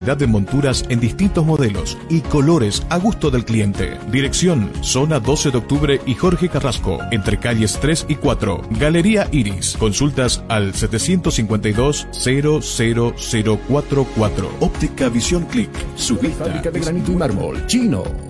de monturas en distintos modelos y colores a gusto del cliente. Dirección, zona 12 de octubre y Jorge Carrasco, entre calles 3 y 4. Galería Iris. Consultas al 752-00044. Óptica Visión Click. Su Fábrica de granito y mármol. Chino.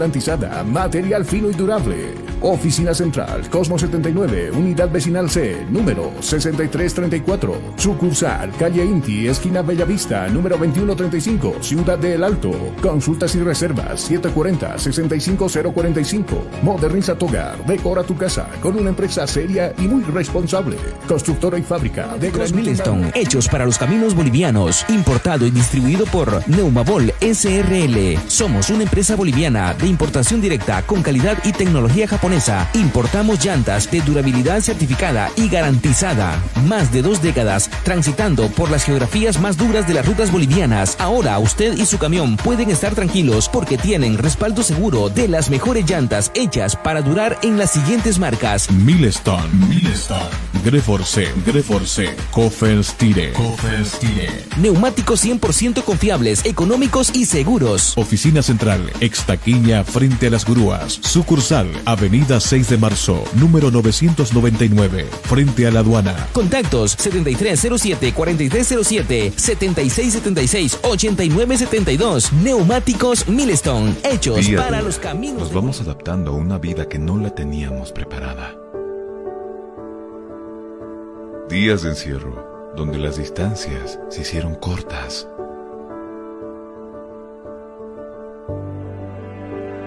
material fino y durable. Oficina Central, Cosmo 79, Unidad Vecinal C, número 6334. Sucursal, Calle Inti, esquina Bellavista, número 2135, Ciudad de El Alto. Consultas y reservas 740-65045. Moderniza tu hogar, decora tu casa con una empresa seria y muy responsable. Constructora y fábrica de Milestone, hechos para los caminos bolivianos, importado y distribuido por Neumabol SRL. Somos una empresa boliviana de importación directa con calidad y tecnología japonesa Importamos llantas de durabilidad certificada y garantizada. Más de dos décadas transitando por las geografías más duras de las rutas bolivianas. Ahora usted y su camión pueden estar tranquilos porque tienen respaldo seguro de las mejores llantas hechas para durar en las siguientes marcas. Milestone, Milestone, Greforce, Greforce, Tire, Tire. Neumáticos 100% confiables, económicos y seguros. Oficina Central, Extaquiña frente a las grúas. Sucursal, Avenida 6 de marzo, número 999, frente a la aduana. Contactos 7307-4307, 7676-8972. Neumáticos Milestone, hechos para los caminos. Nos vamos adaptando a una vida que no la teníamos preparada. Días de encierro, donde las distancias se hicieron cortas.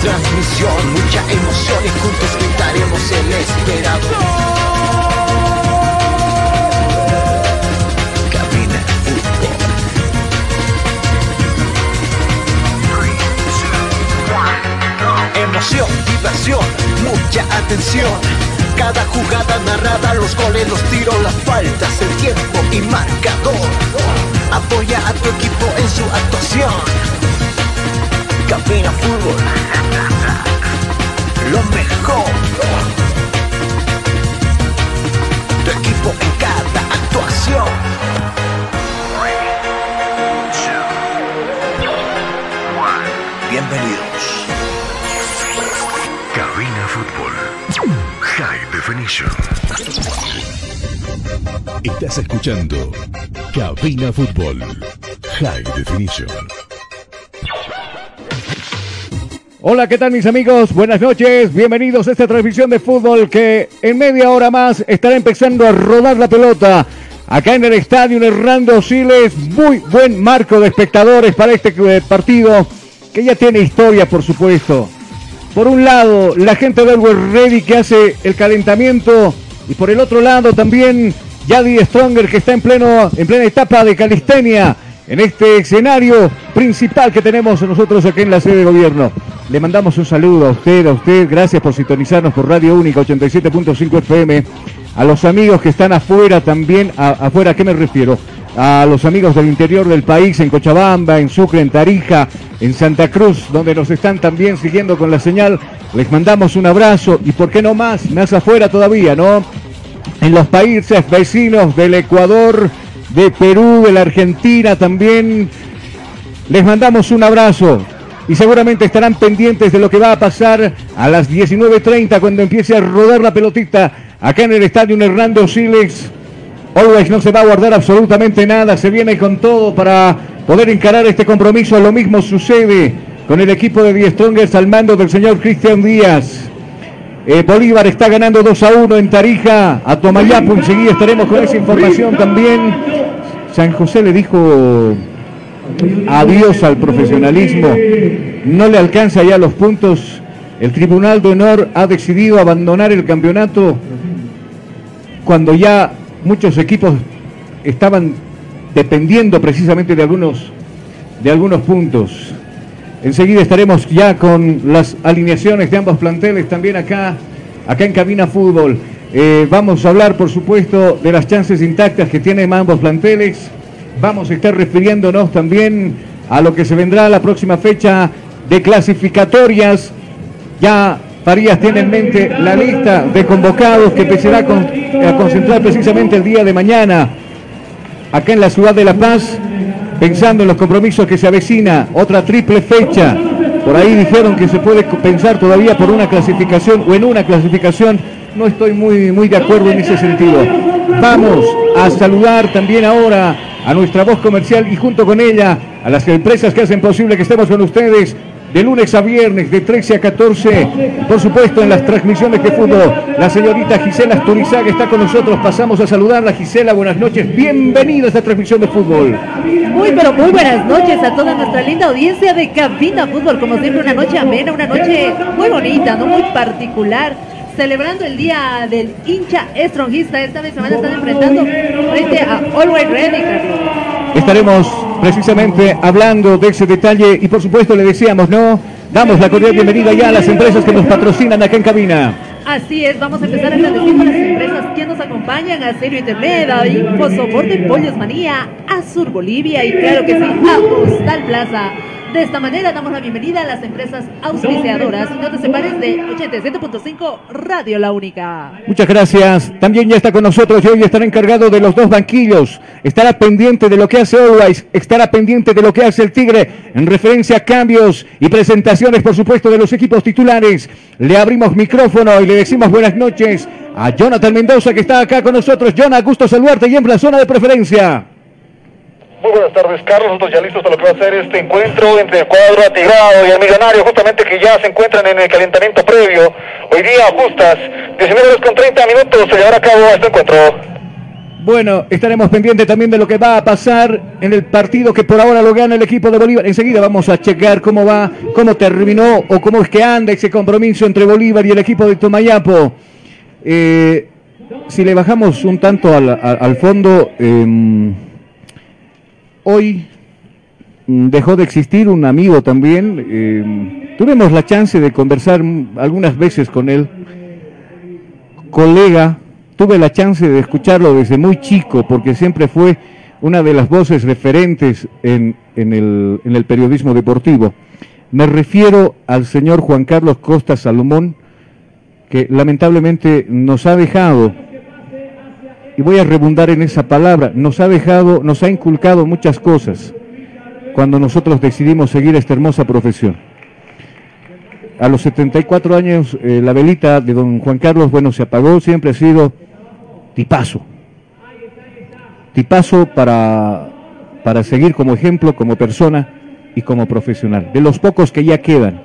Transmisión, mucha emoción y juntos gritaremos el esperado. Cabina Fútbol. Emoción, diversión, mucha atención cada jugada narrada, los goles, los tiros, las faltas, el tiempo y marcador. Apoya a tu equipo en su actuación. Cabina Fútbol. Lo mejor. Tu equipo en cada actuación. Bienvenidos. Cabina Fútbol. High Definition. Estás escuchando Cabina Fútbol High Definition. Hola, ¿qué tal mis amigos? Buenas noches, bienvenidos a esta transmisión de fútbol que en media hora más estará empezando a rodar la pelota. Acá en el estadio Hernando Siles, muy buen marco de espectadores para este partido que ya tiene historia, por supuesto. Por un lado, la gente del Always Ready que hace el calentamiento y por el otro lado también Yadi Stronger que está en, pleno, en plena etapa de calistenia en este escenario principal que tenemos nosotros aquí en la sede de gobierno. Le mandamos un saludo a usted, a usted, gracias por sintonizarnos por Radio Única 87.5 FM, a los amigos que están afuera también, afuera, ¿a qué me refiero? A los amigos del interior del país, en Cochabamba, en Sucre, en Tarija, en Santa Cruz, donde nos están también siguiendo con la señal. Les mandamos un abrazo y, ¿por qué no más? Más afuera todavía, ¿no? En los países vecinos del Ecuador, de Perú, de la Argentina también. Les mandamos un abrazo y seguramente estarán pendientes de lo que va a pasar a las 19.30 cuando empiece a rodar la pelotita acá en el estadio Hernando Siles. Always no se va a guardar absolutamente nada, se viene con todo para poder encarar este compromiso. Lo mismo sucede con el equipo de Die Strongers al mando del señor Cristian Díaz. Eh, Bolívar está ganando 2 a 1 en Tarija, a Tomayapo. Enseguida estaremos con esa información también. San José le dijo adiós al profesionalismo. No le alcanza ya los puntos. El Tribunal de Honor ha decidido abandonar el campeonato cuando ya muchos equipos estaban dependiendo precisamente de algunos, de algunos puntos. Enseguida estaremos ya con las alineaciones de ambos planteles también acá, acá en Cabina Fútbol. Eh, vamos a hablar, por supuesto, de las chances intactas que tienen ambos planteles. Vamos a estar refiriéndonos también a lo que se vendrá la próxima fecha de clasificatorias. Ya Farías tiene en mente la lista de convocados que empezará a con- a concentrar precisamente el día de mañana acá en la ciudad de La Paz, pensando en los compromisos que se avecina, otra triple fecha. Por ahí dijeron que se puede pensar todavía por una clasificación o en una clasificación. No estoy muy, muy de acuerdo en ese sentido. Vamos a saludar también ahora a nuestra voz comercial y junto con ella a las empresas que hacen posible que estemos con ustedes de lunes a viernes, de 13 a 14, por supuesto en las transmisiones de fútbol. La señorita Gisela Asturizaga está con nosotros, pasamos a saludarla. Gisela, buenas noches, bienvenida a esta transmisión de fútbol. Muy, pero muy buenas noches a toda nuestra linda audiencia de Cabina Fútbol. Como siempre, una noche amena, una noche muy bonita, no muy particular. Celebrando el día del hincha estrongista. Esta vez se van a estar enfrentando frente a Always Ready, Carlos. Estaremos precisamente hablando de ese detalle y por supuesto le decíamos, ¿no? Damos la cordial bienvenida ya a las empresas que nos patrocinan acá en cabina. Así es, vamos a empezar agradeciendo a las empresas que nos acompañan a Serio Internet, a Info Soporte Pollos Manía, a Sur Bolivia y claro que sí, a Postal Plaza. De esta manera damos la bienvenida a las empresas auspiciadoras. No te separes de 87.5 Radio La Única. Muchas gracias. También ya está con nosotros y hoy estará encargado de los dos banquillos. Estará pendiente de lo que hace Always, estará pendiente de lo que hace el Tigre en referencia a cambios y presentaciones, por supuesto, de los equipos titulares. Le abrimos micrófono y le decimos buenas noches a Jonathan Mendoza que está acá con nosotros. Jonathan, gusto saludarte y en la zona de preferencia. Muy buenas tardes, Carlos. Nosotros ya listos para lo que va a ser este encuentro entre el cuadro atigrado y el millonario, justamente que ya se encuentran en el calentamiento previo. Hoy día, justas 19 horas con 30 minutos, se llevará a cabo este encuentro. Bueno, estaremos pendientes también de lo que va a pasar en el partido que por ahora lo gana el equipo de Bolívar. Enseguida vamos a checar cómo va, cómo terminó o cómo es que anda ese compromiso entre Bolívar y el equipo de Tomayapo. Eh, si le bajamos un tanto al, fondo, eh, hoy mm, dejó de existir un amigo también. eh, tuvimos la chance de conversar algunas veces con él colega, tuve la chance de escucharlo desde muy chico, porque siempre fue una de las voces referentes en, en, el, en el periodismo deportivo. Me refiero al señor Juan Carlos Costa Salomón, que lamentablemente nos ha dejado, y voy a rebundar en esa palabra, nos ha dejado, nos ha inculcado muchas cosas cuando nosotros decidimos seguir esta hermosa profesión. A los 74 años, eh, la velita de don Juan Carlos, bueno, se apagó, siempre ha sido tipazo. Tipazo para, para seguir como ejemplo, como persona y como profesional. De los pocos que ya quedan,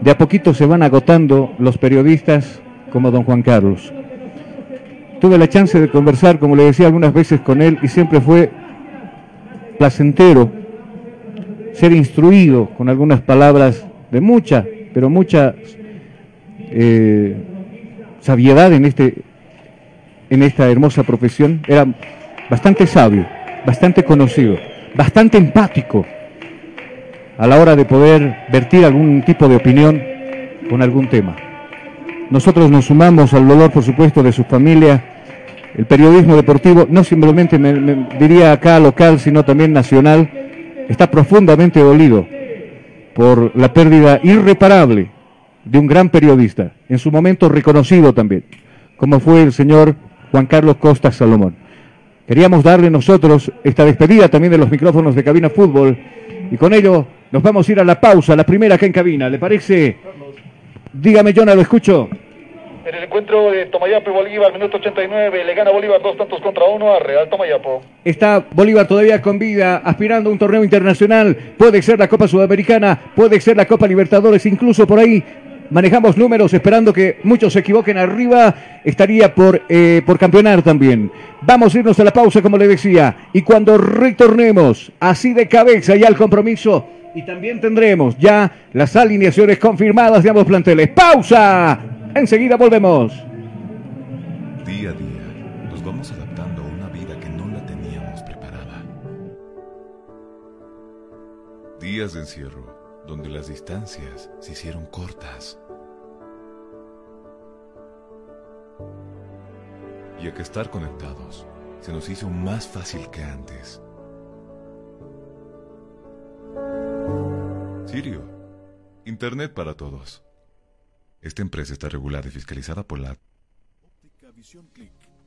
de a poquito se van agotando los periodistas como don Juan Carlos. Tuve la chance de conversar, como le decía algunas veces con él, y siempre fue placentero ser instruido con algunas palabras de mucha, pero mucha eh, sabiedad en, este, en esta hermosa profesión. Era bastante sabio, bastante conocido, bastante empático a la hora de poder vertir algún tipo de opinión con algún tema. Nosotros nos sumamos al dolor, por supuesto, de su familia. El periodismo deportivo, no simplemente me, diría acá local, sino también nacional, está profundamente dolido por la pérdida irreparable de un gran periodista, en su momento reconocido también, como fue el señor Juan Carlos Costa Salomón. Queríamos darle nosotros esta despedida también de los micrófonos de Cabina Fútbol y con ello nos vamos a ir a la pausa, la primera acá en cabina. ¿Le parece? Dígame, Jonah, lo escucho. En el encuentro de Tomayapo y Bolívar, minuto 89, le gana Bolívar dos tantos contra uno a Real Tomayapo. Está Bolívar todavía con vida, aspirando a un torneo internacional. Puede ser la Copa Sudamericana, puede ser la Copa Libertadores, incluso por ahí. Manejamos números esperando que muchos se equivoquen arriba. Estaría por, eh, por campeonar también. Vamos a irnos a la pausa, como le decía. Y cuando retornemos, así de cabeza ya el compromiso. Y también tendremos ya las alineaciones confirmadas de ambos planteles. ¡Pausa! Enseguida volvemos. Día a día nos vamos adaptando a una vida que no la teníamos preparada. Días de encierro donde las distancias se hicieron cortas. Y a que estar conectados se nos hizo más fácil que antes. Sirio, Internet para todos. Esta empresa está regulada y fiscalizada por la... Visión.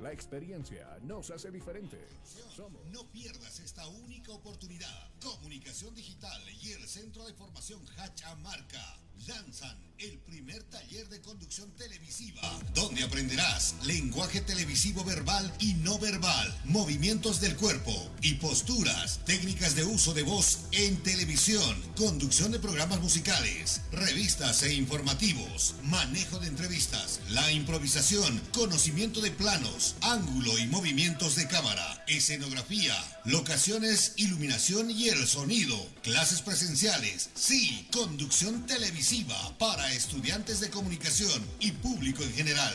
La experiencia nos hace diferentes. Somos. No pierdas esta única oportunidad. Comunicación Digital y el Centro de Formación Hachamarca lanzan el primer taller de conducción televisiva, donde aprenderás lenguaje televisivo verbal y no verbal, movimientos del cuerpo y posturas, técnicas de uso de voz en televisión, conducción de programas musicales, revistas e informativos, manejo de entrevistas, la improvisación, conocimiento de planos, ángulo y movimientos de cámara, escenografía, locaciones, iluminación y el sonido, clases presenciales, sí, conducción televisiva para estudiantes de comunicación y público en general.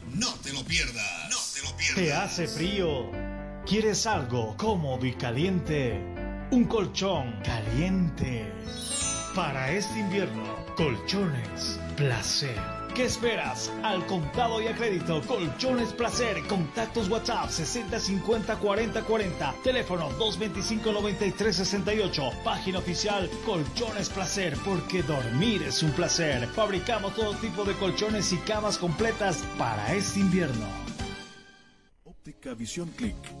No te lo pierdas. No te lo pierdas. ¿Te hace frío? ¿Quieres algo cómodo y caliente? Un colchón caliente. Para este invierno, Colchones Placer. ¿Qué esperas? Al contado y a crédito. Colchones Placer. Contactos WhatsApp 60 50 40 40. Teléfono 225 93 68. Página oficial Colchones Placer. Porque dormir es un placer. Fabricamos todo tipo de colchones y camas completas para este invierno. Óptica Visión Click.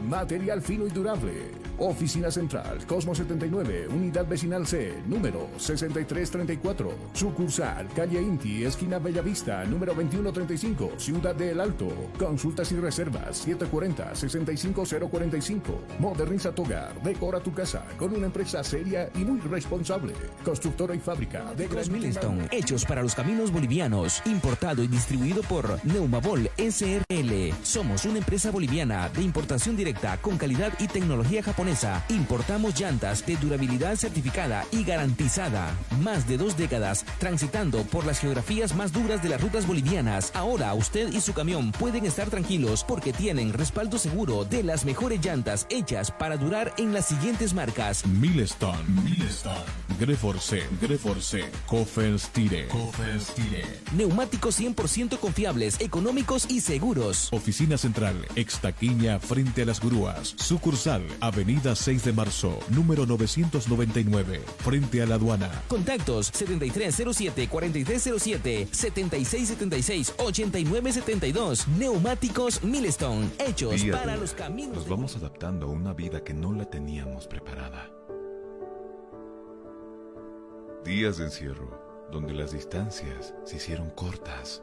material fino y durable. Oficina Central, Cosmo 79, Unidad Vecinal C, número 6334. Sucursal, calle Inti, esquina Bellavista, número 2135, Ciudad de El Alto. Consultas y reservas 740-65045. Moderniza tu hogar, decora tu casa con una empresa seria y muy responsable. Constructora y fábrica de Los Milestone, hechos para los caminos bolivianos, importado y distribuido por Neumabol SRL. Somos una empresa boliviana de importación directa con calidad y tecnología japonesa. Importamos llantas de durabilidad certificada y garantizada. Más de dos décadas transitando por las geografías más duras de las rutas bolivianas. Ahora usted y su camión pueden estar tranquilos porque tienen respaldo seguro de las mejores llantas hechas para durar en las siguientes marcas. Milestone. Milestone. Greforce. Greforce. Tire. Tire. Neumáticos 100% confiables, económicos y seguros. Oficina Central, Extaquiña, frente a las grúas. Sucursal, Avenida 6 de Marzo, número 999, frente a la aduana. Contactos 7307-4307, 7676-8972. Neumáticos Milestone, hechos Día para día, los caminos. Nos vamos adaptando a una vida que no la teníamos preparada. Días de encierro, donde las distancias se hicieron cortas.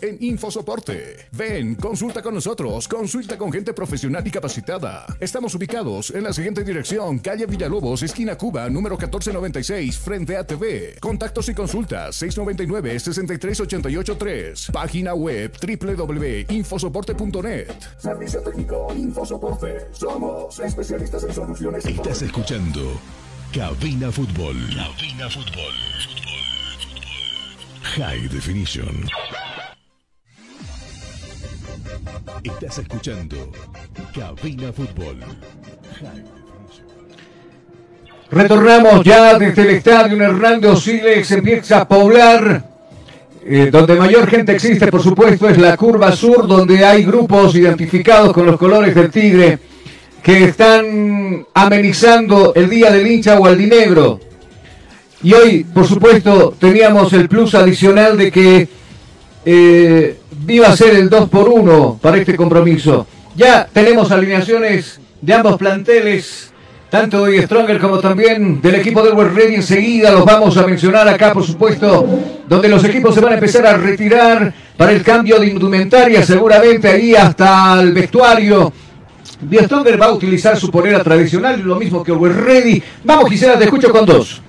en Infosoporte. Ven, consulta con nosotros, consulta con gente profesional y capacitada. Estamos ubicados en la siguiente dirección, calle Villalobos, esquina Cuba, número 1496, frente a TV. Contactos y consultas 699-63883. Página web www.infosoporte.net. Servicio técnico Infosoporte. Somos especialistas en soluciones. Estás escuchando Cabina Fútbol. Cabina Fútbol. High Definition. Estás escuchando Cabina Fútbol. Retornamos ya desde el estadio Hernando Siles, empieza a poblar. eh, donde mayor gente existe, por supuesto, es la curva sur, donde hay grupos identificados con los colores del tigre que están amenizando el día del hincha o aldinegro. Y hoy, por supuesto, teníamos el plus adicional de que eh, iba a ser el 2 por 1 para este compromiso. Ya tenemos alineaciones de ambos planteles, tanto de Stronger como también del equipo del World Ready. Enseguida los vamos a mencionar acá, por supuesto, donde los equipos se van a empezar a retirar para el cambio de indumentaria, seguramente ahí hasta el vestuario. Stronger va a utilizar su polera tradicional, lo mismo que World Ready. Vamos, Gisela, te escucho con dos.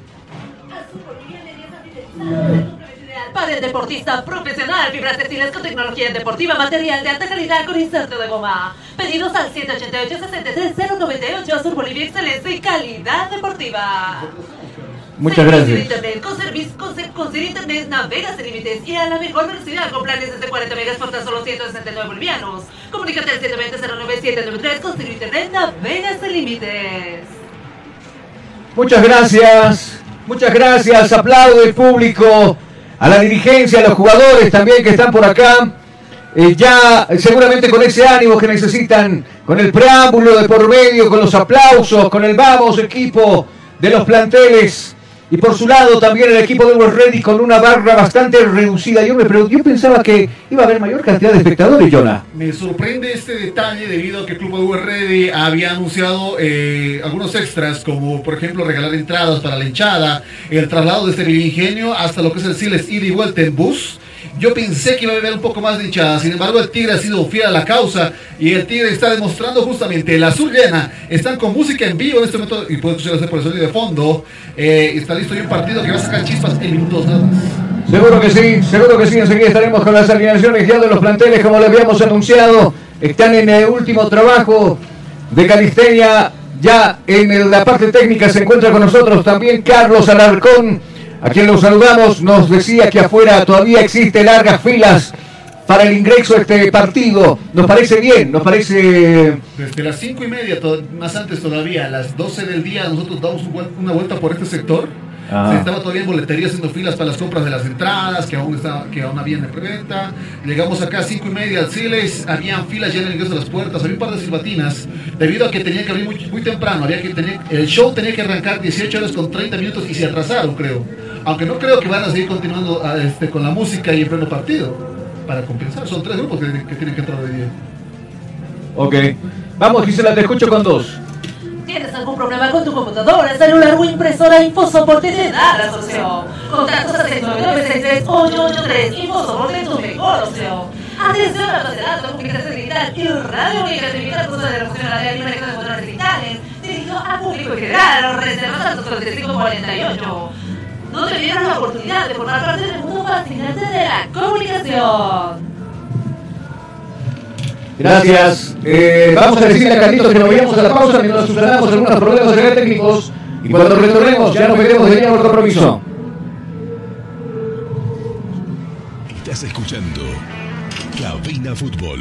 Para el deportista profesional, fibras textiles con tecnología deportiva, material de alta calidad con inserto de goma. Pedidos al 188-63098 Azul Bolivia Excelencia y calidad deportiva. Muchas Servicio de gracias. Internet, con, servicio, con, con Internet navegas sin límites y a la mejor velocidad con planes desde 40 megas por tan solo 169 bolivianos. Comunícate al 720-09793 con Ser Internet navegas sin límites. Muchas gracias, muchas gracias, aplaude público, a la dirigencia, a los jugadores también que están por acá. Eh, ya eh, seguramente con ese ánimo que necesitan, con el preámbulo de por medio, con los aplausos, con el vamos equipo de los planteles. Y por su lado también el equipo de World Ready con una barra bastante reducida. Yo me yo pensaba que iba a haber mayor cantidad de espectadores, Jonah. Me sorprende este detalle debido a que el Club de Ready había anunciado eh, algunos extras, como por ejemplo regalar entradas para la hinchada, el traslado desde el Ingenio hasta lo que es el Siles ida y vuelta en bus. Yo pensé que iba a haber un poco más de hinchada, sin embargo el Tigre ha sido fiel a la causa y el Tigre está demostrando justamente el azul llena. Están con música en vivo en este momento y puede escucharse por el sonido de fondo. Eh, está listo y un partido que va a sacar chispas en minutos nada más. Seguro que sí, seguro que sí. Enseguida estaremos con las alineaciones ya de los planteles, como le habíamos anunciado. Están en el último trabajo de Calistenia. Ya en la parte técnica se encuentra con nosotros también Carlos Alarcón, a quien los saludamos. Nos decía que afuera todavía existen largas filas para el ingreso a este partido. Nos parece bien, nos parece Desde las 5 y media, más antes todavía, a las 12 del día, nosotros damos una vuelta por este sector. Se estaba todavía en boletería haciendo filas para las compras de las entradas, que aún, estaba, que aún había en preventa. Llegamos acá a 5 y media al Siles, habían filas ya en el ingreso de las puertas, había un par de silbatinas, debido a que tenían que abrir muy, muy temprano. Había que tener, el show tenía que arrancar 18 horas con 30 minutos y se atrasaron, creo. Aunque no creo que van a seguir continuando ah, este, con la música y en pleno partido, para compensar. Son tres grupos que, que tienen que entrar hoy día. Ok. Vamos, Gisela, te escucho con dos. ¿Tienes algún problema con tu computadora, celular o impresora? InfoSoporte te da la solución. Contactos a 699-63883. InfoSoporte es tu mejor opción. Atención a de datos, comunicación digital y radio única gratuita, curso de reducción horaria y manejo de controles digitales. Dirigido a público en general. Reservas al 4548. No te pierdas la oportunidad de formar parte del mundo fascinante de la comunicación. Gracias. Eh, vamos a decirle a Carlitos que nos vayamos a la pausa mientras solucionamos algunos problemas de técnicos. Y cuando retornemos ya nos veremos de lleno al compromiso. Estás escuchando Cabina Fútbol.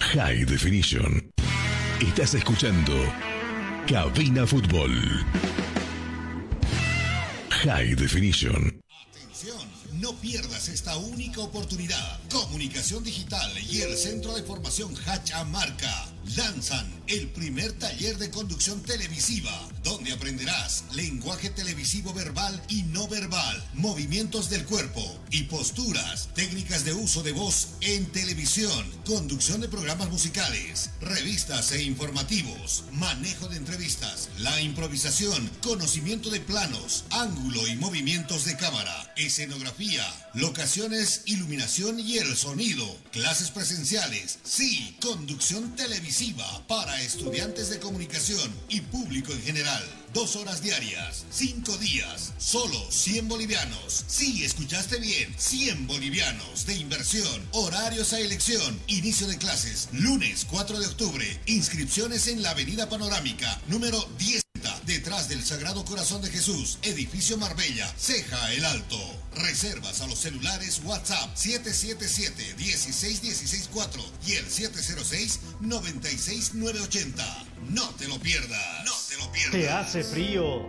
High Definition. Estás escuchando Cabina Fútbol. High Definition. No pierdas esta única oportunidad. Comunicación Digital y el Centro de Formación Hacha Marca lanzan el primer taller de conducción televisiva, donde aprenderás lenguaje televisivo verbal y no verbal, movimientos del cuerpo y posturas, técnicas de uso de voz en televisión, conducción de programas musicales, revistas e informativos, manejo de entrevistas, la improvisación, conocimiento de planos, ángulo y movimientos de cámara, escenografía, locaciones, iluminación y el sonido, clases presenciales, sí, conducción televisiva para estudiantes de comunicación y público en general. Dos horas diarias, cinco días, solo 100 bolivianos. Sí, escuchaste bien, 100 bolivianos de inversión, horarios a elección, inicio de clases, lunes 4 de octubre, inscripciones en la Avenida Panorámica, número 10. Detrás del Sagrado Corazón de Jesús, edificio Marbella, Ceja el Alto. Reservas a los celulares WhatsApp 777-16164 y el 706-96980. No te lo pierdas. No te lo pierdas. ¿Te hace frío?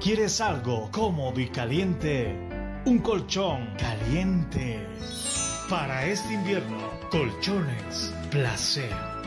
¿Quieres algo cómodo y caliente? Un colchón caliente. Para este invierno, colchones placer.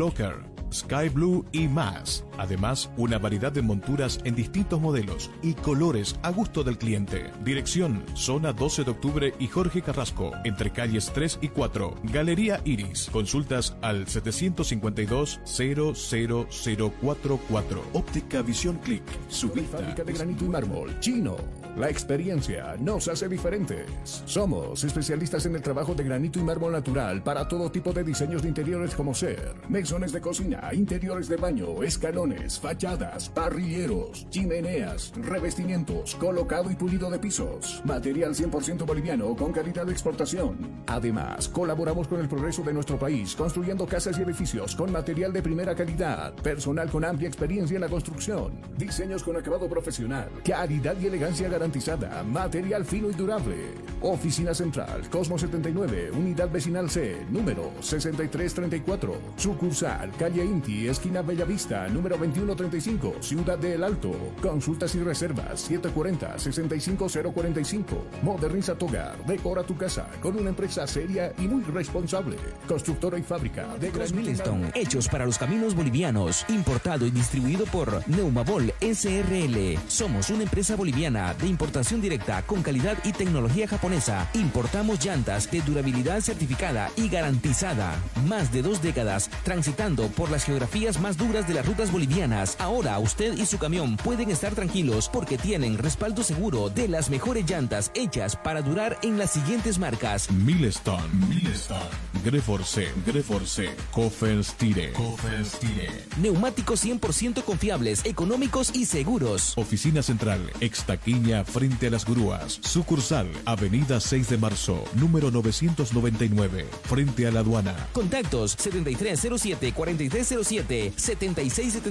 Blocker, Sky Blue y más. Además, una variedad de monturas en distintos modelos y colores a gusto del cliente. Dirección, zona 12 de octubre y Jorge Carrasco, entre calles 3 y 4. Galería Iris. Consultas al 752-00044. Óptica Visión Click. Su Fábrica de granito y mármol, chino. La experiencia nos hace diferentes. Somos especialistas en el trabajo de granito y mármol natural para todo tipo de diseños de interiores como ser mesones de cocina, interiores de baño, escalones, fachadas, parrilleros, chimeneas, revestimientos, colocado y pulido de pisos. Material 100% boliviano con calidad de exportación. Además, colaboramos con el progreso de nuestro país construyendo casas y edificios con material de primera calidad, personal con amplia experiencia en la construcción, diseños con acabado profesional, calidad y elegancia garantizada, material fino y durable. Oficina Central, Cosmo 79, Unidad Vecinal C, número 6334. Sucursal, calle Inti, esquina Bellavista, número 2135, Ciudad de El Alto. Consultas y reservas 740-65045. Moderniza tu hogar, decora tu casa con una empresa seria y muy responsable. Constructora y fábrica de Milestone, mármol. hechos para los caminos bolivianos, importado y distribuido por Neumabol SRL. Somos una empresa boliviana de importación directa con calidad y tecnología japonesa. Importamos llantas de durabilidad certificada y garantizada. Más de dos décadas transitando por las geografías más duras de las rutas bolivianas. Ahora usted y su camión pueden estar tranquilos porque tienen respaldo seguro de las mejores llantas hechas para durar en las siguientes marcas. Milestone, Milestone, Greforce, Greforce, Kofenstire. Neumáticos 100% confiables, económicos y seguros. Oficina Central, Extaquiña, frente a las grúas. Sucursal, Avenida 6 de Marzo, número 999, frente a la aduana. Contactos 7307-4307,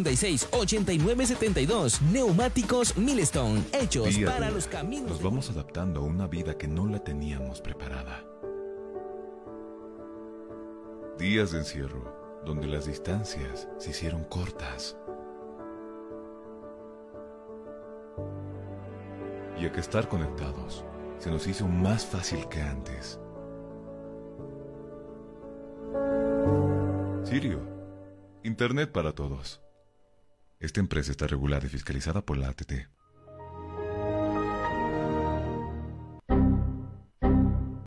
7676-8972. Neumáticos Milestone, hechos Día para día, los caminos. Nos vamos adaptando a una vida que no la teníamos preparada. Días de encierro, donde las distancias se hicieron cortas. Y a que estar conectados se nos hizo más fácil que antes. Sirio, Internet para todos. Esta empresa está regulada y fiscalizada por la ATT.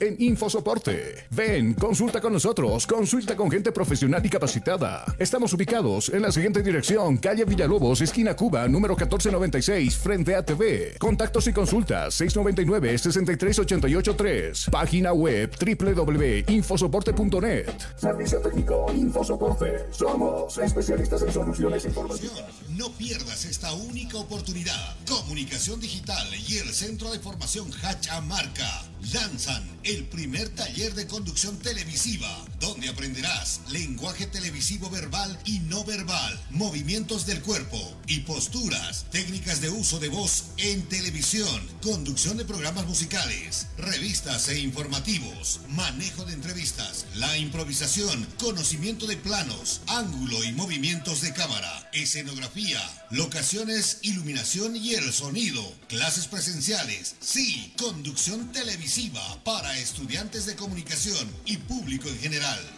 en Infosoporte. Ven, consulta con nosotros, consulta con gente profesional y capacitada. Estamos ubicados en la siguiente dirección, calle Villalobos, esquina Cuba, número 1496, frente a TV. Contactos y consultas 699-63883. Página web www.infosoporte.net. Servicio técnico Infosoporte. Somos especialistas en soluciones informáticas. No pierdas esta única oportunidad. Comunicación Digital y el Centro de Formación Hacha Marca lanzan el primer taller de conducción televisiva, donde aprenderás lenguaje televisivo verbal y no verbal, movimientos del cuerpo y posturas, técnicas de uso de voz en televisión, conducción de programas musicales, revistas e informativos, manejo de entrevistas, la improvisación, conocimiento de planos, ángulo y movimientos de cámara, escenografía, locaciones, iluminación y el sonido, clases presenciales, sí, conducción televisiva para estudiantes de comunicación y público en general.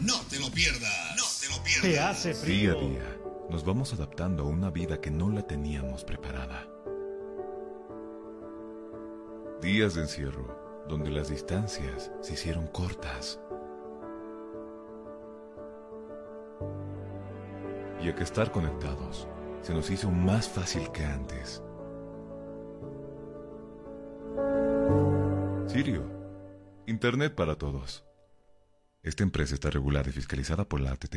No te lo pierdas. No te lo pierdas. Te hace Día a frío. día, nos vamos adaptando a una vida que no la teníamos preparada. Días de encierro, donde las distancias se hicieron cortas. Y a que estar conectados se nos hizo más fácil que antes. Sirio, Internet para todos. Esta empresa está regulada y fiscalizada por la ATT.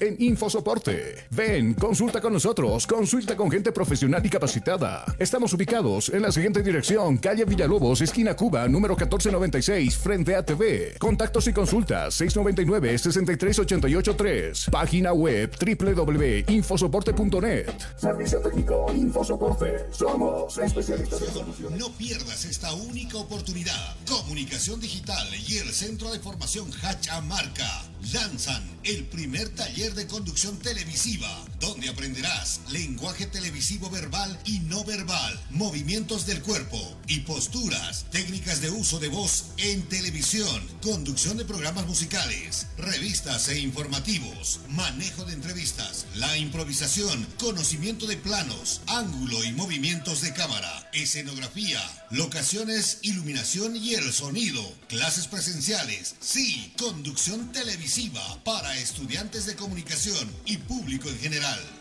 en Infosoporte. Ven, consulta con nosotros, consulta con gente profesional y capacitada. Estamos ubicados en la siguiente dirección, calle Villalobos, esquina Cuba, número 1496, frente a TV. Contactos y consultas 699-63883. Página web www.infosoporte.net. Servicio técnico Infosoporte. Somos especialistas en soluciones. No pierdas esta única oportunidad. Comunicación Digital y el Centro de Formación Hacha Marca lanzan el primer taller de conducción televisiva, donde aprenderás lenguaje televisivo verbal y no verbal, movimientos del cuerpo y posturas, técnicas de uso de voz en televisión, conducción de programas musicales, revistas e informativos, manejo de entrevistas, la improvisación, conocimiento de planos, ángulo y movimientos de cámara, escenografía, locaciones, iluminación y el sonido, clases presenciales, sí, conducción televisiva para estudiantes de comunicación y público en general.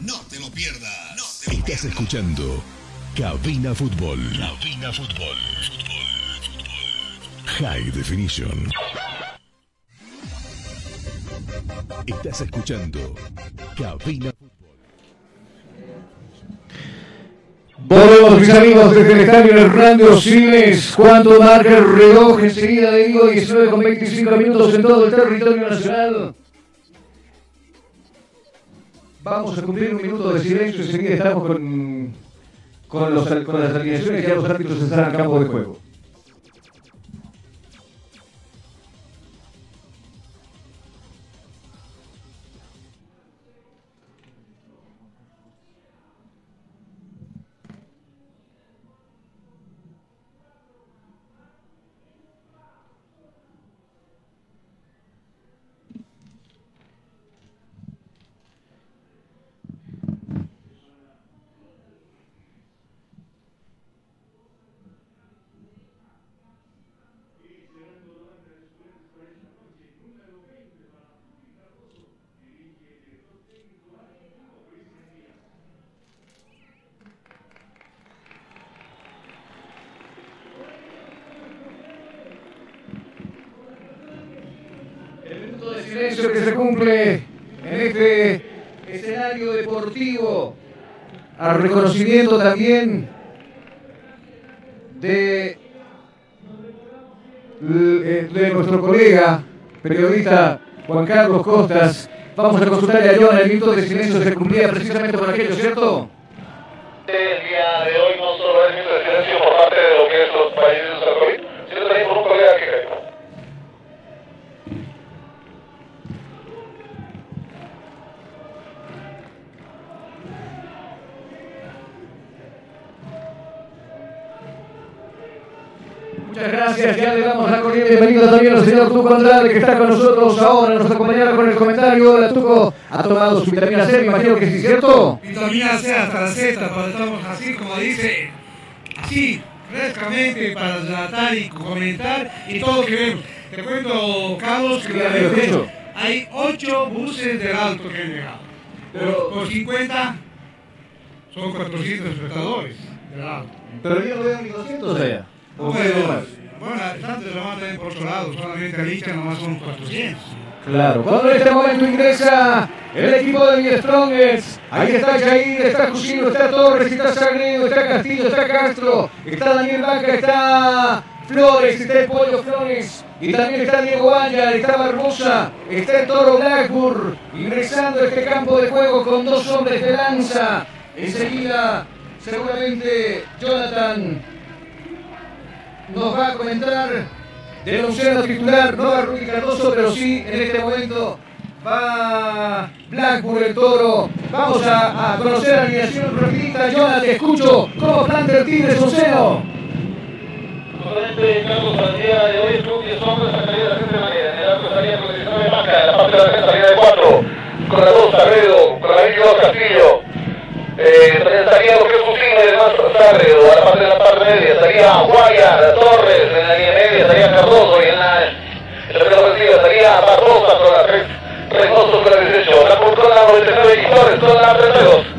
No te lo pierdas. No te lo Estás escuchando Cabina Fútbol. Cabina Fútbol. High Definition. Estás escuchando Cabina Volvemos, mis amigos, desde el estadio Hernando Siles. Cuando marca el reloj, enseguida le digo 19 con 25 minutos en todo el territorio nacional. Vamos a cumplir un minuto de silencio. Enseguida estamos con, con, las alineaciones. Ya los árbitros están al campo de juego. Que se cumple en este escenario deportivo. Al reconocimiento también de, de nuestro colega periodista Juan Carlos Costas. Vamos a consultarle a John el minuto de silencio se cumplía precisamente por aquello, ¿cierto? El día de hoy no solo es minuto de silencio por parte de lo que es los países del COVID, sino también por un colega que Muchas gracias, ya le damos la cordial bienvenida también al señor Tuco Andrade que está con nosotros ahora, nos acompañará con el comentario. Hola Tuco, ¿ha tomado su vitamina C? Me imagino que sí, ¿cierto? Vitamina C hasta la Z, para estamos así como dice, así, frescamente para tratar y comentar y todo lo que vemos. Te cuento, Carlos, que escucho. hay 8 buses del alto que han llegado. Pero- por, por 50 son 400 espectadores del alto. Pero yo no veo ni 200 allá. ¿O Bueno, tanto la también por otro lado, solamente al hincha nomás son 400. Claro, cuando en este momento ingresa el equipo de The Strongest, ahí está Jair, está Cusino, está Torres, está Sagredo, está Castillo, está Castro, está Daniel Vaca, está Flores, está el Pollo Flores, y también está Diego Ángel, está Barbosa, está el Toro Blackburn, ingresando a este campo de juego con dos hombres de lanza. Enseguida, seguramente Jonathan nos va a comentar del onceno titular, no va Rudy Cardoso, pero sí en este momento va Blackburn el toro. Vamos a, a conocer la alineación rapidita. Jonathan, te escucho. ¿Cómo planta el Tigre su onceno? Solamente Carlos al día de hoy, 10 hombres sacaría de la siguiente manera. En el arco estaría con 19 Maca, en la parte de la defensa estaría de 4. Con la 2 Sagredo, con la 22 Castillo. Eh, también estaría lo que es Cusino demás Sagredo. A la parte de la parte media estaría Guayar, Torres, en la línea media estaría Cardoso y en la, en primera ofensiva estaría Barbosa con la 3. Reynoso con la 18. La con la 99 y Torres con la 32.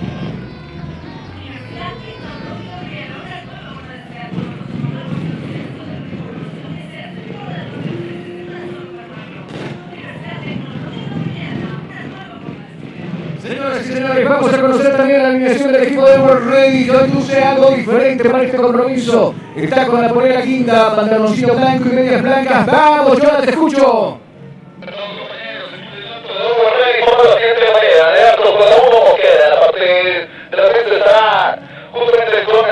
Hoy luce algo diferente para este compromiso. Está con la polera guinda, pantaloncillo blanco y medias blancas. Vamos, Jonathan, te escucho. De la con la 1 Mosquera, en la parte de la frente estará justamente con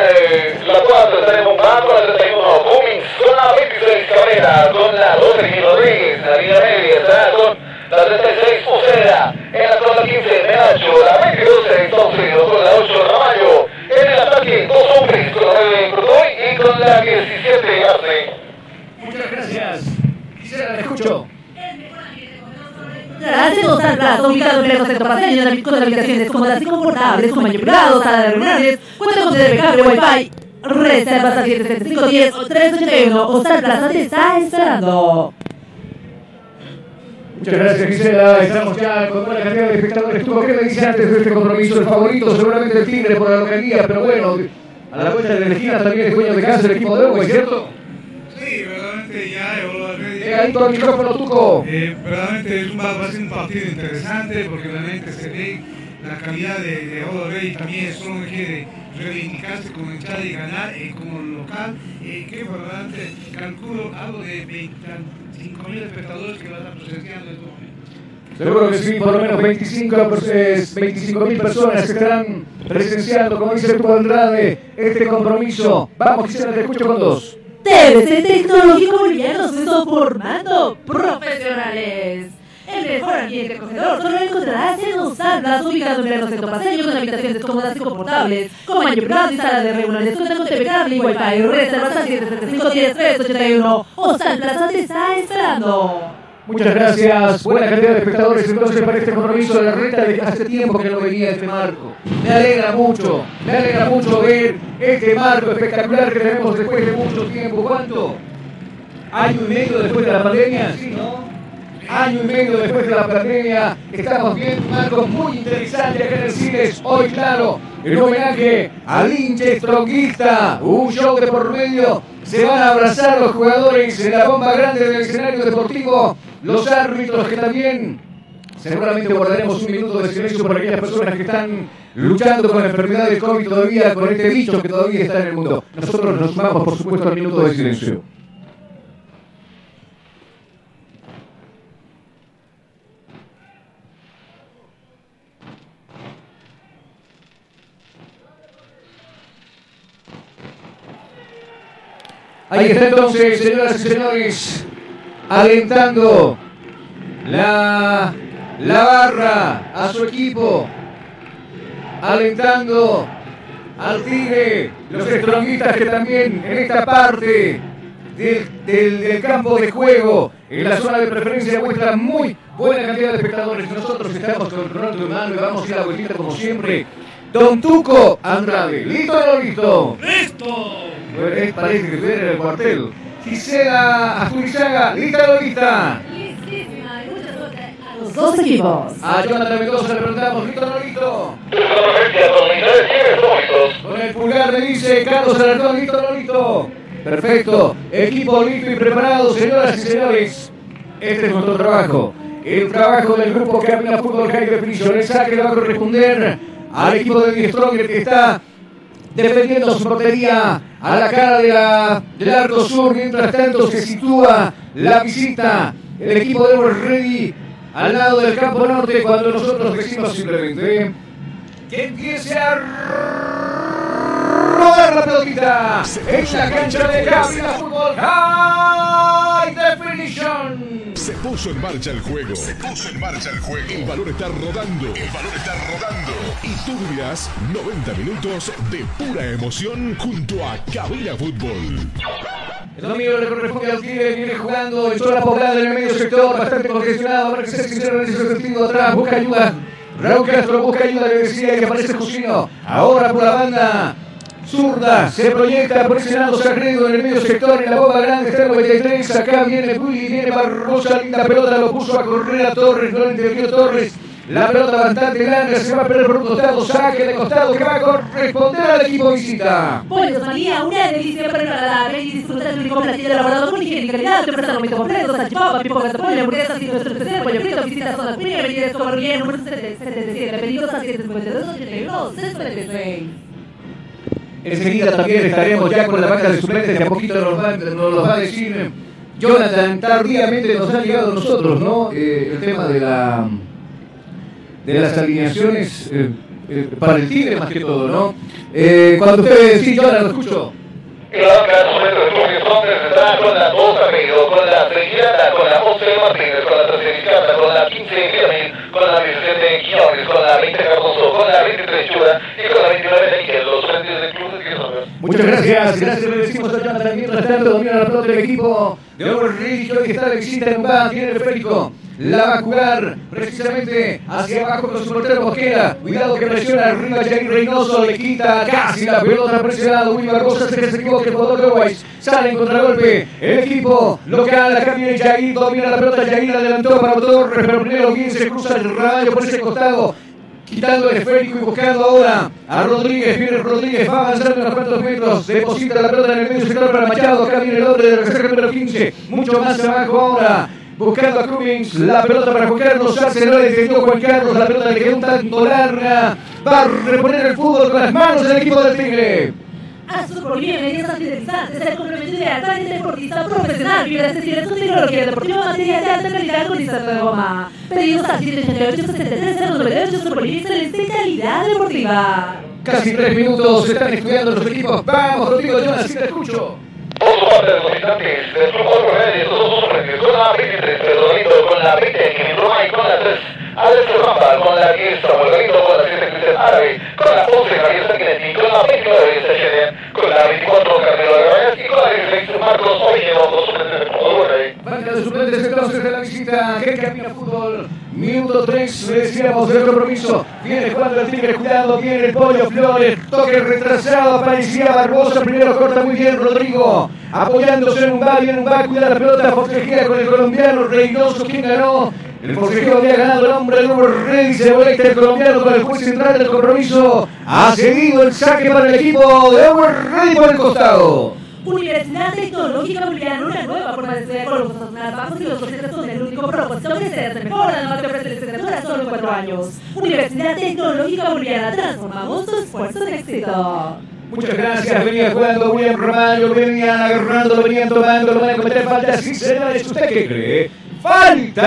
la 4 estará Bomba, con la 31 Cummings, con la 26 Cabrera, con la 12 Miguel Rodríguez, en la línea media estará con la 36 Uceda, en la con la 15 Menacho, la 22 entonces, con la 8 Ramallo, el dos hombres, con la 9 Crudoy y con la 17 Arce. Muchas gracias. Quisiera, te escucho. Hacemos al plazo, ubicado en pleno centro paseño, con habitaciones cómodas y confortables, con baño privado, sala de reuniones, cuenta con TV cable, wifi, reservas al 77510 o 381, Hostal Plaza te está esperando. Muchas gracias, Gisela. Estamos ya con buena cantidad de espectadores. ¿Tú qué me dices antes de este compromiso? El favorito, seguramente el Tigre por la localía, pero bueno, a la vuelta de la esquina también es dueño de casa el equipo de Uruguay, ¿cierto? Sí, verdaderamente ya he Pegadito al micrófono, Tuco. Eh, verdaderamente es un, va a ser un partido interesante porque realmente se ve la calidad de, de Odo Rey también solo quiere reivindicarse como hinchada y ganar eh, como local, eh, que verdaderamente calculo algo de 25 mil espectadores que van a estar presenciando en este momento. Seguro que sí, por lo menos 25 mil personas que estarán presenciando, como dice tu Andrade, este compromiso. Vamos, Gisela, te escucho con dos. TVC Tecnológico Boliviano se está formando profesionales. El mejor ambiente acogedor solo lo encontrarás en Hostal Plaza, ubicado en pleno centro paseño, con habitaciones cómodas y confortables, con baño privado y sala de reuniones, con TV cable y wifi, reservas al 775-10-381. Hostal Plaza te está esperando. Muchas gracias. Buena cantidad de espectadores entonces para este compromiso de la reta de hace tiempo que no venía este marco. Me alegra mucho, me alegra mucho ver este marco espectacular que tenemos después de mucho tiempo. ¿Cuánto? ¿Año y medio después de la pandemia? Sí, ¿no? Año y medio después de la pandemia, estamos viendo marcos muy interesantes acá en el. Hoy, claro, en homenaje al hinche stronguista, un show de por medio. Se van a abrazar los jugadores en la bomba grande del escenario deportivo los árbitros que también seguramente guardaremos un minuto de silencio por aquellas personas que están luchando con la enfermedad del COVID todavía, con este bicho que todavía está en el mundo. Nosotros nos sumamos, por supuesto, al minuto de silencio. Ahí está entonces, señoras y señores, alentando la, la barra a su equipo, alentando al Tigre, los estronguistas que también en esta parte del, del- campo de juego, en la zona de preferencia, muestra muy buena cantidad de espectadores. Nosotros estamos con Ronaldo de mano y vamos a ir a la vueltita como siempre. Don Tuco Andrade, ¿listo o no listo? ¡Listo! Es- parece que estuviera en el cuartel. Gisela Asturizaga, ¿lista o no lista? Los dos equipos. A Jonathan Mendoza le preguntamos, ¿listo o no listo? Con el pulgar le dice Carlos Alarcón, ¿listo o no listo? Perfecto, equipo listo y preparado, señoras y señores. Este es nuestro trabajo. El trabajo del grupo Camina Fútbol High Definition. El saque le va a corresponder al equipo de Stronger que está defendiendo su portería a la cara de la, del arco sur. Mientras tanto se sitúa la visita del equipo de World Ready al lado del campo norte cuando nosotros decimos simplemente que empiece a rodar la pelotita en la cancha de Cabina Fútbol High Definition. Se puso en marcha el juego. Se puso en marcha el juego. El balón está rodando. El balón está rodando. Y tú vivirás 90 minutos de pura emoción junto a Cabina Fútbol. El dominio le corresponde al Tigre, viene jugando en zona poblada en el medio sector, bastante congestionado, habrá que ser sincero en ese sentido atrás, busca ayuda. Raúl Castro busca ayuda, le decía, y aparece Jusino. Ahora por la banda zurda, se proyecta lado Sagredo en el medio sector, en la bomba grande está el 93, acá viene Bulli, viene Barrosa, linda pelota, lo puso a correr a Torres, no le intervino Torres. La pelota bastante larga, se va a perder por un costado, saque de costado que va a corresponder al equipo visita. Pollos María, una delicia para la y disfrutar del único platillo elaborado con higiene y calidad. Te ofrece momento completo, salchipapa, pipo pollo, hamburguesas y nuestro especial pollo frito. Visita zona Spring, avenida Escobar Guillén, número 77. Pedidos a 752 81 646. Enseguida también estaremos ya con la banca de suplentes, de a poquito nos, va, nos los va a decir Jonathan, tardíamente nos ha llegado a nosotros, ¿no? Eh, el tema de la de las alineaciones eh, eh, para el Tigre más que todo, ¿no? Eh, cuando ustedes, sí, Jonathan, lo escucho. De suplentes del Club de Strongers está con la 2 Amigo, con la 3 Girata, con la 11 Martínez, con la 13 Vizcarra, con la 15 Giramil, con la 17 Quiñones, con la 20 Cardoso, con la 23 Chura y con la 29 Miguel, los frentes del Club de Strongers. Muchas gracias, gracias le decimos a Jonathan. Mientras tanto, domina la pelota del equipo de Overreach, que hoy está de visita en Umbá, tiene el esférico. La va a jugar precisamente hacia abajo con su portero Mosquera. Cuidado que presiona arriba Jair Reynoso, le quita casi la pelota presionado. Willy Barbosa se que se equivoque, el jugador de. Sale en contragolpe. El equipo local, acá viene Jair, domina la pelota. Jair adelantó para Torres, pero primero bien se cruza el rayo por ese costado quitando el esférico y buscando ahora a Rodríguez. Viene Rodríguez, va avanzando unos cuantos metros, deposita la pelota en el medio sector para Machado. Acá el hombre de la reserva número 15, mucho más abajo ahora. Buscando a Cummings, la pelota para Juan Carlos Arce, no le entendió Juan Carlos, la pelota le quedó un tanto larga. Va a reponer el fútbol con las manos del equipo del Tigre. Azul Bolivia, medidas antideslizantes, el complemento ideal para el deportista profesional. La sesión su tecnología deportiva, material de alta calidad con de goma. Pedidos al 788 73 098 Azul Bolivia, excelente calidad deportiva. Casi tres minutos están estudiando los equipos. Vamos, Rodrigo Jonas, si te escucho. Por su parte, los visitantes del Club Jorge Reyes, estos dos suplentes, con la 23 Pedro con la 20 Kevin Romay, con la 3 Alex Ramba, con la 10 Samuel Galindo, con la 7 Cristian Árabe, con la 11 Javier Sanguinetti, con la 29 Sechenen, con la 24 Carmelo y con la 16 Marcos Oviedo, los suplentes Reyes. Banca de suplentes entonces de la visita que camina fútbol. Minuto 3, le decíamos compromiso. Viene jugando el Tigre, cuidado, viene el Pollo Flores. Toque retrasado, aparecía Barbosa. Primero corta muy bien Rodrigo. Apoyándose en un bar, viene un bar, cuida la pelota, forcejea con el colombiano Reynoso, quien ganó. El forcejeo había ganado el hombre, número Rey, se conecta el colombiano con el juez central del compromiso. Ha cedido el saque para el equipo de Over Rey por el costado. Universidad Tecnológica Boliviana, una nueva forma de estudiar con los más bajos y los docentes con el único propósito de ser mejor. Además te ofrece licenciatura solo en cuatro años. Universidad Tecnológica Boliviana, transformamos tu esfuerzo en éxito. Muchas gracias, venía jugando William Romario, lo venían agarrando, lo venían tomando, lo van a cometer falta. Sí, señores, ¿usted qué cree? ¡Falta!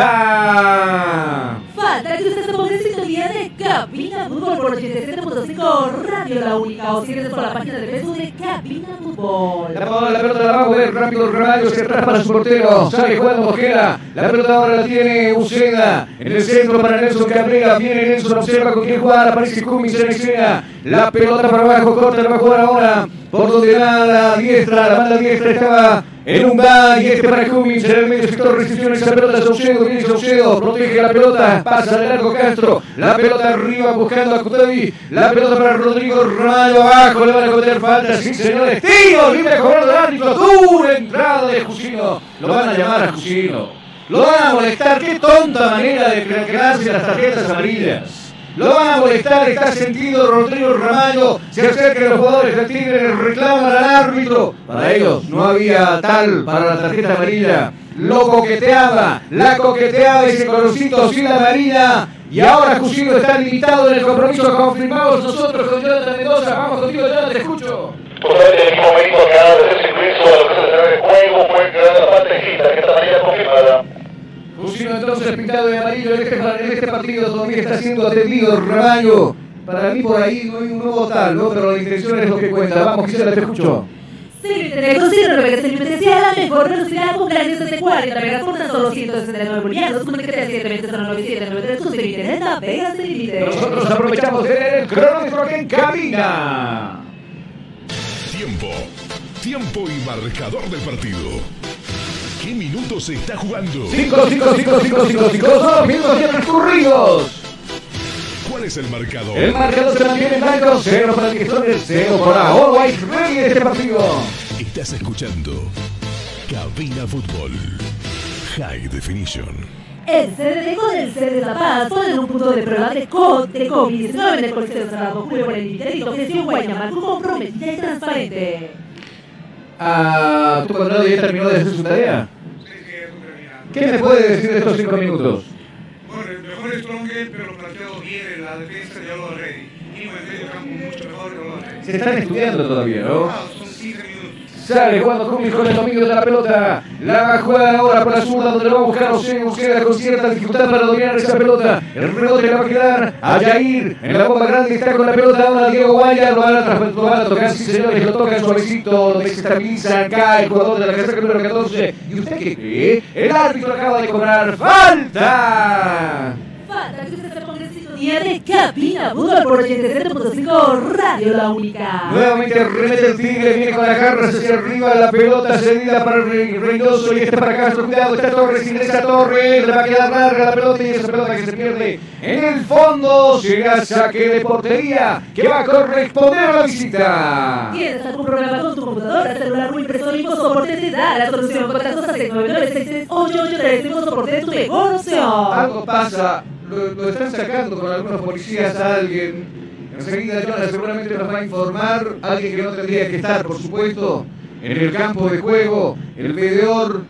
Falta que usted se ponga en sintonía de Cabina Fútbol por 87.5 Radio La Única o síguenos por la página de Facebook de Cabina Fútbol. La, la pelota la va a mover rápido Romario, se atrás para su portero, sale jugando Mosquera. La pelota ahora la tiene Uceda. En el centro para Nelson Cabrera, viene Nelson, observa con quién jugar, aparece Cummins en escena. La pelota para abajo, corta, la va a jugar ahora. Por donde va la diestra, la banda diestra estaba en un va y este para Cummins en el medio sector recepción esa pelota Saucedo, viene Saucedo, protege la pelota, pasa de largo Castro, la pelota arriba buscando a Cutavi, la pelota para Rodrigo Rayo abajo, le van a cometer falta, sí señores, tiro libre cobrado del árbitro, dura entrada de Jusino, lo van a llamar a Jusino, lo van a molestar, qué tonta manera de crearse las tarjetas amarillas. Lo van a molestar, está sentido Rodrigo Ramallo. Se acercan los jugadores del Tigre, reclaman al árbitro. Para ellos no había tal para la tarjeta amarilla. Lo coqueteaba, la coqueteaba ese colorcito sin la amarilla. Y ahora Cusino está limitado en el compromiso confirmamos nosotros con Jonathan Mendoza. Vamos contigo, Jonathan, te escucho. Justamente en el mismo momento que ha de incluso a lo que es el juego, fue creada la de que esta amarilla confirmada. Entonces pintado de amarillo en este, en este partido todavía está siendo atendido Ramallo. Para mí por ahí no hay un nuevo tal, ¿no? pero la intención es lo que cuenta. Vamos, Gisela, te escucho. Silvia considero que se la mejor velocidad con planes de 40 megas por tan solo 169 bolivianos. Comunícate a 720 con Silvia Internet, navegas sin límite. Nosotros aprovechamos de tener el cronómetro que encamina. Tiempo. Tiempo y marcador del partido. ¿Qué minutos se está jugando? 5, 5, 5, 5, 5, 5, son los minutos ya transcurridos. ¿Cuál es el marcador? El marcador se mantiene en blanco, 0 para el Directores, 0 para Always Ready en este partido. Estás escuchando Cabina Fútbol. High Definition. El CDD con el CD de La Paz ponen un punto de prueba de COVID-19 en el Coliseo Cerrado Julio por el Interito gestión Guayamaco comprometida y transparente. Ah, ¿tu contrato ya terminó de hacer su tarea? ¿Qué me puede decir de estos 5 minutos? Bueno, el mejor Stronger, pero planteado bien en la defensa de Olo Rey. Y en medio campo mucho mejor que Olo Rey. Se están estudiando todavía, ¿no? Ah, son 15 minutos. Sale jugando Cummins con el dominio de la pelota. La va a jugar ahora por la zurda donde lo va a buscar José Busqueda con cierta dificultad para dominar esa pelota. El rebote le va a quedar a Jair. En la bomba grande está con la pelota ahora Diego Guaya. Lo van a, lo van a tocar, sí señores, lo tocan suavecito. Lo desestabiliza acá el jugador de la casaca número 14. ¿Y usted qué cree? El árbitro acaba de cobrar falta. Falta de Cabina Fútbol por 87.5 Radio La Única. Nuevamente remete el Tigre, viene con las garras hacia arriba, la pelota cedida para Re- Reynoso y este para Castro, cuidado, está Torres, ingresa Torres, le va a quedar larga la pelota y esa pelota que se pierde en el fondo, llega saque de portería que va a corresponder a la visita. ¿Tienes algún problema con tu computadora, celular o impresora? InfoSoporte te da la solución. Contactos a 699-63883. InfoSoporte es tu mejor opción. Algo pasa, lo, están sacando con algunos policías a alguien. Enseguida Jonas seguramente nos va a informar, alguien que no tendría que estar, por supuesto, en el campo de juego, el veedor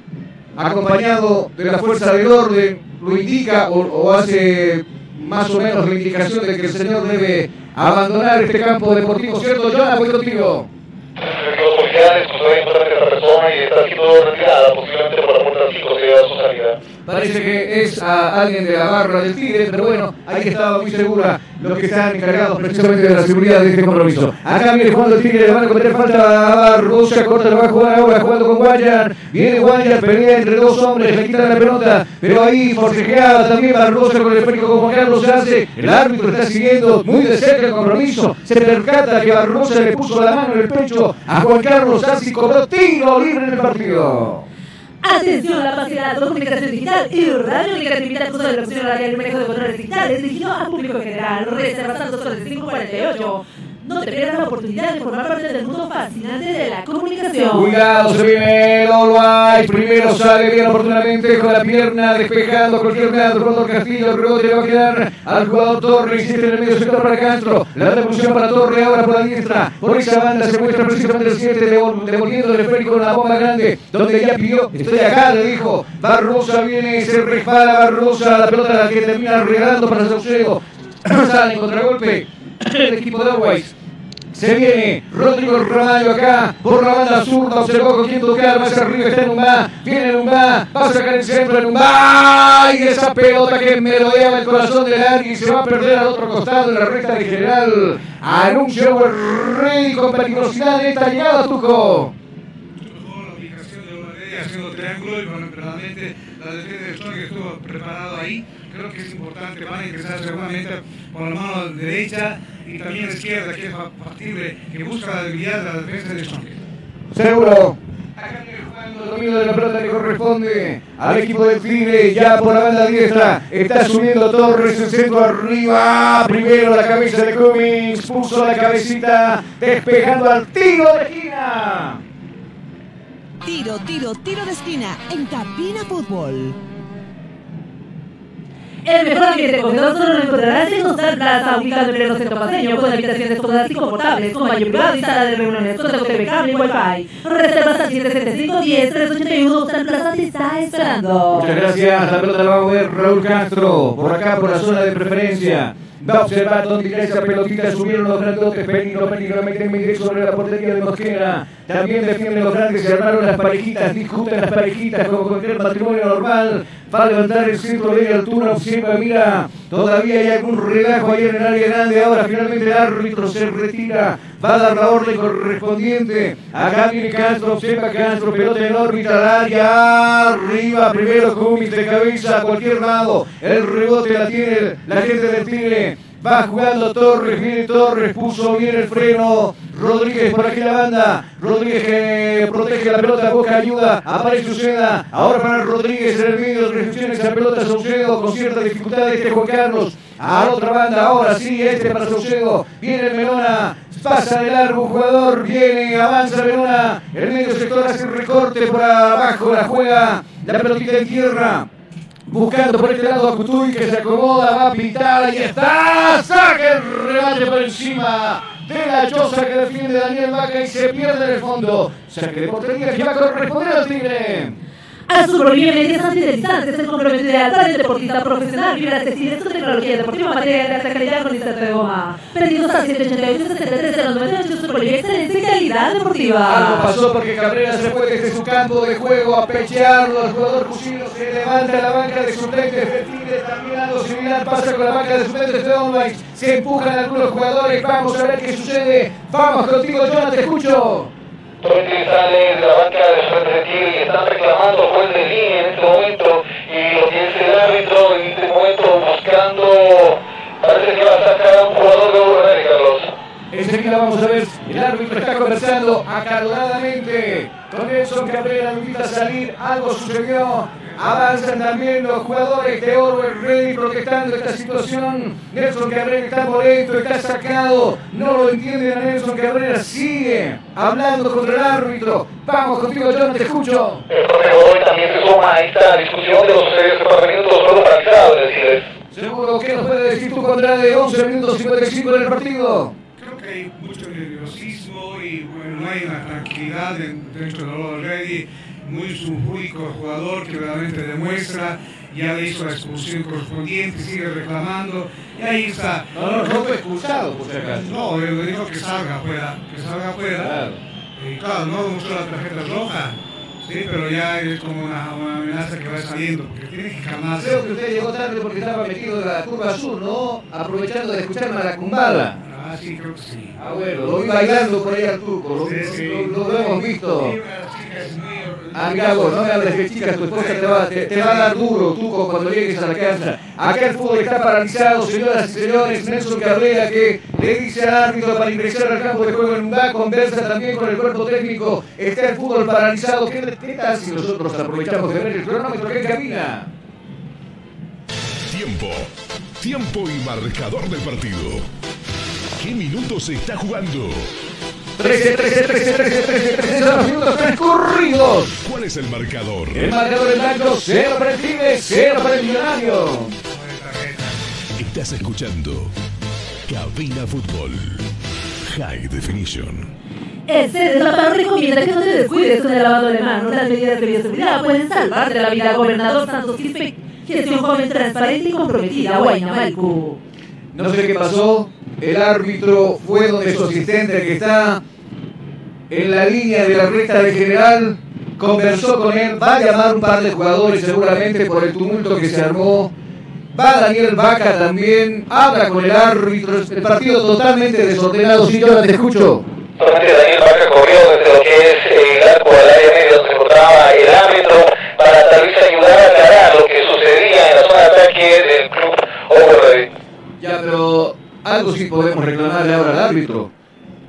acompañado de la fuerza del orden, lo indica o, hace más o menos la indicación de que el señor debe abandonar este campo deportivo, ¿cierto? Jonas, voy contigo. Los policiales, justamente esta persona y está siendo retirada posiblemente por la puerta 5 se a su salida. Parece que es a alguien de la barra del Tigre, pero bueno, ahí estaba muy segura los que están encargados precisamente de la seguridad de este compromiso. Acá viene jugando el Tigre, le van a cometer falta a corta, lo va a jugar ahora jugando con Guayar. Viene Guayar, pelea entre dos hombres, le quitan la pelota, pero ahí forcejeaba también Barbosa con el esférico Juan Carlos hace. El árbitro está siguiendo muy de cerca el compromiso. Se percata que Barbosa le puso la mano en el pecho a Juan Carlos Así cobró tiro libre en el partido. Atención, la facilidad de comunicación digital y radio negatividad uso de la opción horaria y manejo de controles digitales dirigido al público en general. Reserva tantos soles de 548. No te pierdas la oportunidad de formar parte del mundo fascinante de la comunicación. Cuidado, se viene Lolway. Primero sale bien oportunamente con la pierna despejando cualquier lado. Jugador Castillo, rebote le va a quedar al jugador Torre. Insiste en el medio sector para Castro. La devolución para Torre ahora por la diestra. Por esa banda se muestra precisamente el 7, devolviendo el esférico con la bomba grande. Donde ya pidió, estoy acá, le dijo. Barrosa viene, se resbala Barrosa. La pelota la que termina regalando para Saucedo. Sale en contragolpe el equipo de Always. Se viene Rodrigo Ramallo acá por la banda zurda. Observó con quién tocar. Más arriba está Numba. Viene Numba. Va a sacar el centro de Numba. Y esa pelota que merodeaba el corazón del área y se va a perder al otro costado en la recta de general. Anuncio Rey con peligrosidad en esta llegada, Tuco. Haciendo triángulo y bueno, realmente la defensa de Strong estuvo preparado ahí creo que es importante, van a ingresar seguramente por la mano derecha y también la izquierda, que es factible, que busca la debilidad de la defensa de Sonke. Seguro. Acá jugando el dominio de la pelota le corresponde al equipo del Tigre, ya por la banda diestra, está subiendo Torres el centro arriba, primero la cabeza de Cummings, puso la cabecita, despejando al tiro de esquina. Tiro, tiro, tiro de esquina en Cabina Fútbol. El mejor ambiente acogedor solo lo encontrarás en Hostal Plaza, ubicado en pleno centro paseño, con habitaciones cómodas y confortables, con baño privado y sala de reuniones, con TV cable y wifi. Reservas al 775-10-381, Hostal Plaza te está esperando. Muchas gracias, la pelota la va a mover Raúl Castro, por acá, por la zona de preferencia. Va a observar dónde irá esa pelotita. Subieron los grandotes. Peligro, peligro. Meten sobre la portería de Mosquera. También defienden los grandes. Se armaron las parejitas. Discuten las parejitas como cualquier matrimonio normal. Va a levantar el centro de altura. Observa, mira. Todavía hay algún relajo ahí en el área grande. Ahora finalmente el árbitro se retira. Va a dar la orden correspondiente. Acá viene Castro. Observa Castro. Pelota en órbita al área. Arriba. Primero Cummings de cabeza a cualquier lado. El rebote la tiene la gente del Tigre. Va jugando Torres, viene Torres, puso bien el freno. Rodríguez por aquí la banda. Rodríguez que protege la pelota, busca ayuda. Aparece Uceda. Ahora para Rodríguez en el medio. Recepciona esa pelota Saucedo con cierta dificultad este Juan Carlos. A otra banda, ahora sí, este para Saucedo. Viene el Melona. Pasa de largo jugador, viene, avanza Melona. El medio sector hace el recorte por abajo, la juega. La pelotita en tierra. Buscando por este lado a Cutuy que se acomoda, va a pintar, ahí está. Saca el remate por encima de la choza que defiende Daniel Vaca y se pierde en el fondo. Saque de portería que va a corresponder al Tigre. Azul Bolivia Medias Antideslizantes es comprometido de alta del deportista profesional. Vibra Textiles, su tecnología deportiva, material de alta calidad con inserto de goma. Pedidos al 788 73 098 Azul Bolivia, excelencia y calidad deportiva. Algo pasó porque Cabrera se fue desde su campo de juego a pechearlo. El jugador Cusino se levanta la banca de suplentes del Tigre. También algo similar pasa con la banca de suplentes de Online. Se empujan algunos jugadores. Vamos a ver qué sucede. Vamos contigo, Jonathan, te escucho. Torres sale de la banca de Frente y están reclamando juez de línea en este momento y lo que es el árbitro en este momento buscando, parece que va a sacar a un jugador de Uruguay, Carlos. Enseguida vamos a ver, el árbitro está conversando acaloradamente. Con Nelson Cabrera, lo invita a salir, algo sucedió, avanzan también los jugadores de Orwell Ready protestando esta situación, Nelson Cabrera está molesto, está sacado, no lo entienden a Nelson Cabrera, sigue hablando contra el árbitro, vamos contigo yo no te escucho. El torneo hoy también se suma a esta discusión de los separamientos de los juegos paralizados, es decir, Seguro, ¿qué nos puede decir tú contra de 11 minutos 55 en el partido? Creo que hay mucho nerviosismo y bueno, no hay una tranquilidad dentro del Lolo Ready. Muy sulfúrico jugador que realmente demuestra, ya le hizo la expulsión correspondiente, sigue reclamando, y ahí está. No, no, no fue expulsado, por si acaso. No, le dijo que salga afuera, que salga afuera. Claro. Y claro, no mostró la tarjeta roja. Sí, pero ya es como una, una amenaza que va saliendo, porque tiene que calmarse. Creo que usted llegó tarde porque estaba metido en la curva sur, ¿no? Aprovechando de escuchar Maracumbala. Ah, sí, creo que sí. Ah, bueno, lo vi bailando por ahí al tuco, lo, Sí, sí. lo- lo hemos visto. Muy- Ah, no me hables de chicas, tu esposa te va, te, te va a dar duro, Tuco, cuando llegues a la casa. Acá el fútbol está paralizado, señoras y señores. Nelson Cabrera que le dice al árbitro para ingresar al campo de juego en Undá, conversa también con el cuerpo técnico. Está el fútbol paralizado. ¿Qué, qué tal si nosotros aprovechamos de ver el cronómetro que camina? Tiempo. Tiempo y marcador del partido. ¿Qué minutos se está jugando? 13, 13, 13, 13, 13, 13 son los minutos transcurridos. ¿Cuál es el marcador? El marcador es blanco, 0 para el Tigre, 0 para el Millonario. Estás escuchando Cabina Fútbol High Definition. El CEDESMAPAR recomienda que no te descuides con el lavado de manos. Las medidas de bioseguridad pueden salvarte la vida. Gobernador Santos Quispe, gestión joven, transparente y comprometida. Guaynamalcu. No sé qué pasó. El árbitro fue donde su asistente que está en la línea de la recta de general. Conversó con él. Va a llamar un par de jugadores seguramente por el tumulto que se armó. Va Daniel Vaca también. Habla con el árbitro. El partido totalmente desordenado. Sí, yo te escucho. Solamente Daniel Vaca corrió desde lo que es eh, el arco al área media donde se encontraba el árbitro para tal vez ayudar a aclarar lo que sucedía en la zona de ataque del club Overready. Ya, pero algo sí podemos reclamarle ahora al árbitro.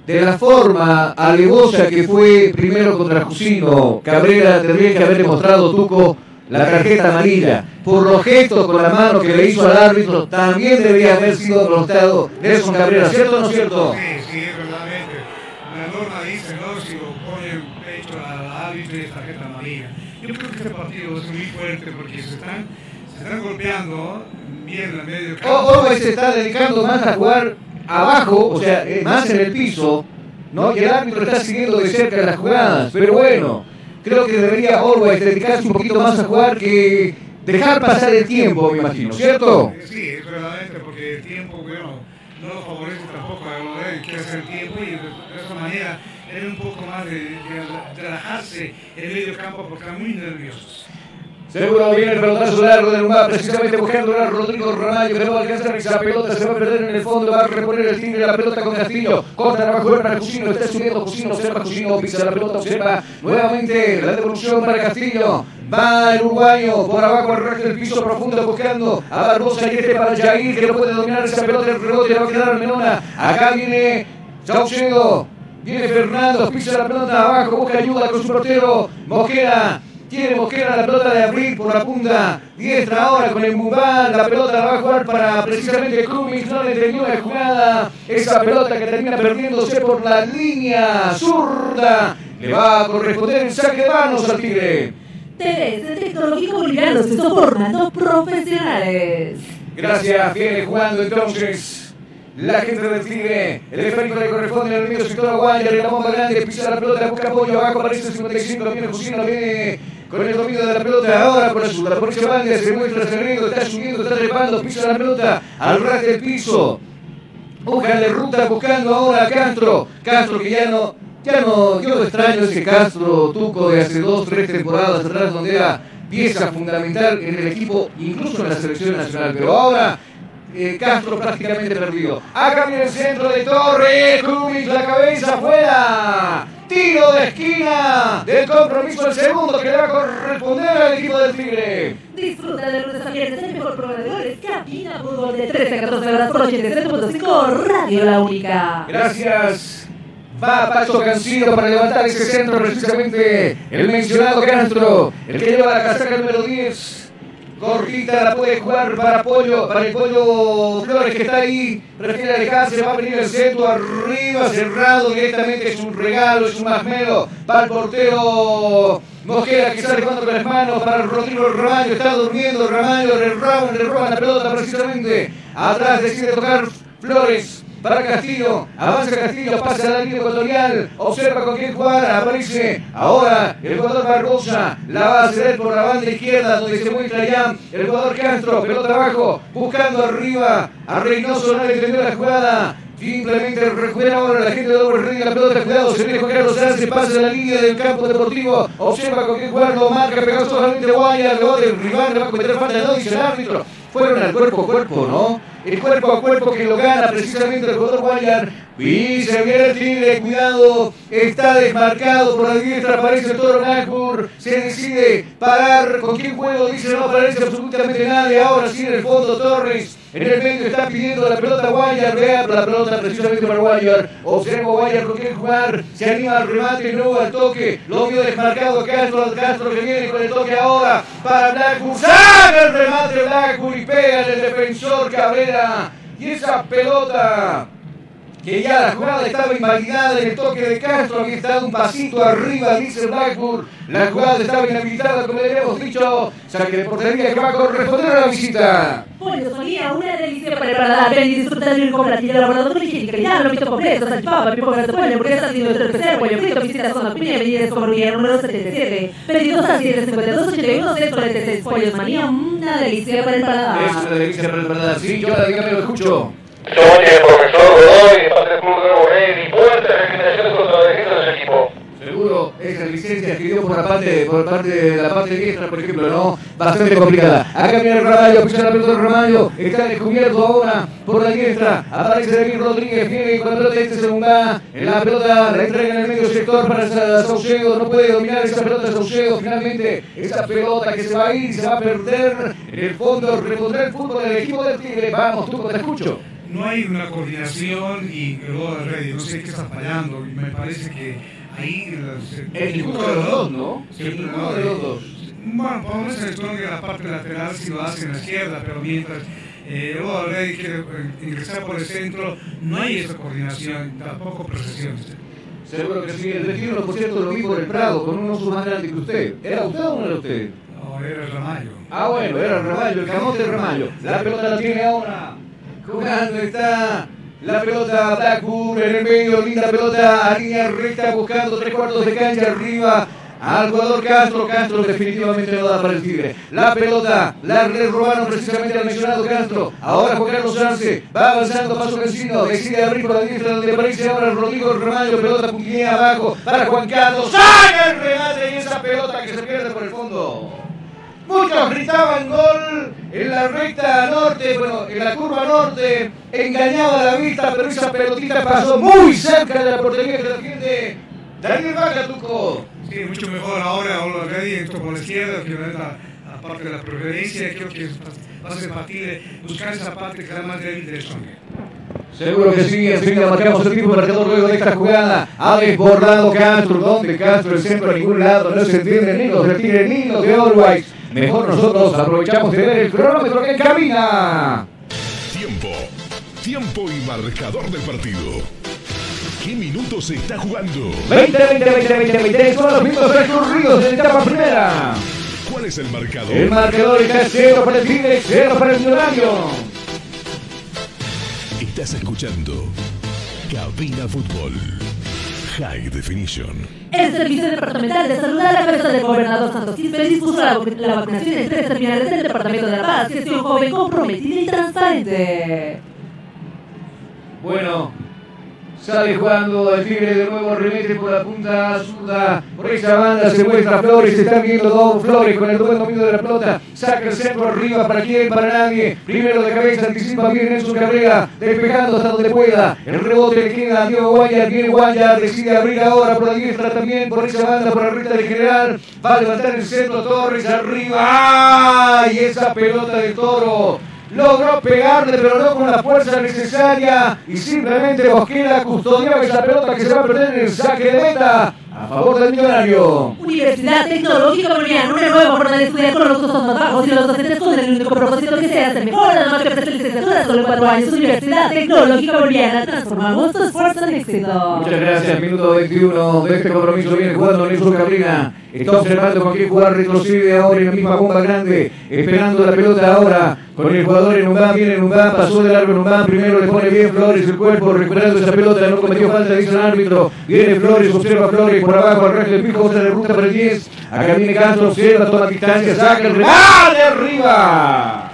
De la forma alevosa que fue primero contra Jusino, Cabrera tendría que haber demostrado Tuco la tarjeta amarilla. Por los gestos con la mano que le hizo al árbitro, también debería haber sido demostrado Nelson Cabrera, ¿cierto o no cierto? Sí, sí, es verdaderamente. La norma dice, ¿no? Si lo pone en pecho al árbitro es tarjeta amarilla. Yo creo que este partido es muy fuerte porque se están, se están golpeando en medio campo. Orwell se está dedicando más a jugar abajo, o sea, eh, más en el piso, ¿no? Y el árbitro está siguiendo de cerca las jugadas, pero bueno, creo que debería dedicarse un poquito más a jugar que dejar pasar el tiempo, me imagino, ¿cierto? Sí, es verdaderamente porque el tiempo, bueno, no lo favorece tampoco a Glover, que hace el tiempo y de, esa manera tener un poco más de, de relajarse en medio campo porque están muy nerviosos. Seguro viene el pelotazo largo del lugar, precisamente buscando a Rodrigo Ramallo, que no va a esa pelota, se va a perder en el fondo, va a reponer el tigre la pelota con Castillo, corta abajo para Jusino, está subiendo Jusino, observa Jusino, pisa la pelota, observa nuevamente la devolución para Castillo, va el uruguayo, por abajo al rack del piso profundo buscando a Barbosa y este para Jair, que no puede dominar esa pelota, el rebote le va a quedar al Menona, acá viene Saucedo, viene Fernando, pisa la pelota abajo, busca ayuda con su portero, Mosquera, tiene Mosquera la pelota de abrir por la punta diestra ahora con el Mubán. La pelota la va a jugar para precisamente Cummings. No le entendió la jugada. Esa pelota que termina perdiéndose por la línea zurda. Le va a corresponder el saque de manos al Tigre. El Tecnológico Boliviano se formando profesionales. Gracias, viene jugando entonces. La gente del Tigre, el esférico le corresponde el medio sector a Guayar, la bomba grande, pisa la pelota, busca apoyo, abajo aparece el 55, viene Jusino, viene con el dominio de la pelota ahora por azul, la próxima banda se muestra Cerrero, está subiendo, está trepando, pisa la pelota al ras del piso, busca de ruta buscando ahora a Castro, Castro que ya no, ya no, yo extraño ese Castro Tuco de hace dos, tres temporadas atrás donde era pieza fundamental en el equipo, incluso en la selección nacional, pero ahora eh, Castro prácticamente perdido. Acá viene el centro de Torre, Cummings la cabeza afuera. Tiro de esquina del compromiso, el segundo que le va a corresponder al equipo del Tigre. Disfruta de lunes a viernes el mejor programa de goles. Cabina Fútbol de 13 a 14 horas por 87.5 Radio La Única. Gracias. Va Pacho Cancino para levantar ese centro, precisamente el mencionado Castro, el que lleva la casaca número 10. Cortita la puede jugar para Pollo, para el Pollo Flores que está ahí, prefiere alejarse, va a venir el centro arriba, cerrado directamente, es un regalo, es un masmelo para el portero Mosquera que sale jugando con las manos para Rodrigo Ramallo, está durmiendo Ramallo, le roban, le roban la pelota precisamente, atrás decide tocar Flores, para Castillo, avanza Castillo, pasa la línea ecuatorial, observa con quién jugar, aparece. Ahora el jugador Barbosa, la va a ceder por la banda izquierda donde se muestra ya el jugador Castro, pelota abajo, buscando arriba a Reynoso, no le la jugada, Simplemente recupera ahora la gente de Doble Rey la pelota, cuidado, se viene Juan Carlos Arce, pasa a la línea del campo deportivo, observa con qué jugar, marca, pegado solamente Guaya, del rival, le va a cometer falta, no dice el árbitro, fueron al cuerpo a cuerpo, ¿no? El cuerpo a cuerpo que lo gana precisamente el jugador Guayar. Y se viene el Tigre, cuidado, está desmarcado por la diestra, aparece el toro Nagbur, se decide parar, ¿con quién juego? Dice no aparece absolutamente nadie, ahora sí en el fondo Torres, en el medio está pidiendo la pelota Guayar, vea la pelota precisamente para Guayar, observa Guayar con quién jugar, se anima al remate, no al toque, lo vio desmarcado Castro, al Castro que viene con el toque ahora para Blackburn, saca el remate Blackburn y pega en el defensor Cabrera, y esa pelota que ya la jugada estaba invalidada en el toque de Castro, había estado un pasito arriba, dice Blackburn. La jugada estaba inhabilitada, como le habíamos dicho. Saque de portería que va a corresponder a la visita. Pollo Solía, una delicia para el paladar. Ven y disfruta de un platillo elaborado con higiene ya lo visto completo, salchipapa, pipo de pollo, porque está haciendo nuestro especial pollo frito. Visita zona Piña, Avenida Escobarría, número 77. Pedidos a 752 81 646 Pollos Manía, una delicia para el paladar. Es una delicia para el paladar. Sí, yo la dígame, lo escucho. Oye, profesor Godoy, de parte del Club Nuevo Rey, fuertes contra la defensa de su equipo. Seguro, esas licencias que dio por la parte, por parte de la parte diestra, por ejemplo, ¿no? Bastante complicada. Acá viene el Ramallo, pisa la pelota del Ramallo, está descubierto ahora por la diestra. Aparece David Rodríguez, viene con la pelota este segundo en la pelota, la entrega en el medio sector para Saucedo, no puede dominar esa pelota Saucedo. Finalmente, esa pelota que se va a ir, se va a perder. En el fondo, repondrá el fútbol del equipo del Tigre. Vamos, tú te escucho. No hay una coordinación y luego de Rey, no sé qué está fallando. y Me parece que ahí. Es ninguno de los dos, ¿no? Siempre ninguno de los dos. Bueno, eso es que la parte lateral si lo hace en la izquierda, pero mientras eh, luego Rey quiere eh, ingresar por el centro, no hay esa coordinación, tampoco precisión. Seguro que sí. El destino, por cierto, lo vi por el Prado, con un oso más grande que usted. ¿Era usted o no era usted? No, era el Ramallo. Ah, bueno, era el Ramallo, el camote Ramallo. La pelota la tiene ahora. Jugando está la pelota Blackburn en el medio, linda pelota a línea recta, buscando tres cuartos de cancha arriba. Al jugador Castro, Castro definitivamente no da para el Tigre. La pelota la robaron precisamente al mencionado Castro. Ahora Juan Carlos Arce va avanzando paso vencino. Decide abrir por la diestra donde aparece ahora Rodrigo Ramallo. Pelota puñea abajo para Juan Carlos. ¡Saca el remate y esa pelota que se pierde por el fondo! Muchos gritaban gol en la recta norte, bueno, en la curva norte, engañaba la vista, pero esa pelotita pasó muy cerca de la portería que defiende Daniel Tuco. Sí, mucho mejor ahora, ahora esto por la izquierda, que la, la, parte de la preferencia, creo que va a ser factible buscar esa parte que era más débil de Song. Seguro que sí, enseguida marcamos el tiempo marcador luego de esta jugada. Ha desbordado Castro, donde Castro el centro a ningún lado, no se entiende ni los del Tigre ni los de Always. Mejor nosotros aprovechamos de ver el cronómetro que camina. Tiempo, tiempo y marcador del partido. ¿Qué minutos se está jugando? 20, 20, 20, 20, 20. Son los minutos transcurridos de la etapa primera. ¿Cuál es el marcador? El marcador está 0 para el Tigre, 0 para el Millonario. Estás escuchando Cabina Fútbol. High Definition. El Servicio Departamental de Salud a la cabeza del gobernador Santos Quispe dispuso la, la vacunación en tres terminales del Departamento de La Paz, gestión joven comprometida y transparente. Bueno, Sale jugando el Tigre de nuevo, remete por la punta zurda. Por esa banda se muestra Flores. Están viendo dos Flores con el buen dominio de la pelota. Saca el centro arriba. ¿Para quién? Para nadie. Primero de cabeza anticipa bien en su carrera. Despejando hasta donde pueda. El rebote le queda a Diego Guayar. Viene Guayar. Decide abrir ahora por la diestra también. Por esa banda, por la recta de general. Va a levantar el centro Torres arriba. ¡Ay! Esa pelota de toro logró pegarle, pero no con la fuerza necesaria y simplemente Bosquera custodiaba esa pelota que se va a perder en el saque de meta a favor del millonario. Universidad Tecnológica Boliviana, una nueva forma de estudiar con los costos más bajos y los docentes con el único propósito que sea hacer mejor, además que ofrece licenciatura solo cuatro años. Universidad Tecnológica Boliviana, transformamos tu esfuerzo en éxito. Muchas gracias, minuto 21 de este compromiso viene jugando Nelson Cabrina. Está observando con qué jugar, retrocede ahora en la misma bomba grande, esperando la pelota ahora con el jugador en Umbán, viene en Umbán, pasó de largo en Umbán, primero le pone bien Flores el cuerpo, recuperando esa pelota, no cometió falta, dice el árbitro, viene Flores, observa Flores por abajo, al resto del pico, otra de ruta para el 10, acá viene Castro, observa, toma distancia, saca el remate arriba.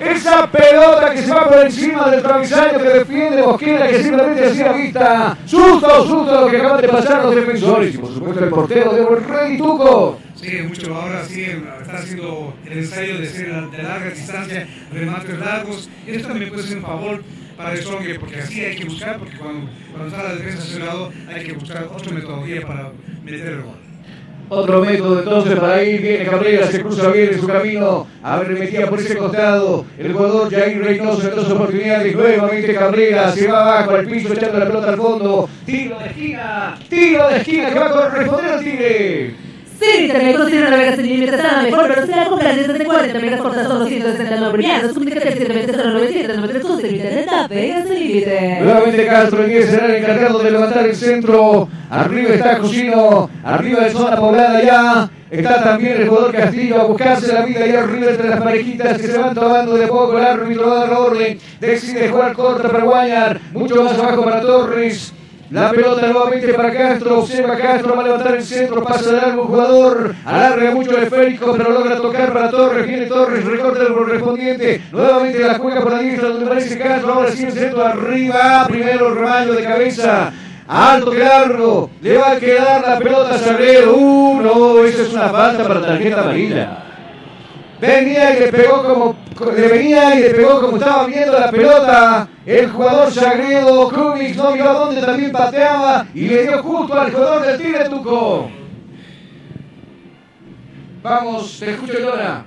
Esa pelota que se va por encima del travesaño que defiende Bosquera, que simplemente hacía vista. Susto, susto lo que acaban de pasar los defensores. Por supuesto el portero de Rey Tuco. Sí, mucho ahora sí está haciendo el ensayo de ser de larga distancia, remates largos. Esto también puede ser un favor para el porque así hay que buscar, porque cuando, cuando está la defensa a lado hay que buscar otra metodología para meter el gol. Otro método entonces para ir, viene Cabrera, se cruza bien en su camino, metía por ese costado, el jugador Jair Reynoso en dos oportunidades, nuevamente Cabrera, se va abajo al piso echando la pelota al fondo, tiro de esquina, tiro de esquina que va a corresponder al Tigre. Sí, también considera navegas sin límites a la mejor velocidad con planes desde 40 megas por tan solo 169 bolivianos. Comunícate al 720 internet navegas sin límites. Nuevamente Castro será el encargado de levantar el centro. Arriba está Cosino, arriba de zona poblada ya. Está también el jugador Castillo a buscarse la vida ahí arriba entre las parejitas que se van tomando de poco. El árbitro va a dar la orden. Decide jugar corta para Guayar. Mucho más abajo para Torres. La pelota nuevamente para Castro, observa Castro, va a levantar el centro, pasa de largo jugador, alarga mucho el esférico, pero logra tocar para Torres, viene Torres, recorta el correspondiente, nuevamente la juega por la diestra donde parece Castro, ahora sí el centro arriba, primero ramallo de cabeza, alto que largo, le va a quedar la pelota a Sagredo, uh, no, esa es una falta para tarjeta amarilla. Venía y le pegó como le venía y le pegó como estaba viendo la pelota. El jugador Sagredo, Kumis no vio a dónde también pateaba y le dio justo al jugador del Tigre Tuco. Vamos, te escucho Lora.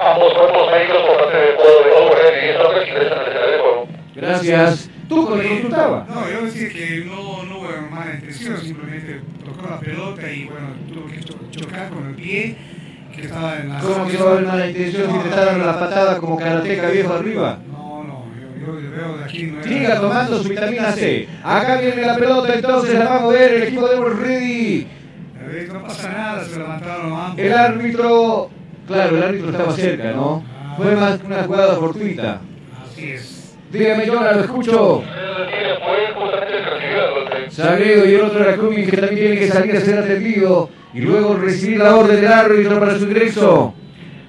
Ambos cuerpos médicos por parte del cuadro de Overhead y ingresan al escenario de juego. Gracias. ¿Tú le consultaba? No, yo decía que no, no hubo mala intención, simplemente tocó la pelota y bueno, tuvo que cho- chocar con el pie que estaba en la ¿Cómo que va a haber mala intención si te está dando la patada como karateca viejo arriba? No, no, yo, yo veo de aquí no era- Siga tomando su vitamina C. Acá viene la pelota, entonces la va a mover el equipo de Ready. A ver, No pasa nada, se levantaron ambos. El árbitro, claro, el árbitro estaba cerca, ¿no? Fue más que una jugada fortuita. Así es. Dígame, yo lo escucho. Sagredo y el otro era Cummings que también tiene que salir a ser atendido y luego recibir la orden del árbitro para su ingreso.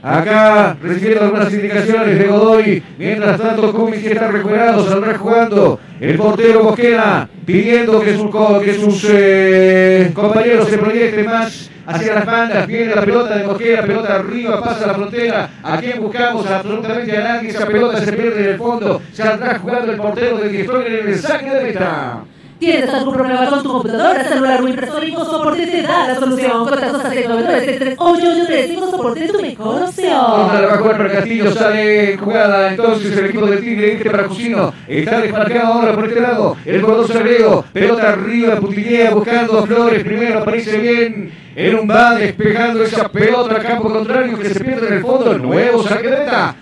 Acá recibiendo algunas indicaciones de Godoy. Mientras tanto, Cummings está recuperado, saldrá jugando. El portero Mosquera pidiendo que, sus que sus eh, compañeros se proyecten más hacia las bandas. Viene la pelota de Mosquera, pelota arriba, pasa la frontera. ¿A quién buscamos? Absolutamente a nadie. Esa pelota se pierde en el fondo. Saldrá jugando el portero de Diestrón en el saque de meta. ¿Tienes algún problema con tu computadora, celular o impresora? InfoSoporte te da la solución. Contactos al 699 InfoSoporte es tu mejor opción. Contra la va a jugar para Castillo, sale jugada entonces el equipo de Tigre, este para Cusino, está desmarcado ahora por este lado, el jugador Sagredo, pelota arriba, putilea buscando Flores, primero aparece bien, en un va despejando esa pelota al campo contrario que se pierde en el fondo, el nuevo saque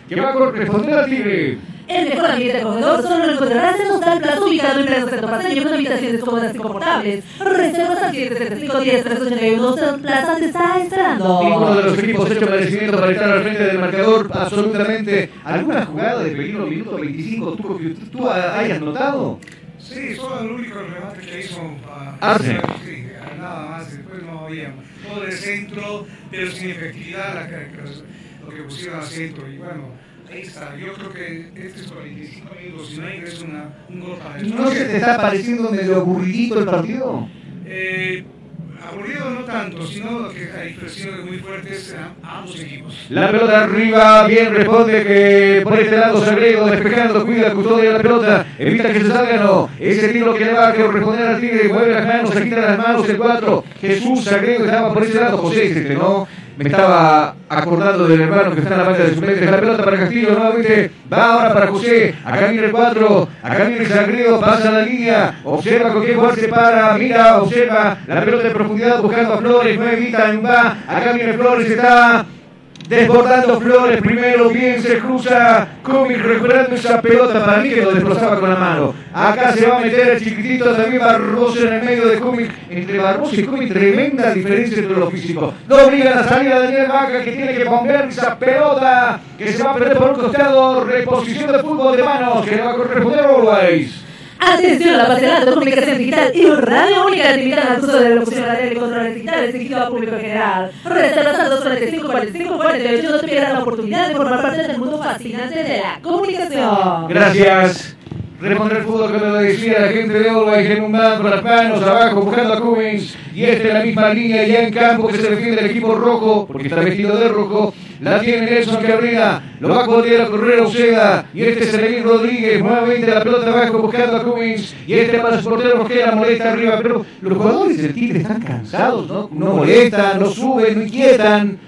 que va a corresponder a Tigre. El mejor ambiente acogedor solo lo encontrarás en Hostal Plaza, ubicado en pleno centro paseño, con habitaciones cómodas y confortables. Reservas al 775-10-381. Hostal Plaza te está esperando. Ninguno de los equipos hecho merecimiento para estar al frente del marcador, absolutamente. ¿Alguna jugada de peligro minuto 25 tú, que tú hayas notado? Sí, solo el único remate que hizo Ah, sí. sí, nada más, después no había todo el centro, pero sin efectividad la lo que pusieron al centro y bueno, ahí está, yo creo que estos 45 minutos, si no ingresa una, un gol para el ¿No se te está pareciendo medio aburridito el partido? Eh, aburrido no tanto, sino que hay presiones muy fuertes a ambos equipos. La pelota arriba, bien responde que por este lado Sagredo despejando, cuida, custodia la pelota, evita que se salga, no. Ese tiro que le va a corresponder al Tigre, mueve las manos, se quita las manos el 4. Jesús Sagredo estaba por ese lado, José es este, ¿no? Me estaba acordando del hermano que está en la banca de suplentes. La pelota para Castillo nuevamente. Va ahora para José. Acá viene el 4. Acá viene Sagredo. Pasa la línea. Observa con qué jugar se para. Mira, observa la pelota de profundidad buscando a Flores. No evita. Va. Acá viene Flores. Está desbordando Flores. Primero bien se cruza. Cummings recuperando esa pelota. Para mí que lo desplazaba con la mano. Acá se va a meter el chiquitito también Barbosa en el medio de Cummings. Entre Barbosa y Cummings, tremenda diferencia entre los físicos. No obligan a salir a Daniel Vaca que tiene que bombear esa pelota que se va a perder por un costado. Reposición de fútbol de manos que le va a corresponder a Always. Atención, la Patronato, Comunicación Digital y Radio Única te invitan al curso de locución radial y controles digitales dirigido al público en general. Reservas al 245 45 48 no te pierdas la oportunidad de formar parte del mundo fascinante de la comunicación. Gracias. Responder el fútbol me lo decía la gente de Always en un man las manos abajo buscando a Cummings. Y este en la misma línea ya en campo que se defiende el equipo rojo porque está vestido de rojo. La tiene Nelson Cabrera. Lo va a poder a Oceda. Y este es Elevin Rodríguez. Nuevamente la pelota abajo buscando a Cummings. Y este para su portero Mosquera molesta arriba. Pero los jugadores del Tigre están cansados, ¿no? No molestan, no suben, no inquietan.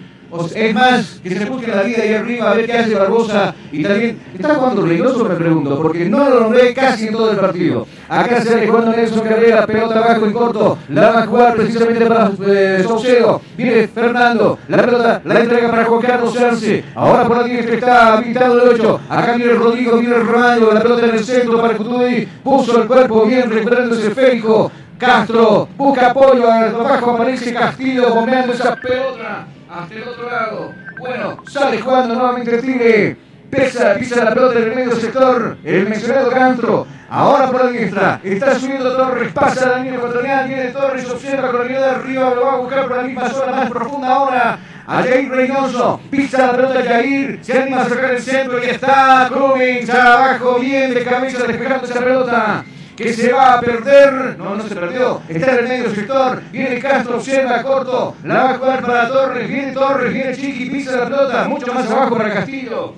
Es más, que se busque la vida ahí arriba a ver qué hace Barbosa. Y también, ¿está jugando Reynoso? Me pregunto, porque no lo nombré casi en todo el partido. Acá se sale jugando Nelson Carrera, pelota abajo en corto. La va a jugar precisamente para eh, Saucedo. Viene Fernando, la pelota la entrega para Juan Carlos Arce. Ahora por aquí está habilitado el 8. Acá viene Rodrigo, viene Romano, la pelota en el centro para Cutuy. Puso el cuerpo bien, recuperando ese esférico. Castro busca apoyo, abajo aparece Castillo bombeando esa pelota hasta el otro lado. Bueno, sale jugando nuevamente el Tigre. Pesa, pisa la pelota en el medio sector. El mencionado Castro. Ahora por la diestra. Está subiendo Torres. Pasa la línea ecuatorial. Viene Torres. Observa con la de arriba. Lo va a buscar por la misma zona más profunda ahora. A Jair Reynoso. Pisa la pelota Jair. Se anima a sacar el centro. Y está Cummings abajo. Bien de cabeza despejando esa pelota que se va a perder. No, no se perdió. Está en el medio sector. Viene Castro, observa corto. La va a jugar para Torres. Viene Torres, viene Chiqui, pisa la pelota. Mucho más abajo para Castillo.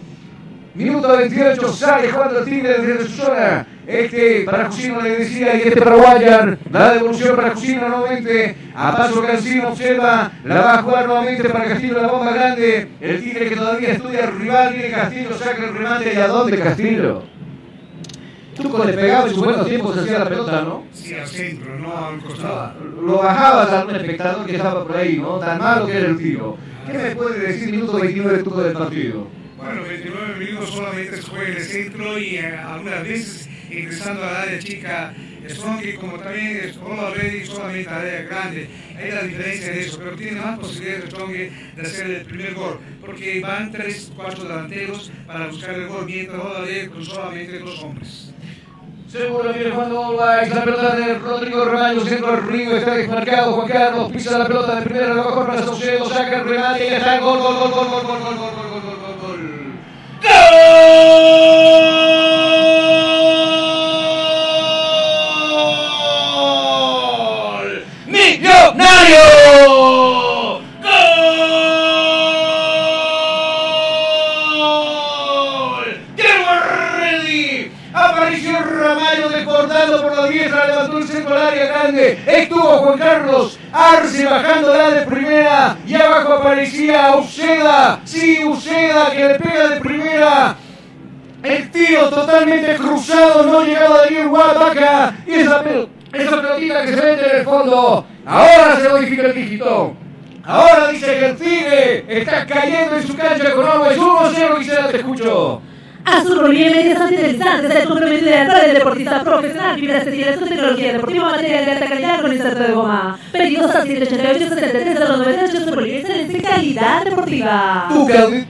Minuto 28, sale jugando Tigre desde su zona. Este para Jusino le decía y este para Guayar. La devolución para Jusino nuevamente. A paso Cancino observa. La va a jugar nuevamente para Castillo la bomba grande. El Tigre que todavía estudia el rival. Viene Castillo, saca el remate. ¿Y a dónde Castillo? Tuco le pegaba en sus buenos tiempos hacía la pelota, ¿no? Sí, al centro, no al costado. Lo bajabas a algún espectador que estaba por ahí, ¿no? Tan malo que era el tiro. ¿Qué me puede decir minuto 29 de Tuco del partido? Bueno, 29 minutos solamente se juega en el centro y eh, algunas veces ingresando al área chica Strong, como también es All Already solamente área grande. Hay la diferencia de eso, pero tiene más posibilidades Strong de hacer el primer gol, porque van tres, cuatro delanteros para buscar el gol, mientras All Already con solamente dos hombres. Seguro viene Juan Olvais, la pelota de Rodrigo Ramaño, centro del río, está desmarcado, Juan Carlos pisa la pelota de primera, la bajo para Saucedo, saca el remate y está, gol, gol, gol, gol, gol, gol, gol, gol, gol, gol, gol, gol, gol. La diestra, levantó el centro al área grande. Estuvo Juan Carlos Arce bajando la de primera y abajo aparecía Uceda. Sí, Uceda que le pega de primera. El tiro totalmente cruzado, no llegaba Daniel Guataca. Y esa, pel esa pelotita que se mete en el fondo. Ahora se modifica el dígito. Ahora dice que el Tigre está cayendo en su cancha con agua. Es 1-0 y te escucho. Azul Bolivia Medias Antideslizantes, el comprometido de para el deportista profesional, fibras especiales con tecnología deportiva, material de alta calidad con inserto de goma. Pedidos al 788 73 98 Azul Bolivia, excelencia calidad deportiva.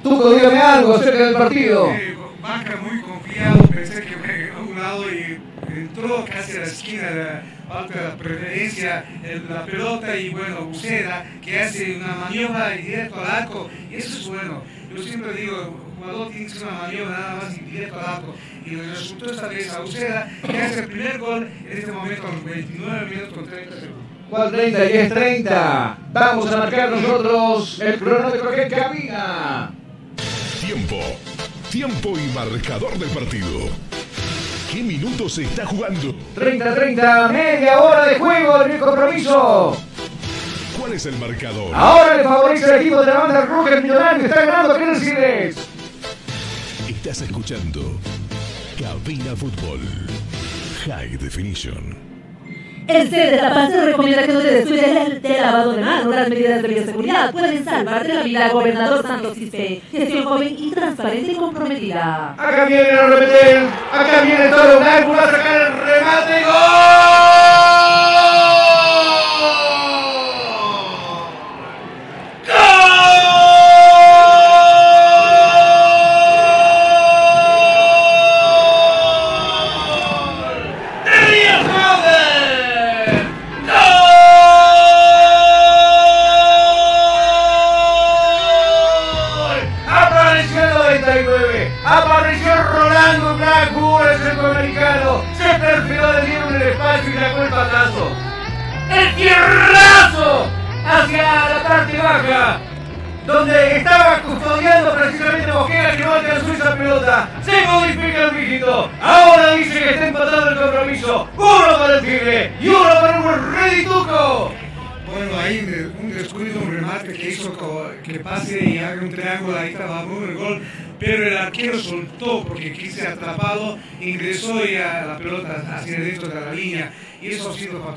Tuco, dígame algo acerca del partido. Eh, Vaca muy confiado, pensé que me a un lado y entró casi a la esquina de la alta preferencia el- la pelota y bueno, Uceda que hace una maniobra directo al arco y eso es bueno. Yo siempre digo, el jugador tiene que hacer una maniobra nada más y directo al arco y resultó esta vez a Uceda que hace el primer gol en este momento a los 29 minutos con 30 segundos. ¿Cuál 30 y es 30? Vamos a marcar nosotros el cronómetro que camina. Tiempo. Tiempo y marcador del partido. ¿Qué minutos se está jugando? 30-30, media hora de juego en el compromiso. ¿Cuál es el marcador? Ahora le favorece el equipo de la banda roja, el millonario está ganando Cines. Estás escuchando Cabina Fútbol. High Definition. El CD de La Paz te recomienda que no te descuides del, del lavado de manos. Las medidas de bioseguridad pueden salvarte la vida. Gobernador Santos Quispe. Gestión joven y transparente y comprometida. Acá viene el remeter, acá viene todo un ángulo a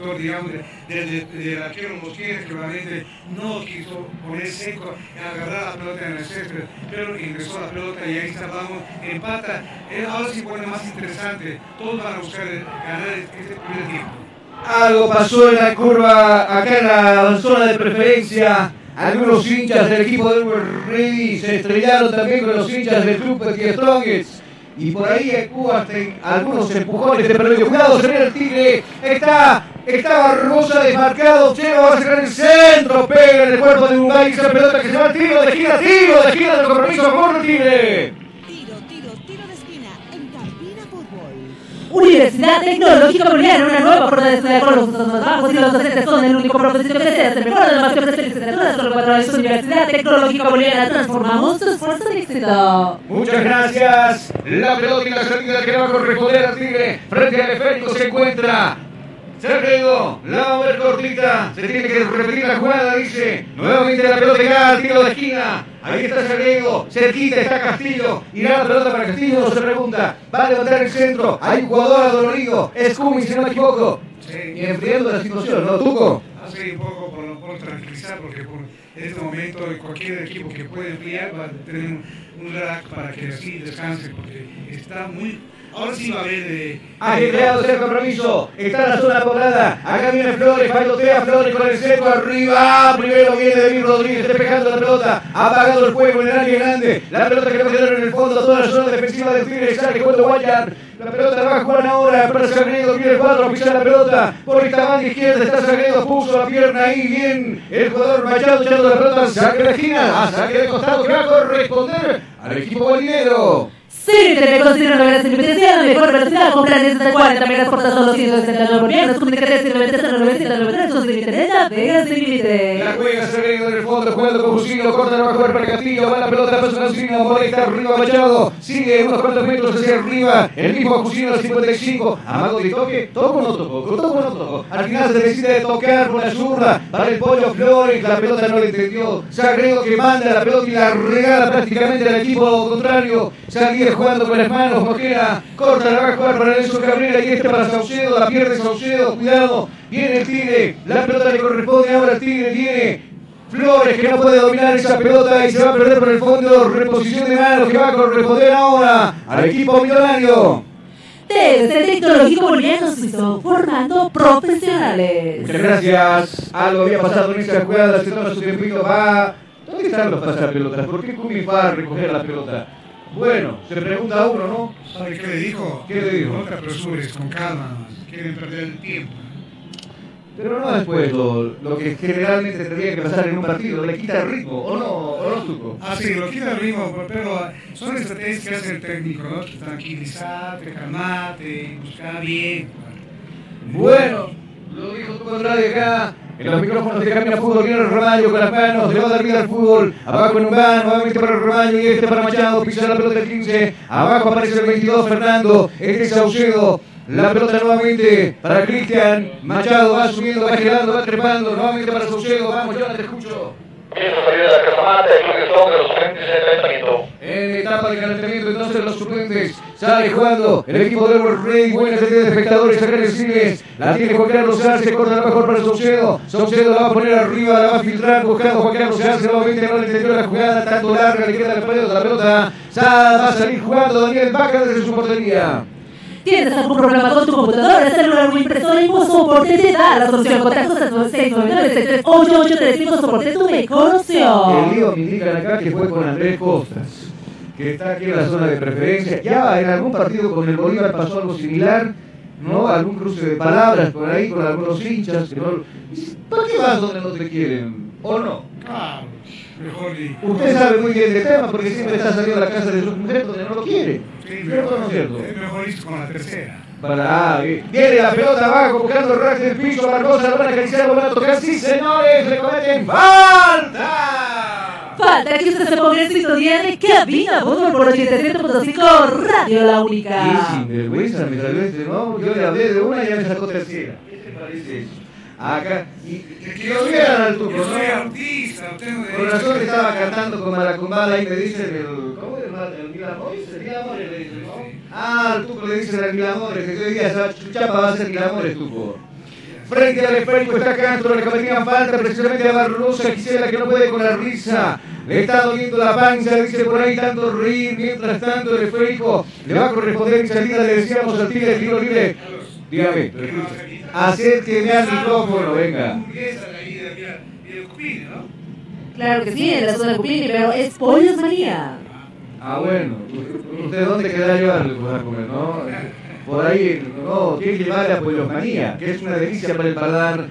factor, digamos, del arquero Mosquera, que realmente no quiso poner seco agarrar la pelota en el césped, pero ingresó la pelota y ahí estábamos, empata. Eh, ahora sí pone más interesante, todos van a buscar ganar este primer tiempo. Algo pasó en la curva, acá en la zona de preferencia. Algunos hinchas del equipo de Ready se estrellaron también con los hinchas del club Petit Strongest. Y por ahí Cuba algunos empujones de perdido. Cuidado, se viene el tigre. Está, está Barbosa desmarcado. Lleva, va a sacar el centro. Pega en el cuerpo de Uruguay. Esa pelota que se va tiro de gira, tiro de gira del compromiso el tigre. Universidad Tecnológica Boliviana, una nueva forma de estudiar con los más bajos y los docentes son el único profesor que desea ser mejor de las que ofrece licenciaturas solo cuatro años. Universidad Tecnológica Boliviana, transformamos tu esfuerzo en éxito. Muchas gracias. La pelota y la salida que va a corresponder al Tigre frente al esférico se encuentra Sergio, la va a ver cortita. Se tiene que repetir la jugada, dice. Nuevamente la pelota llega al tiro de esquina. Ahí está Sergio, cerquita está Castillo. Irá la pelota para Castillo, no se pregunta. Va a levantar el centro. Hay un jugador adolorido. Es Cumi, si no me equivoco. Y enfriando la situación, ¿no, Tuco? Hace un poco por, por tranquilizar, porque por en este momento cualquier equipo que puede enfriar va a tener un, un para que así descanse, porque está muy Ahora sí va a haber. Compromiso. Está la zona poblada. Acá viene Flores. Bailotea Flores con el centro arriba. Primero viene David Rodríguez despejando la pelota. Ha apagado el fuego en el área grande. La pelota que va a quedar en el fondo. Toda la zona defensiva del Tigre. Sale cuando Guayar. La pelota va a jugar ahora para Sagredo. Viene el cuadro. Pisa la pelota. Por esta banda izquierda está Sagredo. Puso la pierna ahí. Bien. El jugador Machado echando la pelota. Saque de esquina. A saque de costado que va a corresponder al equipo bolinero. Siri te considera una gran limitación, mejor velocidad, con planes de 40 megas por tan solo 169 bolivianos, comunicate 193 993 son sin internet, Vegas sin límite. La juega Sereno en el fondo, jugando con Jusino, corta, la va a jugar para Castillo, va la pelota, pasa Jusino, molesta arriba Machado, sigue unos cuantos metros hacia arriba, el mismo Jusino al 55, Amago de toque, toco no toco, toco no toco, al final se decide tocar con la zurda para el pollo Flores, la pelota no le entendió, Sagredo que manda la pelota y la regala prácticamente al equipo contrario, Sagredo jugando con las manos, Mosquera, corta, la va a jugar para Nelson Cabrera y este para Saucedo, la pierde Saucedo, cuidado, viene el Tigre, la pelota le corresponde ahora al Tigre, viene Flores que no puede dominar esa pelota y se va a perder por el fondo, reposición de manos que va a corresponder ahora al equipo millonario. Desde Tecnológico Boliviano Suizo, formando profesionales. Muchas gracias. Algo había pasado en esa jugada, se toma su tiempito, va. ¿Dónde están los pasapelotas? ¿Por qué Kumi va a recoger la pelota? Bueno, se pregunta uno, ¿no? ¿Sabe qué le dijo? ¿Qué le dijo? No te apresures, con calma, quieren perder el tiempo. Pero no después lo, lo, que generalmente tendría que pasar en un partido, le quita el ritmo, ¿o no, o no? Ah, sí, lo quita el ritmo, pero son estrategias que hace el técnico, ¿no? Tranquilizarte, calmarte, buscar bien. Bueno, lo dijo tu contrario acá. En los micrófonos de Camina Fútbol el Romaño con las manos, le va a dar vida al fútbol. Abajo en un van, nuevamente para el Romaño y este para Machado, pisa la pelota del 15. Abajo aparece el 22 Fernando, este es Saucedo. La pelota nuevamente para Cristian. Machado va subiendo, va gelando, va trepando. Nuevamente para Saucedo. Vamos, yo te escucho. Salir de la casamata, el de Strong de los suplentes en el calentamiento. En etapa de calentamiento, entonces los suplentes sale jugando el equipo de World Rey. Buena cantidad de espectadores acá en el. La tiene Juan Carlos se corta la mejor para Saucedo. Saucedo la va a poner arriba, la va a filtrar, buscando Juan Carlos Arce. Nuevamente no le entendió la jugada, tanto larga, le queda la pelota. La pelota va a salir jugando Daniel Vaca desde su portería. ¿Tienes algún problema con tu computadora, celular o impresora? soporte te da la solución. Contactos al 699 soporte tu mejor opción. El lío me indican acá que fue con Andrés Costas, que está aquí en la zona de preferencia. Ya en algún partido con el Bolívar pasó algo similar. ¿no? Algún cruce de palabras por ahí con algunos hinchas. Que no... ¿Por qué vas donde no te quieren? ¿O no? Claro, mejor Usted sabe muy bien del tema porque siempre está saliendo a la casa de su mujer donde no lo quiere. Sí, ¿Cierto no es cierto? Es mejor ir con la tercera. Para, ah, viene la pelota abajo buscando el rack del piso, Barbosa lo van a acariciar, lo van a tocar, sí señores, le cometen falta. Falta que usted se ponga en sintonía de Cabina Fútbol por 87.5 Radio La Única. Y sin vergüenza me salió este, ¿no? Yo le hablé de una y ya me sacó tercera. ¿Qué te parece eso? Acá. Y, que lo vieran al tuco, Yo soy ¿no? artista, no tengo Por razón estaba cantando con Maracumbala ahí me dicen el. ¿Cómo es el le dicen, ¿no? Ah, que hoy día esa chapa va a ser Milamores, tuco. Frente al esférico está Castro, le cometían falta precisamente a Barrosa, Gisela que no puede con la risa. Le está doliendo la panza, dice por ahí tanto reír. Mientras tanto el esférico le va a corresponder en salida, le decíamos al tigre tiro libre. Dígame, acérqueme al micrófono, venga. Claro que sí, en la zona de Cupini, pero es Pollos Manía. Ah, bueno. ¿Usted dónde quedará llevarle pues, a comer, no? Por ahí, no, tiene que llevarle a Pollos Manía, que es una delicia para el paladar.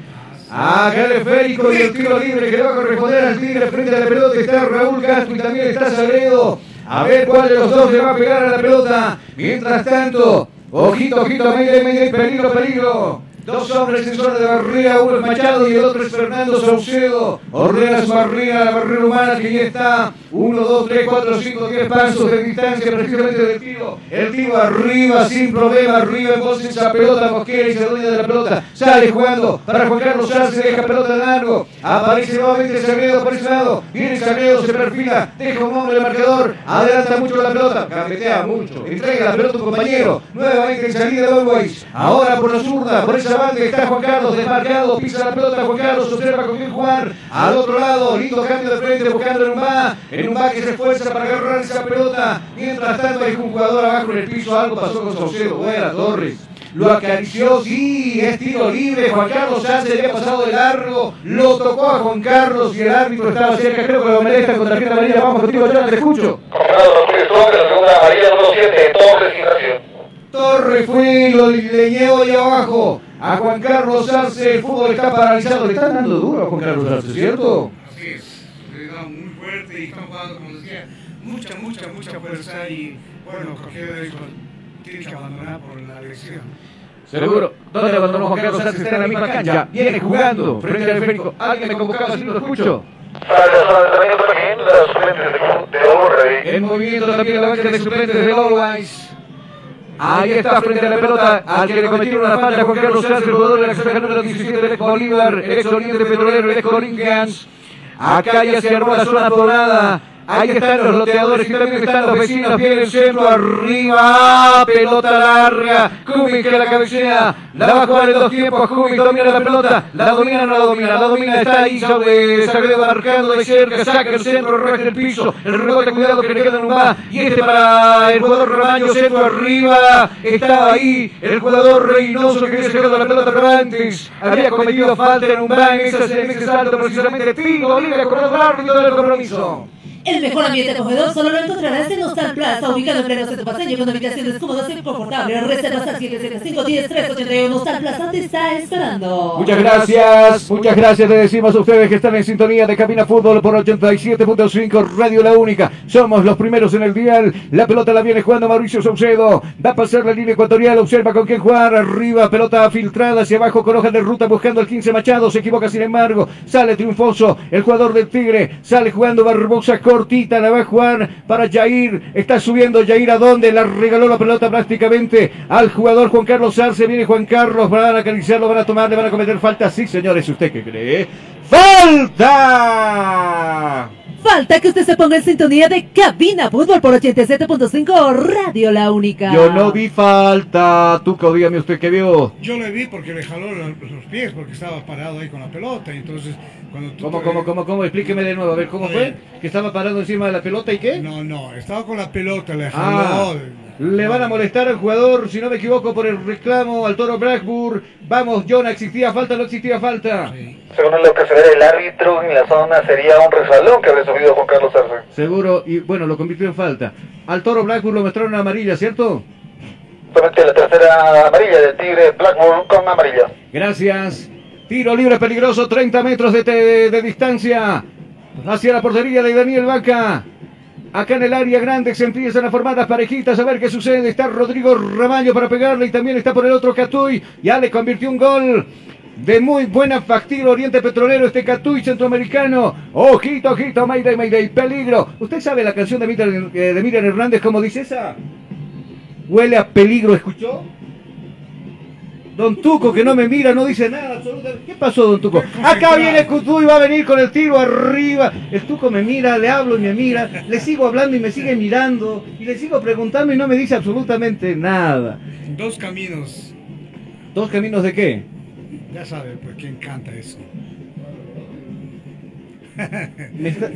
El esférico y el tiro libre que le va a corresponder al tigre frente a la pelota está Raúl Castro y también está Sagredo. A ver cuál de los dos le va a pegar a la pelota. Mientras tanto, ojito, ojito, Mayday, Mayday, peligro, peligro. Dos hombres en zona de barrera, uno es Machado y el otro es Fernando Saucedo. Ordena su barrera, la barrera humana que ya está. Uno, dos, tres, cuatro, cinco, diez pasos de distancia precisamente del tiro. El tiro arriba sin problema, arriba entonces esa pelota Mosquera y se dueña de la pelota. Sale jugando para Juan Carlos Sánchez, deja pelota en largo. Aparece nuevamente Sagredo por ese lado. Viene Sagredo, se perfila, deja un hombre de marcador. Adelanta mucho la pelota, gambetea mucho. Entrega la pelota a un compañero. Nuevamente en salida de Always. Ahora por la zurda, por esa banda está Juan Carlos desmarcado. Pisa la pelota Juan Carlos, observa con quién jugar. Al otro lado, lindo cambio de frente buscando en un. En un que se esfuerza para agarrar esa pelota. Mientras tanto hay un jugador abajo en el piso. Algo pasó con Saucedo. Buena Torres. Lo acarició, sí, es tiro libre. Juan Carlos Sánchez había pasado de largo. Lo tocó a Juan Carlos y el árbitro estaba cerca. Creo que lo molesta con tarjeta amarilla. Vamos contigo, Jonathan, te escucho. la segunda amarilla número 7, Torres y Gracio. Torre fue, lo leñó ahí abajo. A Juan Carlos Arce, el fútbol está paralizado. Le están dando duro a Juan Carlos Arce, ¿cierto? Así es, le da muy fuerte y están jugando, como decía, mucha, mucha, mucha fuerza y bueno, de ellos tiene que abandonar por la lesión. Seguro. ¿Dónde abandonó Juan Carlos Arce? Está en la misma cancha. Viene jugando frente al esférico. Alguien me convocaba, así lo escucho. De entrenamiento también, de, de Overready. En movimiento también la banca de suplentes del Always. Ahí está frente a la pelota al que le cometieron una falta Juan Carlos Sánchez, el jugador de la casaca número 17 del Bolívar, el ex Oriente Petrolero, ex Corinthians. Acá ya se armó la zona poblada. Ahí están los loteadores y también están los vecinos. Viene el centro arriba. Pelota larga. Cumming que la cabecea. La va a jugar en dos tiempos. Cumming domina la pelota. La domina, no la domina. La domina. Está ahí sobre Sagredo marcando de cerca. Saca el centro, revés del piso. El rebote, cuidado que le queda en un va. Y este para el jugador Ramaño. Centro arriba. Estaba ahí el jugador Reynoso que había sacado la pelota, pero antes había cometido falta en un. En ese, en ese salto precisamente. Tiro libre. Acordado el árbitro del compromiso. El mejor ambiente acogedor solo lo encontrarás en Hostal Plaza, ubicado en pleno centro paseño con habitaciones cómodas y confortables. Reservas al 775-10-381. Hostal Plaza te está esperando. Muchas gracias, muchas gracias. Le decimos a ustedes que están en sintonía de Cabina Fútbol por 87.5 Radio La Única. Somos los primeros en el dial. La pelota la viene jugando Mauricio Saucedo. Va a pasar la línea ecuatorial. Observa con quién jugar. Arriba, pelota filtrada hacia abajo con hoja de ruta buscando el 15 Machado. Se equivoca sin embargo. Sale triunfoso el jugador del Tigre. Sale jugando Barbosa cortita. La va a jugar para Jair. Está subiendo Jair a donde la regaló la pelota prácticamente al jugador Juan Carlos Arce. Viene Juan Carlos. Van a acariciarlo, van a tomar, le van a cometer falta. Sí, señores, ¿usted qué cree? ¡Falta! Falta que usted se ponga en sintonía de Cabina Fútbol por 87.5 Radio La Única. Yo no vi falta. Tuco, dígame usted qué vio. Yo le vi porque le jaló los, pies porque estaba parado ahí con la pelota y entonces cuando tú ¿Cómo, cómo, cómo, cómo? Explíqueme de nuevo, a ver, ¿cómo fue? ¿Que estaba parado encima de la pelota y qué? No, no, estaba con la pelota, le Ah, jaló. Le van a molestar al jugador, si no me equivoco, por el reclamo al toro Blackburn. Vamos, John, ¿existía falta o no existía falta? Según lo que se ve el árbitro en la zona sería un resbalón que habría sufrido Juan Carlos Arce. Seguro, y bueno, lo convirtió en falta. Al toro Blackburn lo mostraron amarilla, ¿cierto? Solamente la tercera amarilla del Tigre Blackburn con amarilla. Gracias. Tiro libre peligroso, 30 metros de, de- de distancia. Hacia la portería de Daniel Vaca. Acá en el área grande se empiezan a formar las parejitas a ver qué sucede. Está Rodrigo Ramallo para pegarle y también está por el otro Catuy. Ya le convirtió un gol de muy buena factura Oriente Petrolero este Catuy centroamericano. Ojito, ojito, Mayday, Mayday, peligro. ¿Usted sabe la canción de Miriam, eh, de Miriam Hernández cómo dice esa? Huele a peligro, ¿escuchó? Don Tuco que no me mira, no dice nada absolutamente. ¿Qué pasó, Don Tuco? Acá viene Cutú y va a venir con el tiro arriba. El Tuco me mira, le hablo y me mira. Le sigo hablando y me sigue mirando. Y le sigo preguntando y no me dice absolutamente nada. Dos caminos. ¿Dos caminos de qué? Ya sabe, pues que encanta eso. Me está-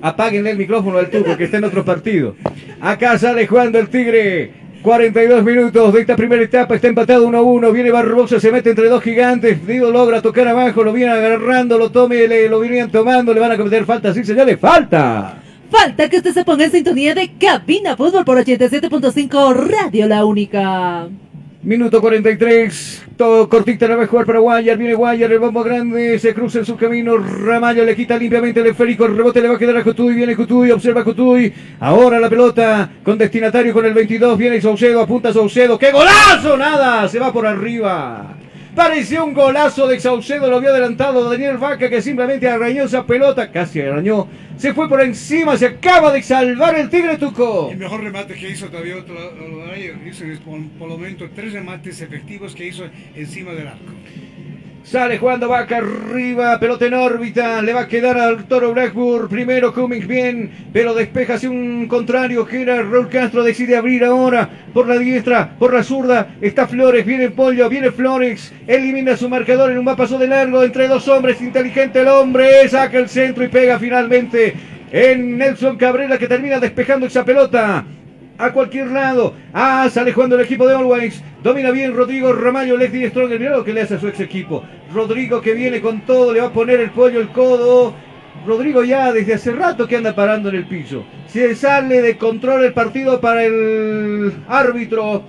Apáguenle el micrófono al Tuco que está en otro partido. Acá sale jugando el Tigre. 42 minutos de esta primera etapa, está empatado 1-1, viene Barbosa, se mete entre dos gigantes, Dido logra tocar abajo, lo viene agarrando, lo tome, le- lo vienen tomando, le van a cometer falta, sí señores, falta. Falta que usted se ponga en sintonía de Cabina Fútbol por 87.5 Radio La Única. Minuto 43, todo cortita la va a jugar para Guayar, viene Guayar, el bombo grande, se cruza en su camino, Ramallo le quita limpiamente el esférico, rebote le va a quedar a Cotuy, viene Cotuy, observa Cotuy, ahora la pelota con destinatario con el 22, viene Saucedo, apunta Saucedo, ¡qué golazo! Nada, se va por arriba. Pareció un golazo de Saucedo, lo había adelantado Daniel Vaca que simplemente arañó esa pelota, casi arañó, se fue por encima, se acaba de salvar el Tigre Tuco. El mejor remate que hizo otro, hizo por, por lo menos tres remates efectivos que hizo encima del arco. Sale jugando Vaca arriba, pelota en órbita, le va a quedar al Toro Blackburn. Primero Cummings bien, pero despeja hacia un contrario que era Raúl Castro. Decide abrir ahora por la diestra, por la zurda. Está Flores, viene Pollo, viene Flores. Elimina su marcador en un paso de largo entre dos hombres. Inteligente el hombre, saca el centro y pega finalmente en Nelson Cabrera que termina despejando esa pelota a cualquier lado. Ah, sale jugando el equipo de Always. Domina bien Rodrigo Ramallo, Lefty Stronger. Mirá lo que le hace a su ex equipo. Rodrigo que viene con todo, le va a poner el pollo, el codo. Rodrigo ya desde hace rato que anda parando en el piso. Se sale de control el partido para el árbitro.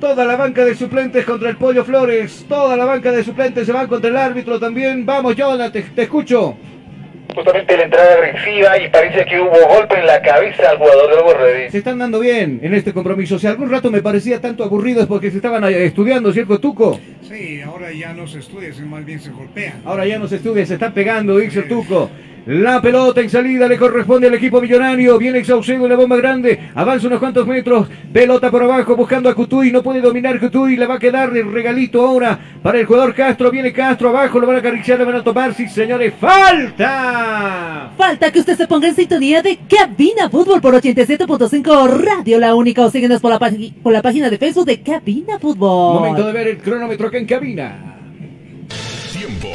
Toda la banca de suplentes contra el Pollo Flores. Toda la banca de suplentes se va contra el árbitro también. Vamos, Jonathan, te escucho. Justamente la entrada agresiva y parece que hubo golpe en la cabeza al jugador de Ready. Se están dando bien en este compromiso. Si algún rato me parecía tanto aburrido es porque se estaban eh, estudiando, ¿cierto, Tuco? Sí, ahora ya no se estudia, más bien se golpean. Ahora ya no se estudia, se está pegando, dice el Tuco. La pelota en salida le corresponde al equipo millonario. Viene Saucedo, la bomba grande. Avanza unos cuantos metros. Pelota por abajo buscando a Cutuy. No puede dominar Cutuy. Le va a quedar el regalito ahora para el jugador Castro. Viene Castro abajo. Lo van a acariciar, lo van a tomar. Sí, señores. ¡Falta! Falta que usted se ponga en sintonía de Cabina Fútbol por 87.5 Radio La Única o síguenos por la, por la página de Facebook de Cabina Fútbol. Momento de ver el cronómetro acá en cabina. Tiempo.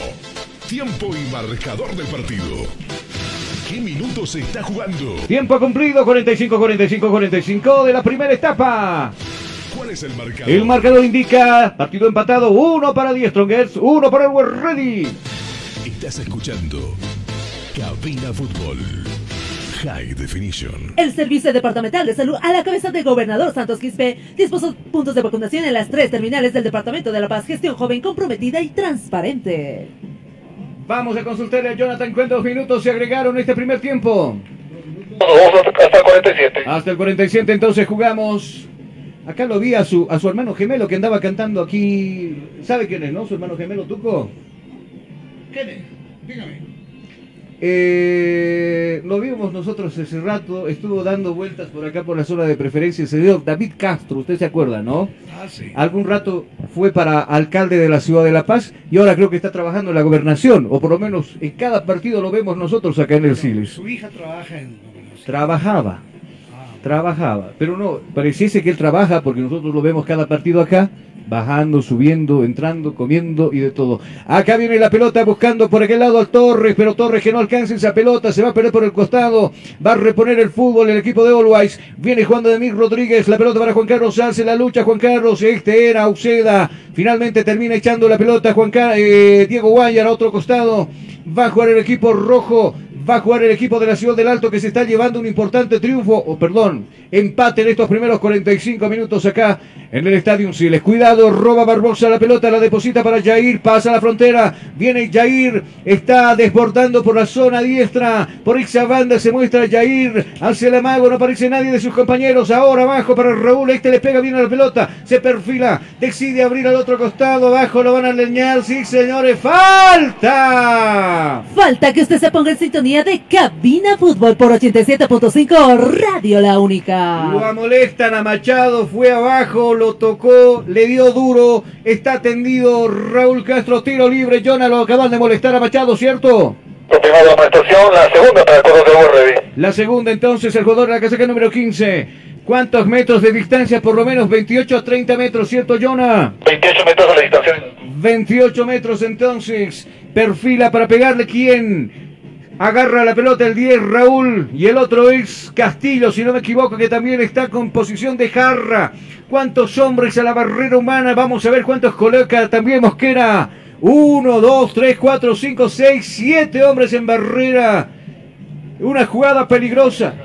Tiempo y marcador del partido. ¿Qué minutos se está jugando? Tiempo cumplido, 45, 45, 45 de la primera etapa. ¿Cuál es el marcador? El marcador indica partido empatado, uno para Die Strongers, uno para el We're Ready. Estás escuchando Cabina Fútbol. High Definition. El Servicio Departamental de Salud a la cabeza del gobernador Santos Quispe dispuso puntos de vacunación en las tres terminales del Departamento de La Paz. Gestión joven, comprometida y transparente. Vamos a consultarle a Jonathan cuántos minutos se agregaron en este primer tiempo. Hasta el 47. Hasta el 47 entonces jugamos. Acá lo vi a su, a su hermano gemelo que andaba cantando aquí. ¿Sabe quién es, no? Su hermano gemelo Tuco. ¿Quién es? Dígame. Eh, lo vimos nosotros ese rato, estuvo dando vueltas por acá por la zona de preferencia el señor David Castro, usted se acuerda, ¿no? Ah, sí. Algún rato fue para alcalde de la ciudad de La Paz y ahora creo que está trabajando en la gobernación, o por lo menos en cada partido lo vemos nosotros acá en el Siles. Su hija trabaja en... Trabajaba, trabajaba, pero no, pareciese que él trabaja porque nosotros lo vemos cada partido acá, bajando, subiendo, entrando, comiendo y de todo. Acá viene la pelota buscando por aquel lado al Torres, pero Torres que no alcanza esa pelota, se va a perder por el costado, va a reponer el fútbol el equipo de Always, viene jugando Demir Rodríguez, la pelota para Juan Carlos, hace la lucha Juan Carlos, este era Auceda, finalmente termina echando la pelota Juan eh, Diego Guayar a otro costado, va a jugar el equipo rojo, va a jugar el equipo de la Ciudad del Alto que se está llevando un importante triunfo, o perdón, empate en estos primeros 45 minutos acá en el Estadio Siles. Cuidado, roba Barbosa la pelota, la deposita para Jair, pasa la frontera, viene Jair, está desbordando por la zona diestra, por esa se muestra Jair, hacia el amago, no aparece nadie de sus compañeros, ahora abajo para Raúl, este le pega bien a la pelota, se perfila, decide abrir al otro costado, abajo lo van a leñar, sí señores, falta. Falta que usted se ponga en sintonía de Cabina Fútbol por 87.5 Radio La Única. Lo amonestan a Machado, fue abajo, lo tocó, le dio duro, está tendido Raúl Castro, tiro libre, Jonah lo acaban de molestar a Machado, ¿cierto? Confirmada la amonestación, la segunda para el jugador de Borredi. La segunda entonces, el jugador de la casaca número 15. ¿Cuántos metros de distancia? Por lo menos 28 a 30 metros, ¿cierto, Jonah? 28 metros la distancia. 28 metros entonces. Perfila para pegarle. ¿Quién? Agarra la pelota el 10 Raúl y el otro es Castillo, si no me equivoco, que también está con posición de jarra. ¿Cuántos hombres a la barrera humana? Vamos a ver cuántos coloca también Mosquera. 1, 2, 3, 4, 5, 6, 7 hombres en barrera. Una jugada peligrosa.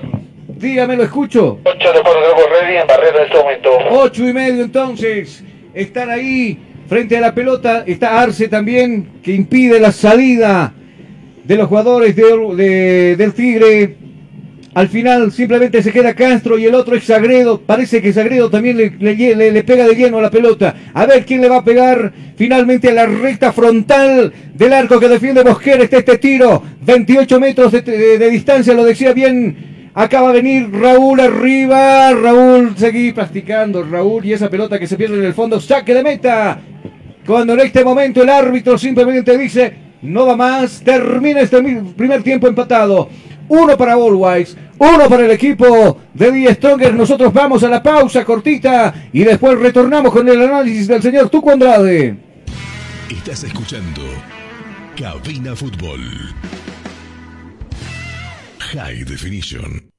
Dígame, lo escucho. 8 de en barrera en este momento. 8 y medio entonces. Están ahí frente a la pelota. Está Arce también, que impide la salida de los jugadores de- de- del Tigre. Al final simplemente se queda Castro y el otro es Sagredo. Parece que Sagredo también le, le- le- pega de lleno a la pelota. A ver quién le va a pegar finalmente a la recta frontal del arco que defiende Mosquera. Está este tiro. 28 metros de, de- de distancia, lo decía bien. Acaba de venir Raúl arriba. Raúl, seguí practicando. Raúl y esa pelota que se pierde en el fondo. Saque de meta. Cuando en este momento el árbitro simplemente dice, no va más, termina este primer tiempo empatado. Uno para Allwise, uno para el equipo de Die Stronger. Nosotros vamos a la pausa cortita y después retornamos con el análisis del señor Tuco Andrade. Estás escuchando Cabina Fútbol. High Definition.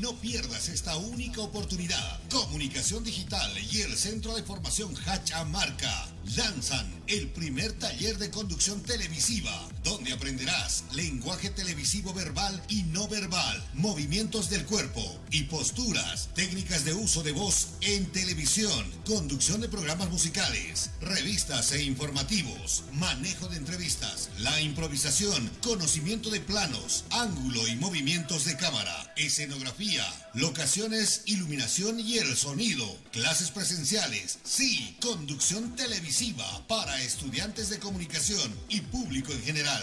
No pierdas esta única oportunidad. Comunicación Digital y el Centro de Formación Hacha Marca lanzan el primer taller de conducción televisiva, donde aprenderás lenguaje televisivo verbal y no verbal, movimientos del cuerpo y posturas, técnicas de uso de voz en televisión, conducción de programas musicales, revistas e informativos, manejo de entrevistas, la improvisación, conocimiento de planos, ángulo y movimientos de cámara, escenografía, locaciones, iluminación y el sonido, clases presenciales, sí, conducción televisiva para estudiantes de comunicación y público en general.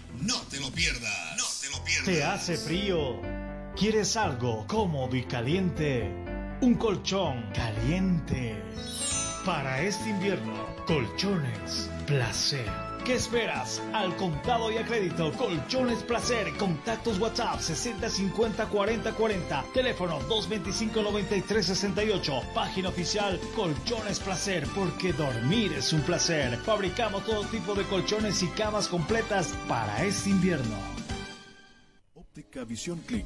No te lo pierdas. No te lo pierdas. ¿Te hace frío? ¿Quieres algo cómodo y caliente? Un colchón caliente. Para este invierno, colchones placer. ¿Qué esperas? Al contado y a crédito, Colchones Placer. Contactos WhatsApp 60 50 40 40. Teléfono 225 93 68. Página oficial Colchones Placer, porque dormir es un placer. Fabricamos todo tipo de colchones y camas completas para este invierno. Óptica Visión Click.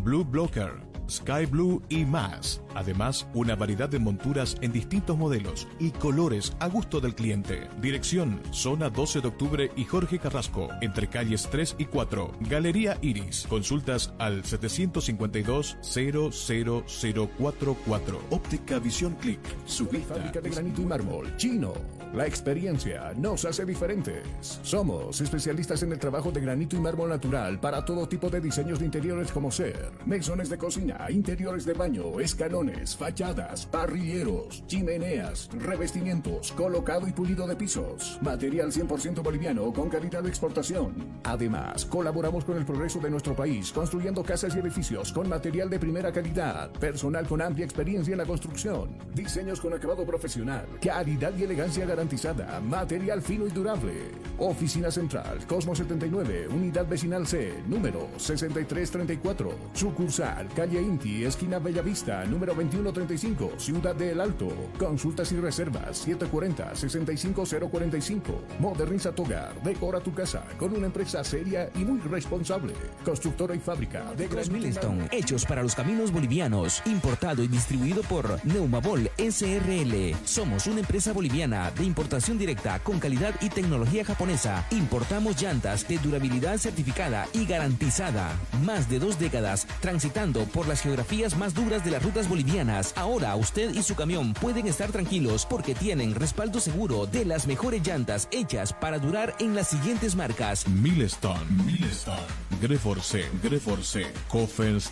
Blue Blocker, Sky Blue y más. Además, una variedad de monturas en distintos modelos y colores a gusto del cliente. Dirección, zona 12 de octubre y Jorge Carrasco, entre calles 3 y 4. Galería Iris. Consultas al 752-00044. Óptica Visión Click. Su vista. Fábrica de granito y mármol, chino. La experiencia nos hace diferentes. Somos especialistas en el trabajo de granito y mármol natural para todo tipo de diseños de interiores como ser mesones de cocina, interiores de baño, escalones, fachadas, parrilleros, chimeneas, revestimientos, colocado y pulido de pisos. Material 100% boliviano con calidad de exportación. Además, colaboramos con el progreso de nuestro país construyendo casas y edificios con material de primera calidad, personal con amplia experiencia en la construcción, diseños con acabado profesional, calidad y elegancia garantizada, material fino y durable. Oficina Central, Cosmo 79, Unidad Vecinal C, número 6334, sucursal, calle Inti, esquina Bellavista, número 2135, Ciudad del Alto. Consultas y reservas 740-65045. Moderniza tu hogar, decora tu casa con una empresa seria y muy responsable. Constructora y fábrica de Los Milestone, hechos para los caminos bolivianos, importado y distribuido por Neumabol SRL. Somos una empresa boliviana de importación directa con calidad y tecnología japonesa. Importamos llantas de durabilidad certificada y garantizada. Más de dos décadas transitando por las geografías más duras de las rutas bolivianas. Ahora usted y su camión pueden estar tranquilos porque tienen respaldo seguro de las mejores llantas hechas para durar en las siguientes marcas. Milestone, Milestone, Greforce, Greforce,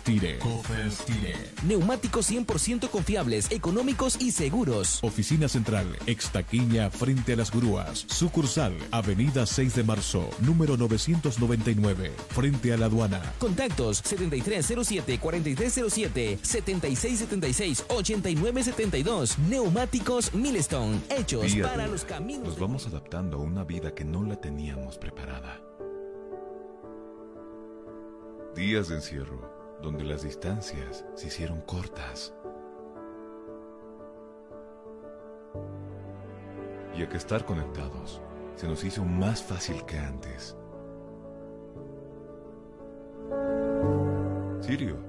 Tire, Tire. Neumáticos 100% confiables, económicos y seguros. Oficina Central, Extaquiña, frente a las grúas. Sucursal, Avenida 6 de Marzo, número 999, frente a la aduana. Contactos 7307-4307, 7676-8972. Neumáticos Milestone, hechos Día para día, los caminos. Nos vamos adaptando a una vida que no la teníamos preparada. Días de encierro, donde las distancias se hicieron cortas. Y a que estar conectados se nos hizo más fácil que antes. Sirio,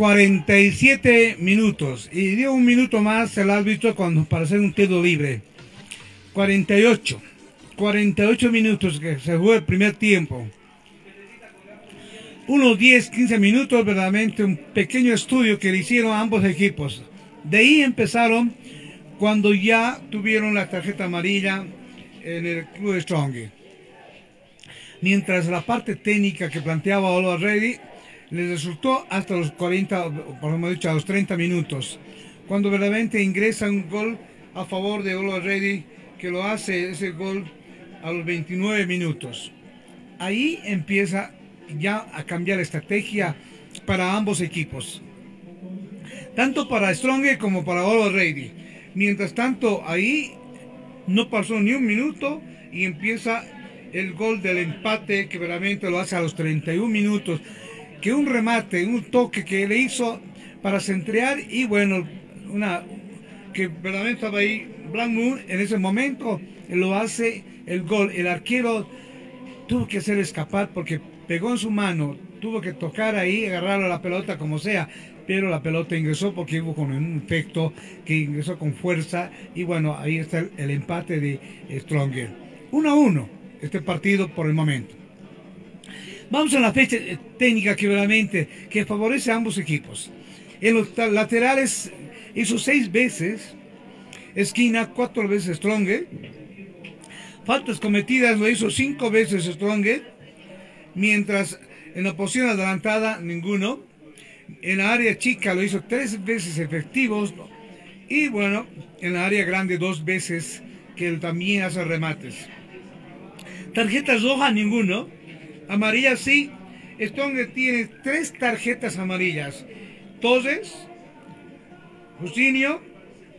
47 minutos. Y dio un minuto más el árbitro cuando para hacer un tiro libre. 48. 48 minutos que se jugó el primer tiempo. Unos 10, 15 minutos, verdaderamente un pequeño estudio que le hicieron ambos equipos. De ahí empezaron cuando ya tuvieron la tarjeta amarilla en el club Strong. Mientras la parte técnica que planteaba Olo Reddy les resultó hasta los 40, por lo dicho, los 30 minutos, cuando verdaderamente ingresa un gol a favor de Olo Reddy, que lo hace ese gol a los 29 minutos. Ahí empieza ya a cambiar la estrategia para ambos equipos, tanto para Strong como para Olo Reddy. Mientras tanto, ahí no pasó ni un minuto y empieza el gol del empate que verdaderamente lo hace a los 31 minutos que un remate, un toque que le hizo para centrear y bueno, una que verdaderamente estaba ahí Black Moon en ese momento lo hace el gol. El arquero tuvo que hacer escapar porque pegó en su mano, tuvo que tocar ahí, agarrar la pelota como sea, pero la pelota ingresó porque hubo con un efecto que ingresó con fuerza y bueno, ahí está el, el empate de Stronger. 1 a 1 este partido por el momento. Vamos a la fecha técnica que realmente que favorece a ambos equipos. En los laterales hizo seis veces, esquina cuatro veces Stronger. Faltas cometidas lo hizo cinco veces Stronger, mientras en la posición adelantada ninguno. En la área chica lo hizo tres veces efectivos y bueno, en la área grande dos veces que él también hace remates. Tarjetas rojas ninguno. Amarilla sí. Stronger tiene tres tarjetas amarillas. Torres, Jusinio,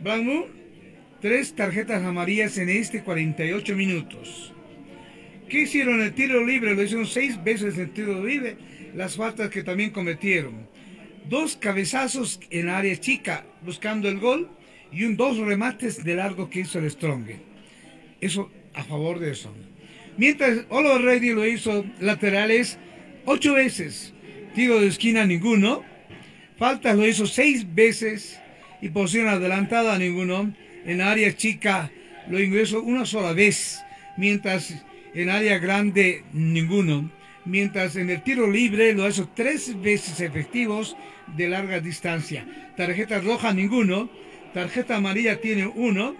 Blanco, tres tarjetas amarillas en este 48 minutos. ¿Qué hicieron el tiro libre? Lo hicieron seis veces en el tiro libre. Las faltas que también cometieron. dos cabezazos en área chica buscando el gol y un dos remates de largo que hizo el Strong. Eso a favor de eso. Mientras Oliver Ready lo hizo laterales ocho veces, tiro de esquina ninguno, faltas lo hizo seis veces. Y posición adelantada ninguno, en área chica lo ingresó una sola vez, mientras en área grande ninguno, mientras en el tiro libre lo hizo tres veces efectivos de larga distancia. Tarjeta roja ninguno, tarjeta amarilla tiene uno,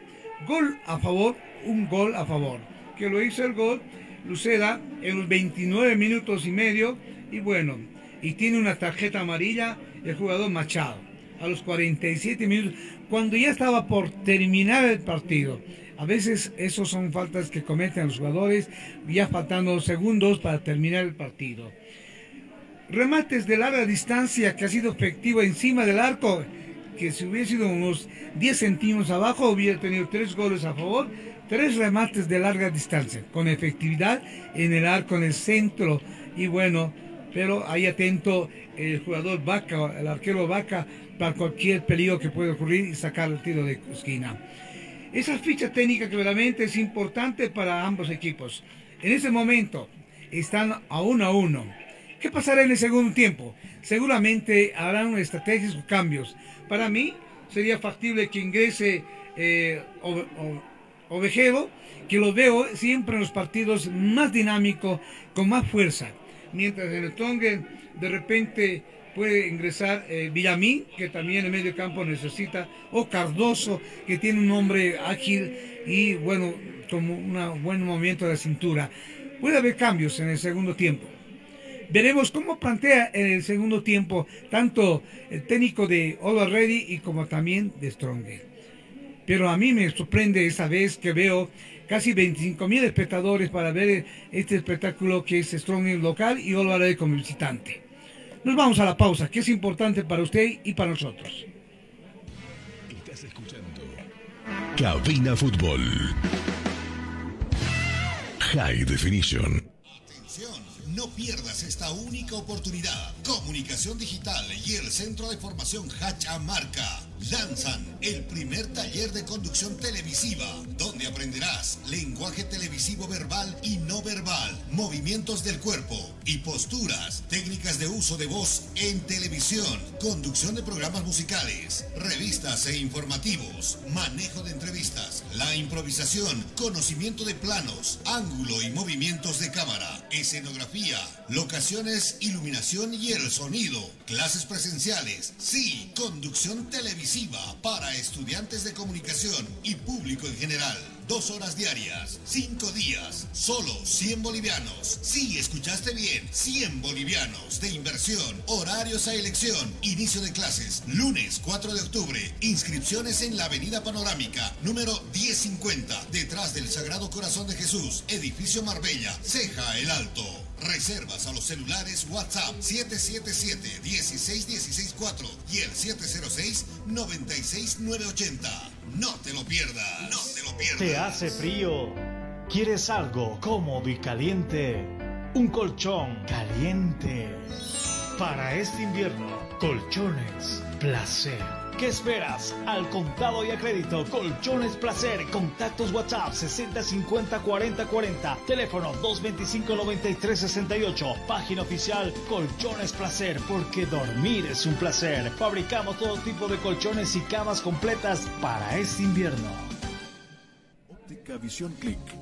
gol a favor, un gol a favor. Que lo hizo el gol Luceda en los 29 minutos y medio y bueno, y tiene una tarjeta amarilla el jugador Machado a los 47 minutos, cuando ya estaba por terminar el partido. A veces esos son faltas que cometen los jugadores ya faltando segundos para terminar el partido. Remates de larga distancia que ha sido efectivo encima del arco, que si hubiera sido unos 10 centímetros abajo hubiera tenido tres goles a favor. Tres remates de larga distancia, con efectividad en el arco, en el centro. Y bueno, pero ahí atento el jugador Vaca, el arquero Vaca, para cualquier peligro que pueda ocurrir y sacar el tiro de esquina. Esa ficha técnica claramente es importante para ambos equipos. En ese momento están a uno a uno. ¿Qué pasará en el segundo tiempo? Seguramente harán estrategias o cambios. Para mí sería factible que ingrese eh, Ovejero, que lo veo siempre en los partidos más dinámico, con más fuerza. Mientras en el de repente puede ingresar eh, Villamín, que también en medio campo necesita, o Cardoso, que tiene un hombre ágil y bueno, como un buen movimiento de cintura. Puede haber cambios en el segundo tiempo. Veremos cómo plantea en el segundo tiempo tanto el técnico de All Ready y como también de Strong. Pero a mí me sorprende esa vez que veo casi 25 mil espectadores para ver este espectáculo que es Strong local y All Ready como visitante. Nos vamos a la pausa, que es importante para usted y para nosotros. Estás escuchando Cabina Fútbol. High Definition. No pierdas esta única oportunidad. Comunicación Digital y el Centro de Formación Hacha Marca lanzan el primer taller de conducción televisiva, donde aprenderás lenguaje televisivo verbal y no verbal, movimientos del cuerpo y posturas, técnicas de uso de voz en televisión, conducción de programas musicales, revistas e informativos, manejo de entrevistas, la improvisación, conocimiento de planos, ángulo y movimientos de cámara, escenografía locaciones, iluminación y el sonido, clases presenciales, sí, conducción televisiva para estudiantes de comunicación y público en general. Dos horas diarias, cinco días, solo 100 bolivianos. Sí, escuchaste bien, 100 bolivianos de inversión, horarios a elección, inicio de clases, lunes 4 de octubre, inscripciones en la Avenida Panorámica, número 1050, detrás del Sagrado Corazón de Jesús, edificio Marbella, Ceja el Alto. Reservas a los celulares WhatsApp 777-16164 y el 706-96980. No te lo pierdas. No te lo pierdas. ¿Te hace frío? ¿Quieres algo cómodo y caliente? Un colchón caliente. Para este invierno, colchones placer. ¿Qué esperas? Al contado y a crédito, Colchones Placer, contactos WhatsApp 6050 40 40, teléfono 225 93 68, página oficial Colchones Placer, porque dormir es un placer. Fabricamos todo tipo de colchones y camas completas para este invierno. Óptica Visión Click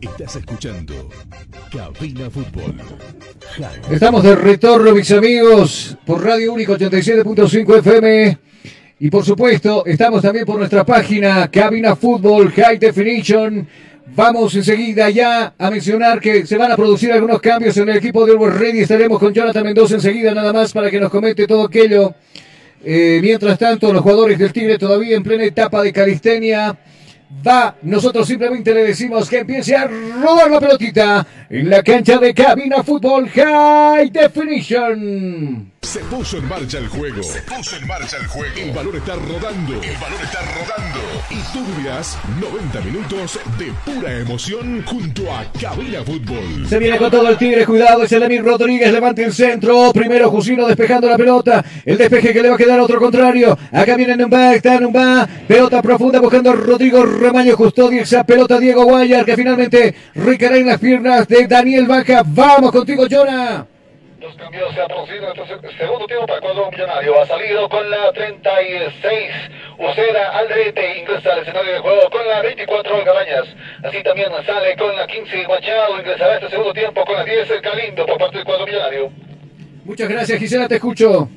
Estás escuchando Cabina Fútbol. Estamos de retorno, mis amigos, por Radio Único 87.5 FM. Y por supuesto, estamos también por nuestra página Cabina Fútbol High Definition. Vamos enseguida ya a mencionar que se van a producir algunos cambios en el equipo de Uber Ready. Estaremos con Jonathan Mendoza enseguida nada más para que nos comente todo aquello. Eh, mientras tanto, los jugadores del Tigre todavía en plena etapa de calistenia. Va, nosotros simplemente le decimos que empiece a rodar la pelotita en la cancha de Cabina Fútbol High Definition. Se puso en marcha el juego. Se puso en marcha el juego. El balón está rodando. El balón está rodando. Y tú vivirás 90 minutos de pura emoción junto a Cabina Fútbol. Se viene con todo el Tigre, cuidado, es el Emir Rodríguez, levanta el centro, primero Jusino despejando la pelota, el despeje que le va a quedar a otro contrario, acá viene Numba, está Numba, pelota profunda buscando a Rodrigo Ramaño, custodia esa pelota Diego Guayar que finalmente recaerá en las piernas de Daniel Vaca, vamos contigo Jonah. Los cambios se han producido en este segundo tiempo para el cuadro millonario. Ha salido con la 36 Ucera Aldrete, ingresa al escenario de juego con la 24 Cabañas. Así también sale con la 15 Guachado, ingresará este segundo tiempo con la 10 el Calindo por parte del cuadro millonario. Muchas gracias Gisela, te escucho.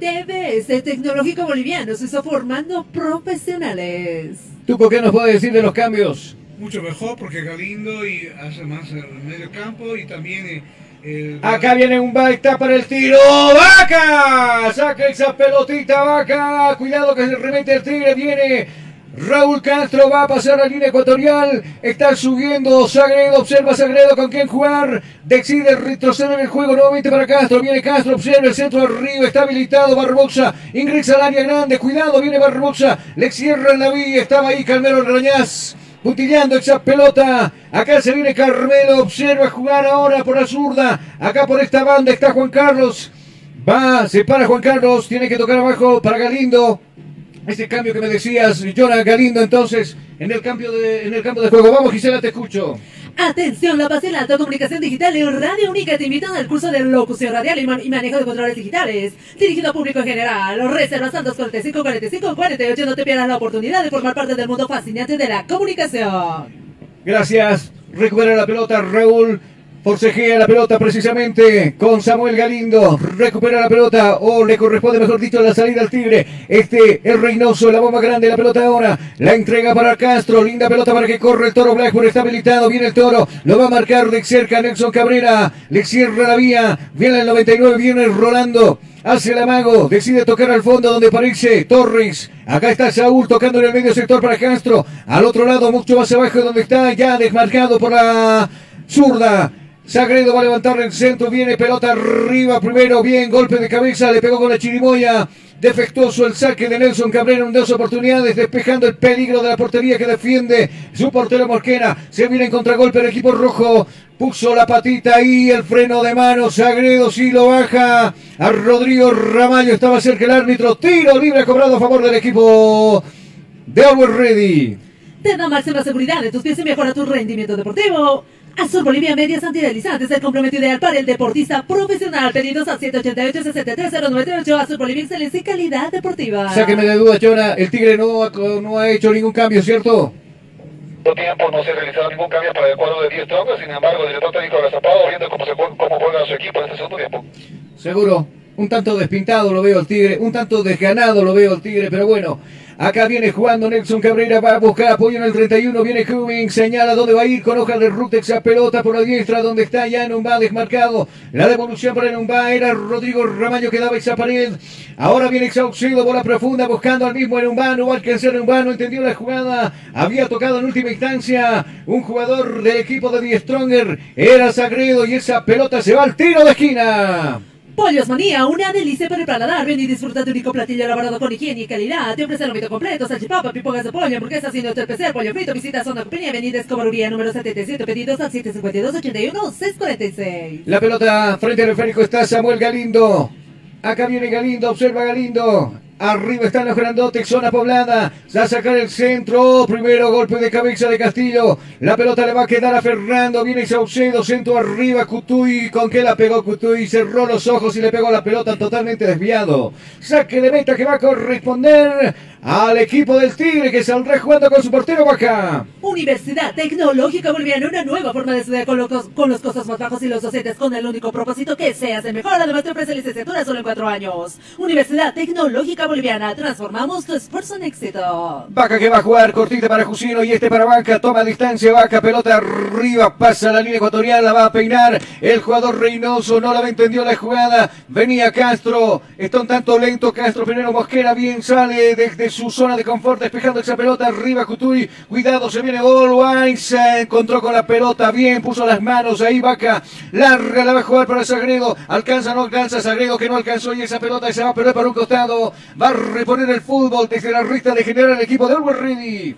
TVS Tecnológico Boliviano se está formando profesionales. ¿Tú por qué nos puedes decir de los cambios? Mucho mejor porque Galindo y hace más el medio campo y también eh, el- Acá viene un baita para el tiro. ¡Vaca! Saca esa pelotita, vaca. Cuidado que se remete el tigre. Viene Raúl Castro. Va a pasar la línea ecuatorial. Está subiendo Sagredo. Observa Sagredo con quién jugar. Decide retroceder el juego nuevamente para Castro. Viene Castro. Observa el centro arriba. Está habilitado Barbosa. Ingresa al área grande. Cuidado. Viene Barbosa. Le cierran la vía. Estaba ahí Calmero Rañaz. Putillando esa pelota. Acá se viene Carmelo. Observa jugar ahora por la zurda. Acá por esta banda está Juan Carlos. Va, se para Juan Carlos. Tiene que tocar abajo para Galindo. Ese cambio que me decías, Jonah Galindo, entonces, en el, cambio de, en el campo de juego. Vamos, Gisela, te escucho. Atención, La y la Alta Comunicación Digital y Radio Única te invitan al curso de locución radial y, man- y manejo de controles digitales, dirigido a público en general. Reserva Santos 45 45 48. No te pierdas la oportunidad de formar parte del mundo fascinante de la comunicación. Gracias. Recupera la pelota Raúl. Forcejea la pelota precisamente con Samuel Galindo. Recupera la pelota o le corresponde, mejor dicho, la salida al Tigre. Este es Reynoso, la bomba grande, la pelota ahora. La entrega para Castro. Linda pelota para que corre el toro Blackburn. Está habilitado. Viene el toro. Lo va a marcar de cerca Nelson Cabrera. Le cierra la vía. Viene el 99. Viene Rolando. Hace el amago, decide tocar al fondo donde aparece Torres. Acá está Saúl tocando en el medio sector para Castro. Al otro lado, mucho más abajo donde está ya desmarcado por la zurda. Sagredo va a levantar el centro, viene pelota arriba primero, bien, golpe de cabeza, le pegó con la chirimoya. Defectuoso el saque de Nelson Cabrera en dos oportunidades, despejando el peligro de la portería que defiende su portero Mosquera. Se viene en contragolpe el equipo rojo. Puso la patita ahí, el freno de mano. Sagredo sí lo baja. A Rodrigo Ramallo estaba cerca el árbitro. Tiro libre cobrado a favor del equipo de Always Ready. Te da máxima seguridad de tus pies y mejora tu rendimiento deportivo. Azul Bolivia Medias Antideslizantes, el complemento ideal para el deportista profesional. Pedidos al 788-63098. Azul Bolivia, excelencia y calidad deportiva. Sáqueme de duda, Chora. El Tigre no, ha- no ha hecho ningún cambio, ¿cierto? Tiempo no se ha realizado ningún cambio para el cuadro de 10 troncos, sin embargo, el director técnico agazapado viendo cómo, se, cómo juega su equipo en este segundo tiempo. Seguro. Un tanto despintado lo veo el Tigre, un tanto desganado lo veo el Tigre, pero bueno. Acá viene jugando Nelson Cabrera, va a buscar apoyo en el 31, viene Cummings, señala dónde va a ir con hoja de Rutex a pelota por la diestra, donde está ya Numba desmarcado. La devolución para Numba era Rodrigo Ramallo que daba esa pared. Ahora viene Saucedo, bola profunda, buscando al mismo Numba, no va a alcanzar Numba, no entendió la jugada. Había tocado en última instancia un jugador del equipo de Die Stronger, era Sagredo y esa pelota se va al tiro de esquina. Pollos Manía, una delicia para el paladar. Ven y disfruta de un único platillo elaborado con higiene y calidad. Te ofrece el ámbito completo, salchipapa, pipogas de pollo, hamburguesas haciendo este especial, pollo frito. Visita Zona Compañía, Avenida Escobaruría, número 77, pedidos al 752-81-646. La pelota frente al esférico está Samuel Galindo. Acá viene Galindo, observa Galindo. Arriba están los grandotes, zona poblada. Va a sacar el centro. Primero golpe de cabeza de Castillo. La pelota le va a quedar a Fernando. Viene Saucedo, centro arriba. Cutuy. ¿Con qué la pegó Cutuy? Cerró los ojos y le pegó la pelota totalmente desviado. Saque de meta que va a corresponder al equipo del Tigre que saldrá jugando con su portero Baja. Universidad Tecnológica Boliviana, una nueva forma de estudiar con, los- con los costos más bajos y los docentes con el único propósito que seas el mejor. Además te ofrece licenciatura solo en cuatro años. Universidad Tecnológica Boliviana, transformamos tu esfuerzo en éxito. Vaca que va a jugar, cortita para Jusino y este para Vaca, toma distancia, Vaca, pelota arriba, pasa la línea ecuatorial, la va a peinar el jugador Reynoso, no la entendió la jugada, venía Castro, está un tanto lento Castro, primero Mosquera, bien sale desde su zona de confort, despejando esa pelota arriba, Cutuy, cuidado, se viene Olwine, se encontró con la pelota, bien, puso las manos ahí, Vaca, larga, la va a jugar para Sagredo, alcanza, no alcanza, Sagredo que no alcanzó y esa pelota se va a perder para un costado, va a reponer el fútbol desde la recta de general el equipo de Always Ready.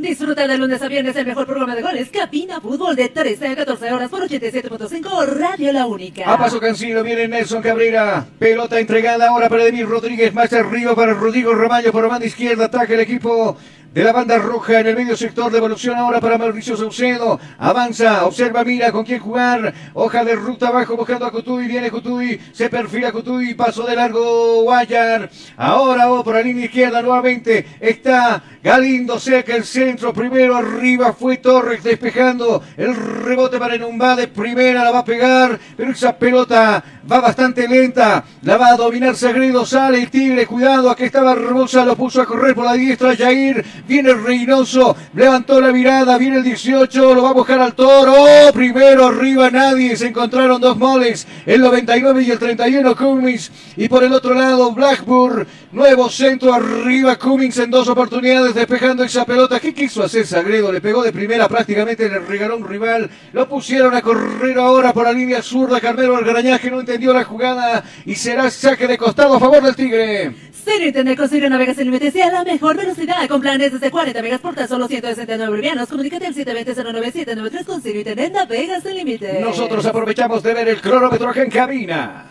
Disfruta de lunes a viernes el mejor programa de goles, Capina Fútbol de 13 a 14 horas por 87.5 Radio La Única. A paso Cancino viene Nelson Cabrera. Pelota entregada ahora para Emil Rodríguez. Más arriba para Rodrigo Ramallo por la banda izquierda. Ataca el equipo de la banda roja en el medio sector. Devolución ahora para Mauricio Saucedo. Avanza, observa, mira con quién jugar. Hoja de ruta abajo buscando a Cutuy. Viene Cutuy. Se perfila Cutuy. Paso de largo Guayar. Ahora oh, por la línea izquierda nuevamente. Está Galindo cerca el centro. Primero arriba fue Torres despejando. El rebote para Enumbá de primera. La va a pegar. Pero esa pelota va bastante lenta. La va a dominar Sagredo. Sale el Tigre. Cuidado. Aquí está Barbosa. Lo puso a correr por la diestra. Jair. Viene Reynoso. Levantó la mirada. Viene el 18. Lo va a buscar al toro. Oh, primero arriba nadie. Se encontraron dos moles. El 99 y el 31 Cummings. Y por el otro lado Blackburn. Nuevo centro arriba. Cummings en dos oportunidades despejando esa pelota. ¿Qué quiso hacer Sagredo? Le pegó de primera. Prácticamente le regaló un rival. Lo pusieron a correr ahora por la línea zurda. Carmelo Algarañaz que no entendió la jugada. Y será saque de costado a favor del Tigre. Cero Internet con sin límites y a la mejor velocidad con planes desde 40 megas por tan solo 169 bolivianos. Comunícate al 720-09793 con Cero Internet Navegas sin límites. Nosotros aprovechamos de ver el cronómetro acá en cabina.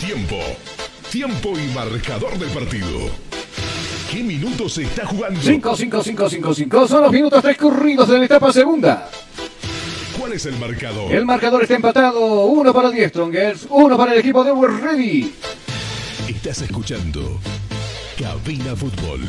Tiempo. Tiempo y marcador del partido. ¿Qué minutos se está jugando? 5, 5, 5, 5, 5 son los minutos transcurridos de la etapa segunda. ¿Cuál es el marcador? El marcador está empatado. Uno para Die Strongers, uno para el equipo de We're Ready. Estás escuchando Cabina Fútbol.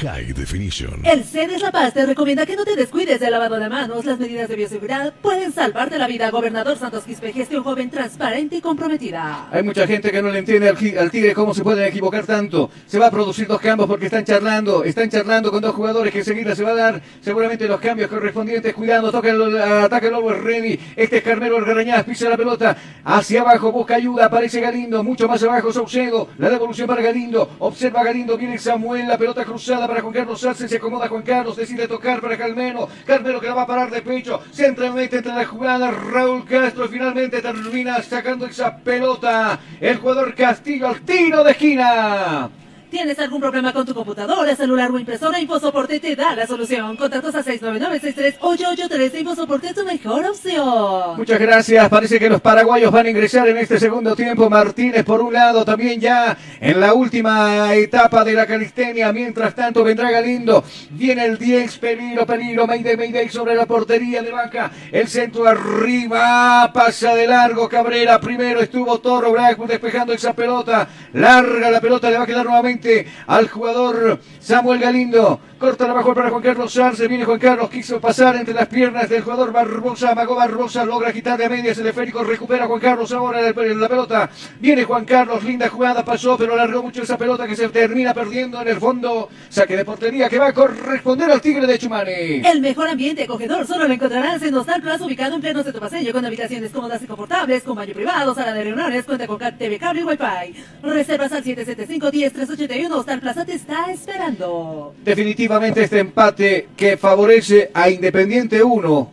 High Definition. El CEDES La Paz te recomienda que no te descuides del lavado de manos. Las medidas de bioseguridad pueden salvarte la vida. Gobernador Santos Quispe, gestión joven, transparente y comprometida. Hay mucha gente que no le entiende al, Tigre cómo se pueden equivocar tanto. Se va a producir dos cambios porque están charlando. Están charlando con dos jugadores que enseguida se va a dar seguramente los cambios correspondientes. Cuidado, toca el ataque el Always Ready. Este es Carmelo Algarañaz, pisa la pelota. Hacia abajo, busca ayuda. Aparece Galindo. Mucho más abajo, Saucedo. La devolución para Galindo. Observa Galindo. Viene Samuel. La pelota cruzada para Juan Carlos Sánchez, se acomoda Juan Carlos, decide tocar para Calmeno. Calmeno que la va a parar de pecho. Centralmente entre la jugada. Raúl Castro finalmente termina sacando esa pelota. El jugador Castillo al tiro de esquina. ¿Tienes algún problema con tu computadora, celular o impresora? InfoSoporte te da la solución. Contactos a 699-63-883. InfoSoporte es tu mejor opción. Muchas gracias. Parece que los paraguayos van a ingresar en este segundo tiempo. Martínez por un lado, también ya en la última etapa de la calistenia. Mientras tanto vendrá Galindo. Viene el 10, peligro, peligro. Mayday, Mayday sobre la portería de Vaca. El centro arriba, pasa de largo Cabrera. Primero estuvo Toro Blackwood despejando esa pelota. Larga la pelota, le va a quedar nuevamente al jugador Samuel Galindo. Corta la bajo para Juan Carlos Sarce. Viene Juan Carlos. Quiso pasar entre las piernas del jugador Barbosa. Amagó Barbosa. Logra quitar de a medias el esférico. Recupera Juan Carlos ahora la, la pelota. Viene Juan Carlos. Linda jugada. Pasó, pero largó mucho esa pelota que se termina perdiendo en el fondo. Saque de portería que va a corresponder al Tigre de Chumani. El mejor ambiente acogedor solo lo encontrarás en Hostal Plaza, ubicado en pleno centro paseño, con habitaciones cómodas y confortables, con baño privado, sala de reuniones, cuenta con TV cable y Wi-Fi. Reservas al 775 10 381 Hostal Plaza te está esperando. Definitivamente este empate que favorece a Independiente 1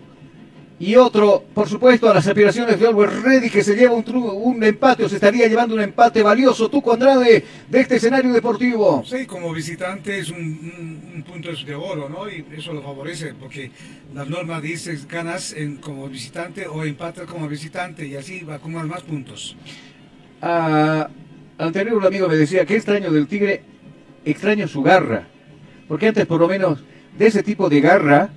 y otro, por supuesto, a las aspiraciones de Always Ready que se lleva un, un, empate o se estaría llevando un empate valioso. Tuco Andrade de este escenario deportivo. Sí, como visitante es un, un, punto de oro, ¿no? Y eso lo favorece porque las normas dicen ganas en, como visitante o empatas como visitante y así va a acumular más puntos. Ah, anterior un amigo me decía que extraño del Tigre, extraño su garra. Porque antes por lo menos de ese tipo de garra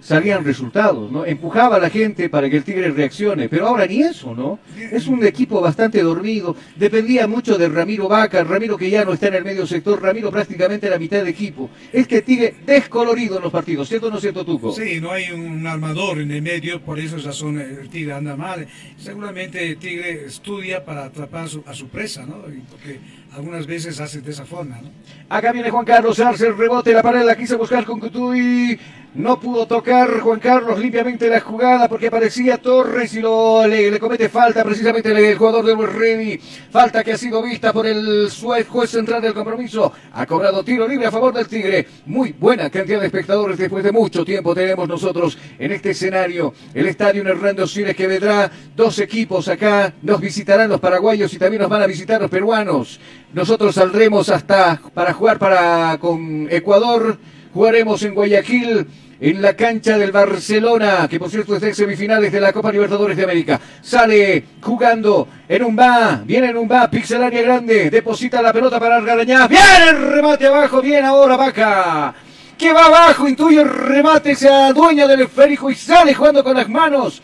salían resultados, ¿no? Empujaba a la gente para que el Tigre reaccione, pero ahora ni eso, ¿no? Es un equipo bastante dormido, dependía mucho de Ramiro Vaca, Ramiro que ya no está en el medio sector, Ramiro prácticamente la mitad de equipo. Es que Tigre descolorido en los partidos, ¿cierto o no cierto, Tuco? Sí, no hay un armador en el medio, por eso zona el Tigre anda mal. Seguramente el Tigre estudia para atrapar a su, a su presa, ¿no? Porque algunas veces hace de esa forma, ¿no? Acá viene Juan Carlos Arce, el rebote, la pared la quiso buscar con Cutuy. No pudo tocar Juan Carlos limpiamente la jugada porque aparecía Torres y lo, le, comete falta precisamente el, jugador de Ready. Falta que ha sido vista por el juez central del compromiso. Ha cobrado tiro libre a favor del Tigre. Muy buena cantidad de espectadores después de mucho tiempo tenemos nosotros en este escenario. El estadio Hernando Siles que vendrá dos equipos acá. Nos visitarán los paraguayos y también nos van a visitar los peruanos. Nosotros saldremos hasta para jugar para con Ecuador. Jugaremos en Guayaquil, en la cancha del Barcelona, que por cierto está en semifinales de la Copa Libertadores de América. Sale jugando en un va, viene en un va, pixelaria grande, deposita la pelota para Argarañá. Viene el remate abajo, bien ahora Vaca. Que va abajo, intuye el remate, se adueña del esférico y sale jugando con las manos.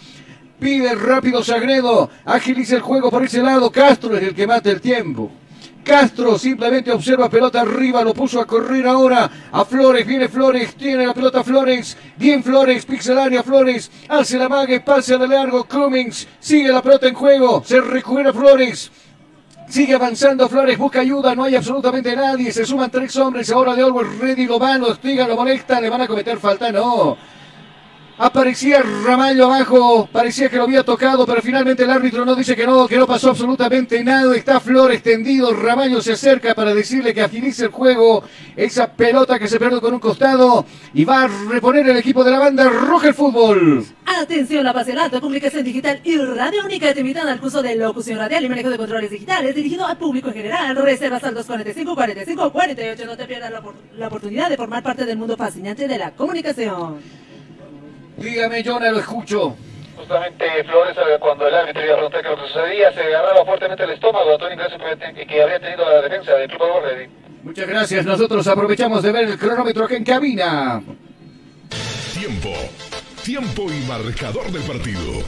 Pide rápido Sagredo, agiliza el juego por ese lado. Castro es el que mata el tiempo. Castro simplemente observa pelota arriba, lo puso a correr ahora a Flores, viene Flores, tiene la pelota Flores, bien Flores, pixelaria Flores, hace la mague, pase de largo, Cummings, sigue la pelota en juego, se recupera Flores. Sigue avanzando Flores, busca ayuda, no hay absolutamente nadie, se suman tres hombres ahora de Always Ready, lo van, lo hostigan, lo molestan, le van a cometer falta, no. Aparecía Ramallo abajo, parecía que lo había tocado, pero finalmente el árbitro no dice que no, que no pasó absolutamente nada. Está Flores tendido, Ramallo se acerca para decirle que agilice el juego. Esa pelota que se perdió con un costado y va a reponer el equipo de la banda Roja el Fútbol. Atención, alta, comunicación digital y radio única te invitan al curso de locución radial y manejo de controles digitales dirigido al público en general. Reservas al 245 45 48. No te pierdas la oportunidad de formar parte del mundo fascinante de la comunicación. Dígame, Jonah, lo escucho. Justamente Flores, eh, cuando el árbitro iba a preguntar qué lo que sucedía, se agarraba fuertemente el estómago a ingreso que, que habría tenido la defensa del Club Ready. Muchas gracias. Nosotros aprovechamos de ver el cronómetro aquí en cabina. Tiempo. Tiempo y marcador del partido.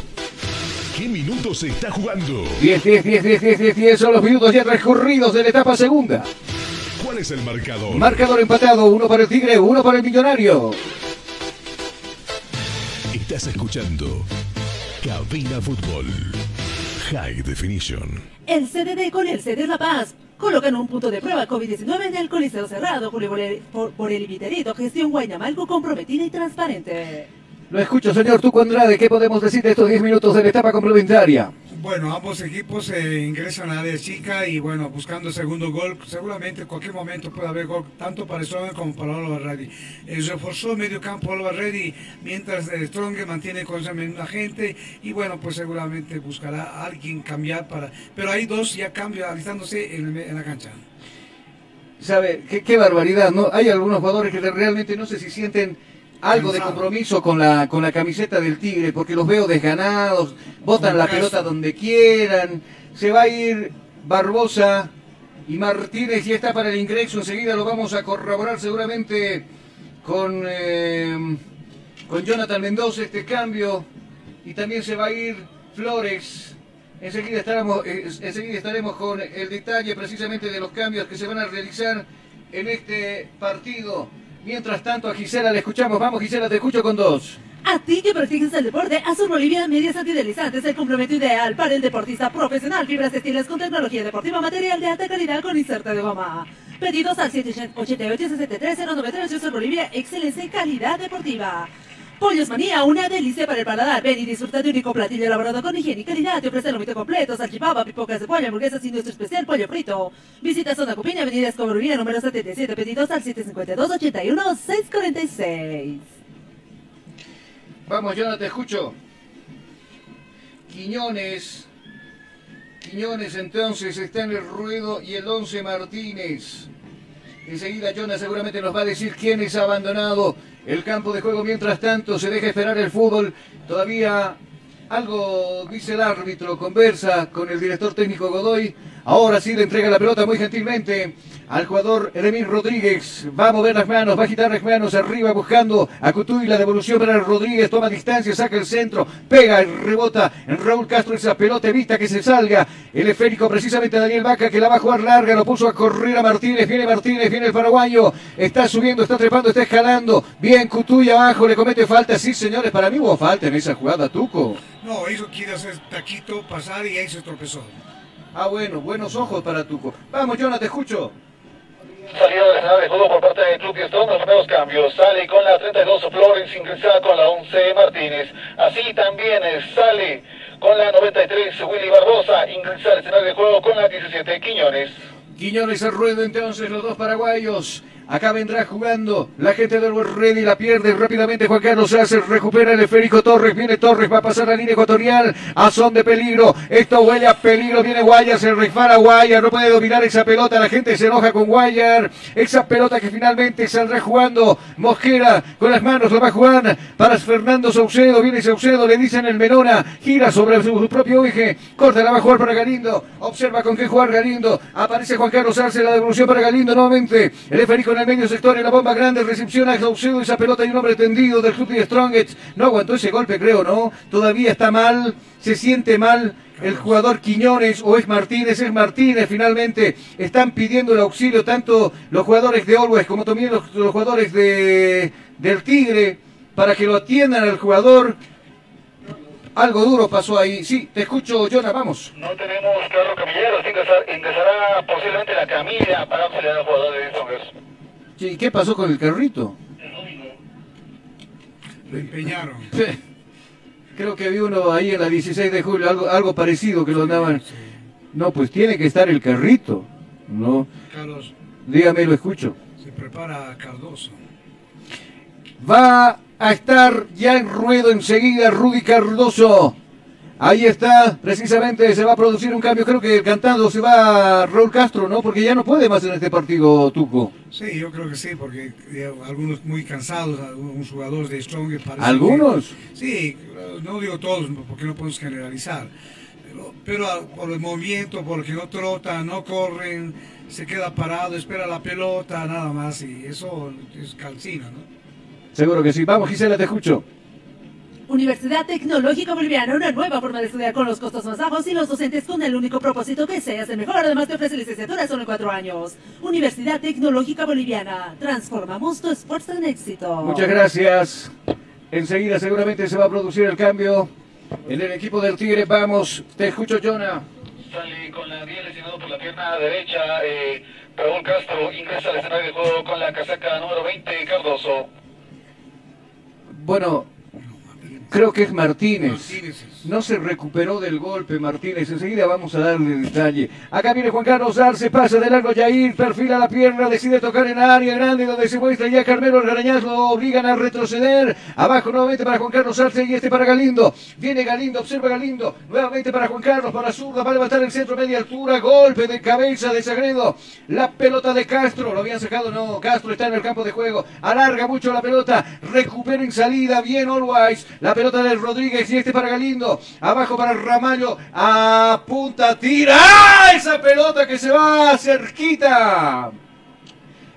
¿Qué minutos se está jugando? 10, 10, 10, 10, 10, 10, 10 son los minutos ya transcurridos de la etapa segunda. ¿Cuál es el marcador? Marcador empatado, uno para el Tigre, uno para el Millonario. Estás escuchando Cabina Fútbol High Definition. El CDD con el CD La Paz. Colocan un punto de prueba COVID-19 en el Coliseo Cerrado Julio por, por el Viterito, gestión Guayamalco comprometida y transparente. Lo escucho, señor Tuco Andrade. ¿Qué podemos decir de estos 10 minutos de la etapa complementaria? Bueno, ambos equipos eh, ingresan a área chica y bueno, buscando segundo gol. Seguramente en cualquier momento puede haber gol, tanto para Strong como para Oliver Ready. Eh, reforzó el medio campo Oliver Ready, mientras eh, Strong mantiene con esa gente y bueno, pues seguramente buscará a alguien cambiar para... Pero hay dos ya cambios alistándose en, en la cancha. ¿Sabe? Qué, qué barbaridad, ¿no? Hay algunos jugadores que realmente no sé si sienten algo de compromiso con la, con la camiseta del Tigre, porque los veo desganados, botan la pelota donde quieran, se va a ir Barbosa y Martínez ya está para el ingreso, enseguida lo vamos a corroborar seguramente con, eh, con Jonathan Mendoza este cambio, y también se va a ir Flores. Enseguida estaremos, eh, enseguida estaremos con el detalle precisamente de los cambios que se van a realizar en este partido. Mientras tanto, a Gisela le escuchamos. Vamos, Gisela, te escucho con dos. A ti que practicas el deporte, Azul Bolivia Medias Antideslizantes, el complemento ideal para el deportista profesional. Fibras textiles con tecnología deportiva, material de alta calidad con inserto de goma. Pedidos al 788-63-093 Azul Bolivia, excelencia y calidad deportiva. Pollos Manía, una delicia para el paladar. Ven y disfruta de un único platillo elaborado con higiene y calidad. Te ofrece el lomito completo, salchipapa, pipocas de pollo, hamburguesas y nuestro especial pollo frito. Visita Zona Cupiña, Avenida Escobarulina, número 77, pedidos al 752-81-646. Vamos, Jonathan, te escucho. Quiñones. Quiñones entonces está en el ruedo y el 11 Martínez. Enseguida Jonas seguramente nos va a decir quiénes ha abandonado el campo de juego. Mientras tanto se deja esperar el fútbol. Todavía algo dice el árbitro, conversa con el director técnico Godoy. Ahora sí le entrega la pelota muy gentilmente al jugador Eremín Rodríguez. Va a mover las manos, va a agitar las manos arriba buscando a Cutuy. La devolución para Rodríguez. Toma distancia, saca el centro, pega, rebota en Raúl Castro. Esa pelota evita que se salga. El esférico precisamente Daniel Vaca que la va a jugar larga. Lo puso a correr a Martínez. Viene Martínez, viene el paraguayo. Está subiendo, está trepando, está escalando. Bien, Cutuy abajo, le comete falta. Sí, señores, para mí hubo falta en esa jugada, Tuco. No, hizo quiere hacer taquito, pasar y ahí se tropezó. Ah, bueno, buenos ojos para Tuco. Vamos, Jonathan, te escucho. Salida de juego por parte del Club Strong, los nuevos cambios. Sale con la 32 Flores, ingresa con la 11 Martínez. Así también sale con la 93 Willy Barbosa, ingresa al escenario de juego con la 17 Quiñones. Quiñones al ruedo entonces los dos paraguayos. Acá vendrá jugando la gente del Ready, la pierde rápidamente. Juan Carlos Sácer, recupera el esférico Torres, viene Torres, va a pasar la línea ecuatorial, a son de peligro, esto huele a peligro, viene Guayar, se resfala Guayar, no puede dominar esa pelota, la gente se enoja con Guayar, esa pelota que finalmente saldrá jugando Mosquera con las manos, la va a jugar para Fernando Saucedo, viene Saucedo, le dicen el Menona, gira sobre su propio eje, corta, la va a jugar para Galindo, observa con qué jugar Galindo, aparece Juan Carlos Sácer, la devolución para Galindo nuevamente, el esférico en el medio sector en la bomba grande, recepciona a Saucedo esa pelota y un hombre tendido del club de Strongest. No aguantó ese golpe, creo, ¿no? Todavía está mal, se siente mal el jugador Quiñones o es Martínez, es Martínez finalmente. Están pidiendo el auxilio tanto los jugadores de Always como también los, jugadores de, del Tigre para que lo atiendan al jugador. Algo duro pasó ahí. Sí, te escucho, Jonah, vamos. No tenemos carro camilleros, ingresar- ingresará posiblemente la camilla para auxiliar al jugador de Strongers. ¿Y qué pasó con el carrito? Lo empeñaron. Creo que vi uno ahí en la 16 de julio, algo, algo parecido que lo andaban. No, pues tiene que estar el carrito. No, Carlos, dígame, lo escucho. se prepara Cardoso. Va a estar ya en ruedo enseguida Rudy Cardoso. Ahí está, precisamente se va a producir un cambio. Creo que cantando se va Raúl Castro, ¿no? Porque ya no puede más en este partido, Tuco. Sí, yo creo que sí, porque algunos muy cansados, algunos jugadores de Strong. parece ¿Algunos? que- sí, no digo todos, porque no podemos generalizar. Pero, pero a- por el movimiento, por lo que no trotan, no corren, se queda parado, espera la pelota, nada más, y eso es calcina, ¿no? Seguro que sí. Vamos, Gisela, te escucho. Universidad Tecnológica Boliviana, una nueva forma de estudiar con los costos más bajos y los docentes con el único propósito que seas el mejor. Además te ofrece licenciatura solo en cuatro años. Universidad Tecnológica Boliviana, transformamos tu esfuerzo en éxito. Muchas gracias. Enseguida seguramente se va a producir el cambio en el equipo del Tigre. Vamos, te escucho, Jonah. Sale con la 10 lesionado por la pierna derecha. Eh, Raúl Castro ingresa al escenario de juego con la casaca número 20, Cardoso. Bueno, Creo que es Martínez. No se recuperó del golpe Martínez. Enseguida vamos a darle detalle. Acá viene Juan Carlos Arce, pasa de largo Yair, perfila la pierna, decide tocar en área grande donde se muestra ya Carmelo Garañaz, lo obligan a retroceder. Abajo nuevamente para Juan Carlos Arce y este para Galindo. Viene Galindo, observa Galindo. Nuevamente para Juan Carlos, para zurda, va a levantar el centro media altura. Golpe de cabeza de Sagredo. La pelota de Castro, lo habían sacado, no. Castro está en el campo de juego. Alarga mucho la pelota, recupera en salida. Bien, Always. La pelota de Rodríguez y este para Galindo. Abajo para Ramallo. A punta, tira. ¡Ah! Esa pelota que se va cerquita.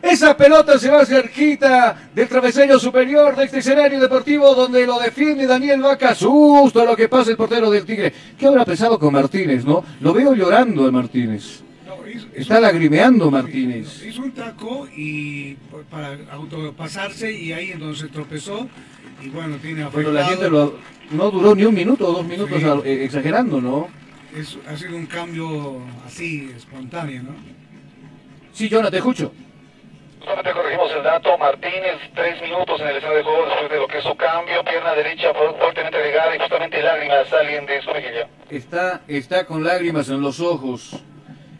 Esa pelota se va cerquita del travesaño superior de este escenario deportivo donde lo defiende Daniel Vaca. Susto a lo que pasa el portero del Tigre. ¿Qué habrá pesado con Martínez, no? Lo veo llorando a Martínez. Está lagrimeando Martínez. Hizo un taco y para autopasarse y ahí entonces tropezó y bueno, tiene Bueno, la gente lo, no duró ni un minuto o dos minutos Sí. a- eh, exagerando, ¿no? Es- ha sido un cambio así, espontáneo, ¿no? Sí, Jonathan, te escucho. Solamente corregimos el dato, Martínez, tres minutos en el escenario de juego después de lo que es su cambio, pierna derecha fu- fuertemente regada y justamente lágrimas salen de su mejilla. Está, está con lágrimas en los ojos.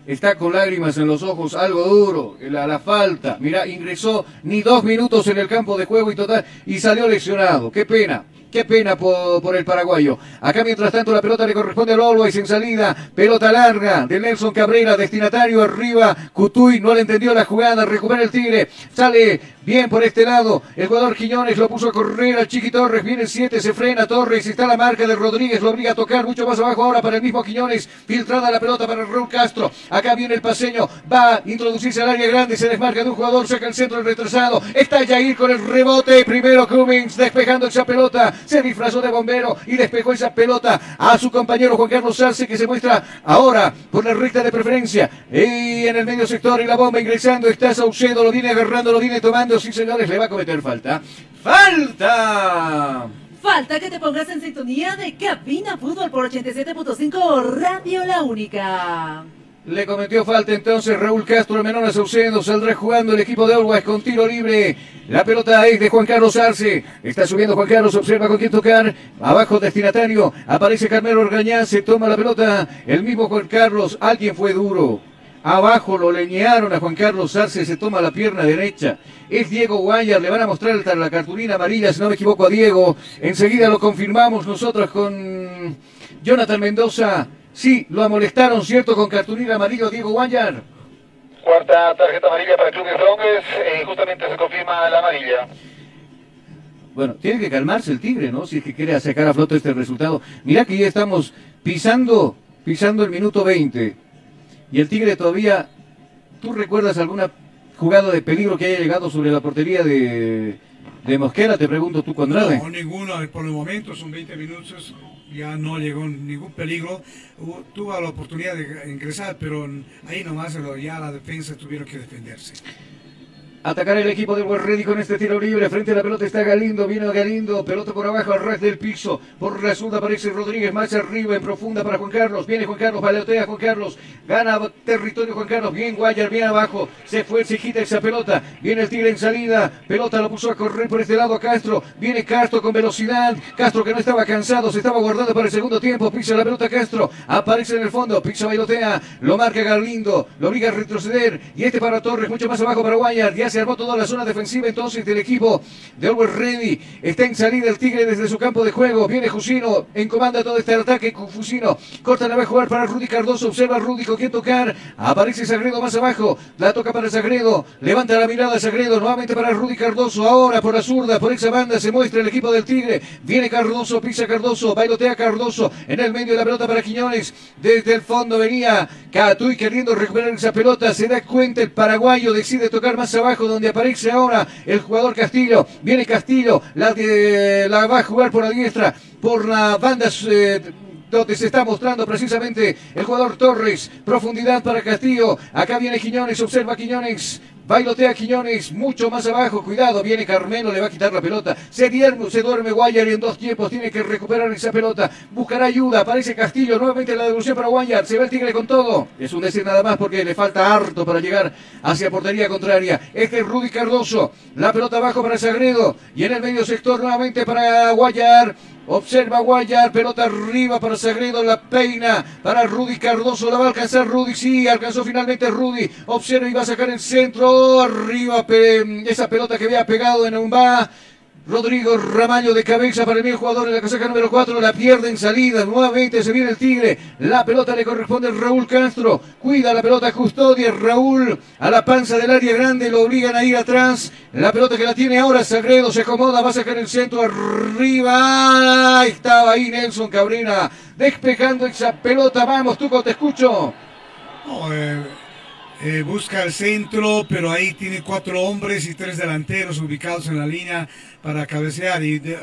Está con lágrimas en los ojos, algo duro, la, la falta. Mira, ingresó ni dos minutos en el campo de juego y total, y salió lesionado. Qué pena. Qué pena por, el paraguayo. Acá mientras tanto la pelota le corresponde al Always en salida. Pelota larga de Nelson Cabrera, destinatario arriba. Cutuy no le entendió la jugada. Recupera el Tigre. Sale bien por este lado. El jugador Quiñones lo puso a correr al Chiqui Torres. Viene el 7, se frena Torres. Está la marca de Rodríguez. Lo obliga a tocar mucho más abajo ahora para el mismo Quiñones. Filtrada la pelota para Raúl Castro. Acá viene el paseño. Va a introducirse al área grande. Se desmarca de un jugador. Saca el centro el retrasado. Está Jair con el rebote. Primero Cummings despejando esa pelota. Se disfrazó de bombero y despejó esa pelota a su compañero Juan Carlos Arce que se muestra ahora por la recta de preferencia. Y en el medio sector y la bomba ingresando está Saucedo. Lo viene agarrando, lo viene tomando. Sí, señores, le va a cometer falta. ¡Falta! Falta que te pongas en sintonía de Cabina Fútbol por 87.5 Radio La Única. Le cometió falta entonces Raúl Castro, menor a Saucedo, saldrá jugando el equipo de Always con tiro libre. La pelota es de Juan Carlos Arce. Está subiendo Juan Carlos, observa con quién tocar. Abajo destinatario, aparece Carmelo Orgañán, se toma la pelota. El mismo Juan Carlos, alguien fue duro. Abajo lo leñaron a Juan Carlos Arce, se toma la pierna derecha. Es Diego Guayar, le van a mostrar el- la cartulina amarilla, si no me equivoco, a Diego. Enseguida lo confirmamos nosotros con Jonathan Mendoza. Sí, lo amonestaron, ¿cierto? Con cartulina amarilla a Diego Guayar. Cuarta tarjeta amarilla para el Club de Strongest, eh, justamente se confirma la amarilla. Bueno, tiene que calmarse el Tigre, ¿no? Si es que quiere sacar a flote este resultado. Mirá que ya estamos pisando, pisando el minuto 20. Y el Tigre todavía... ¿Tú recuerdas alguna jugada de peligro que haya llegado sobre la portería de, de Mosquera? Te pregunto tú, Conrade. No, ninguno, por el momento son 20 minutos, ya no llegó ningún peligro. Tuvo la oportunidad de ingresar, pero ahí nomás ya la defensa tuvieron que defenderse. Atacar el equipo del Ready con este tiro libre. Frente a la pelota está Galindo. Viene Galindo. Pelota por abajo al ras del piso. Por la zurda aparece Rodríguez. Más arriba en profunda para Juan Carlos. Viene Juan Carlos. Balotea Juan Carlos. Gana territorio Juan Carlos. Bien Guayar. Bien abajo. Se fue. Se quita esa pelota. Viene el Tigre en salida. Pelota lo puso a correr por este lado a Castro. Viene Castro con velocidad. Castro que no estaba cansado. Se estaba guardando para el segundo tiempo. Pisa la pelota Castro. Aparece en el fondo. Pisa bailotea. Lo marca Galindo. Lo obliga a retroceder. Y este para Torres. Mucho más abajo para Guayar. Ya se armó toda la zona defensiva entonces del equipo de Always Ready. Está en salida el Tigre desde su campo de juego. Viene Jusino. En comanda todo este ataque con Jusino. Corta la va a jugar para Rudy Cardoso. Observa a Rudy con quien tocar. Aparece Sagredo más abajo. La toca para Sagredo. Levanta la mirada Sagredo. Nuevamente para Rudy Cardoso. Ahora por la zurda. Por esa banda se muestra el equipo del Tigre. Viene Cardoso. Pisa Cardoso. Bailotea Cardoso. En el medio de la pelota para Quiñones. Desde el fondo venía Catuy queriendo recuperar esa pelota. Se da cuenta el paraguayo. Decide tocar más abajo donde aparece ahora el jugador Castillo. Viene Castillo. La, la va a jugar por la diestra. Por la banda. eh, donde se está mostrando precisamente el jugador Torres. Profundidad para Castillo. Acá viene Quiñones, observa Quiñones. Bailotea Quiñones, mucho más abajo. Cuidado, viene Carmelo, le va a quitar la pelota. Se duerme, se duerme Guayar y en dos tiempos tiene que recuperar esa pelota. Buscará ayuda, aparece Castillo. Nuevamente la devolución para Guayar. Se va el Tigre con todo. Es un decir nada más porque le falta harto para llegar hacia portería contraria. Este es Rudy Cardoso. La pelota abajo para Sagredo. Y en el medio sector nuevamente para Guayar. Observa Guayar, pelota arriba para Sagredo, la peina para Rudy Cardoso, la va a alcanzar Rudy, sí, alcanzó finalmente Rudy, observa y va a sacar el centro, arriba esa pelota que había pegado en Umba, Rodrigo Ramallo de cabeza para el mismo jugador en la casaca número 4. La pierde en salida. Nuevamente se viene el Tigre. La pelota le corresponde a Raúl Castro. Cuida la pelota, custodia. Raúl a la panza del área grande. Lo obligan a ir atrás. La pelota que la tiene ahora Sagredo se acomoda. Va a sacar el centro arriba. Estaba ahí Nelson Cabrera despejando esa pelota. Vamos, Tuco, te escucho. Eh, eh, busca el centro, pero ahí tiene cuatro hombres y tres delanteros ubicados en la línea para cabecear. Y de,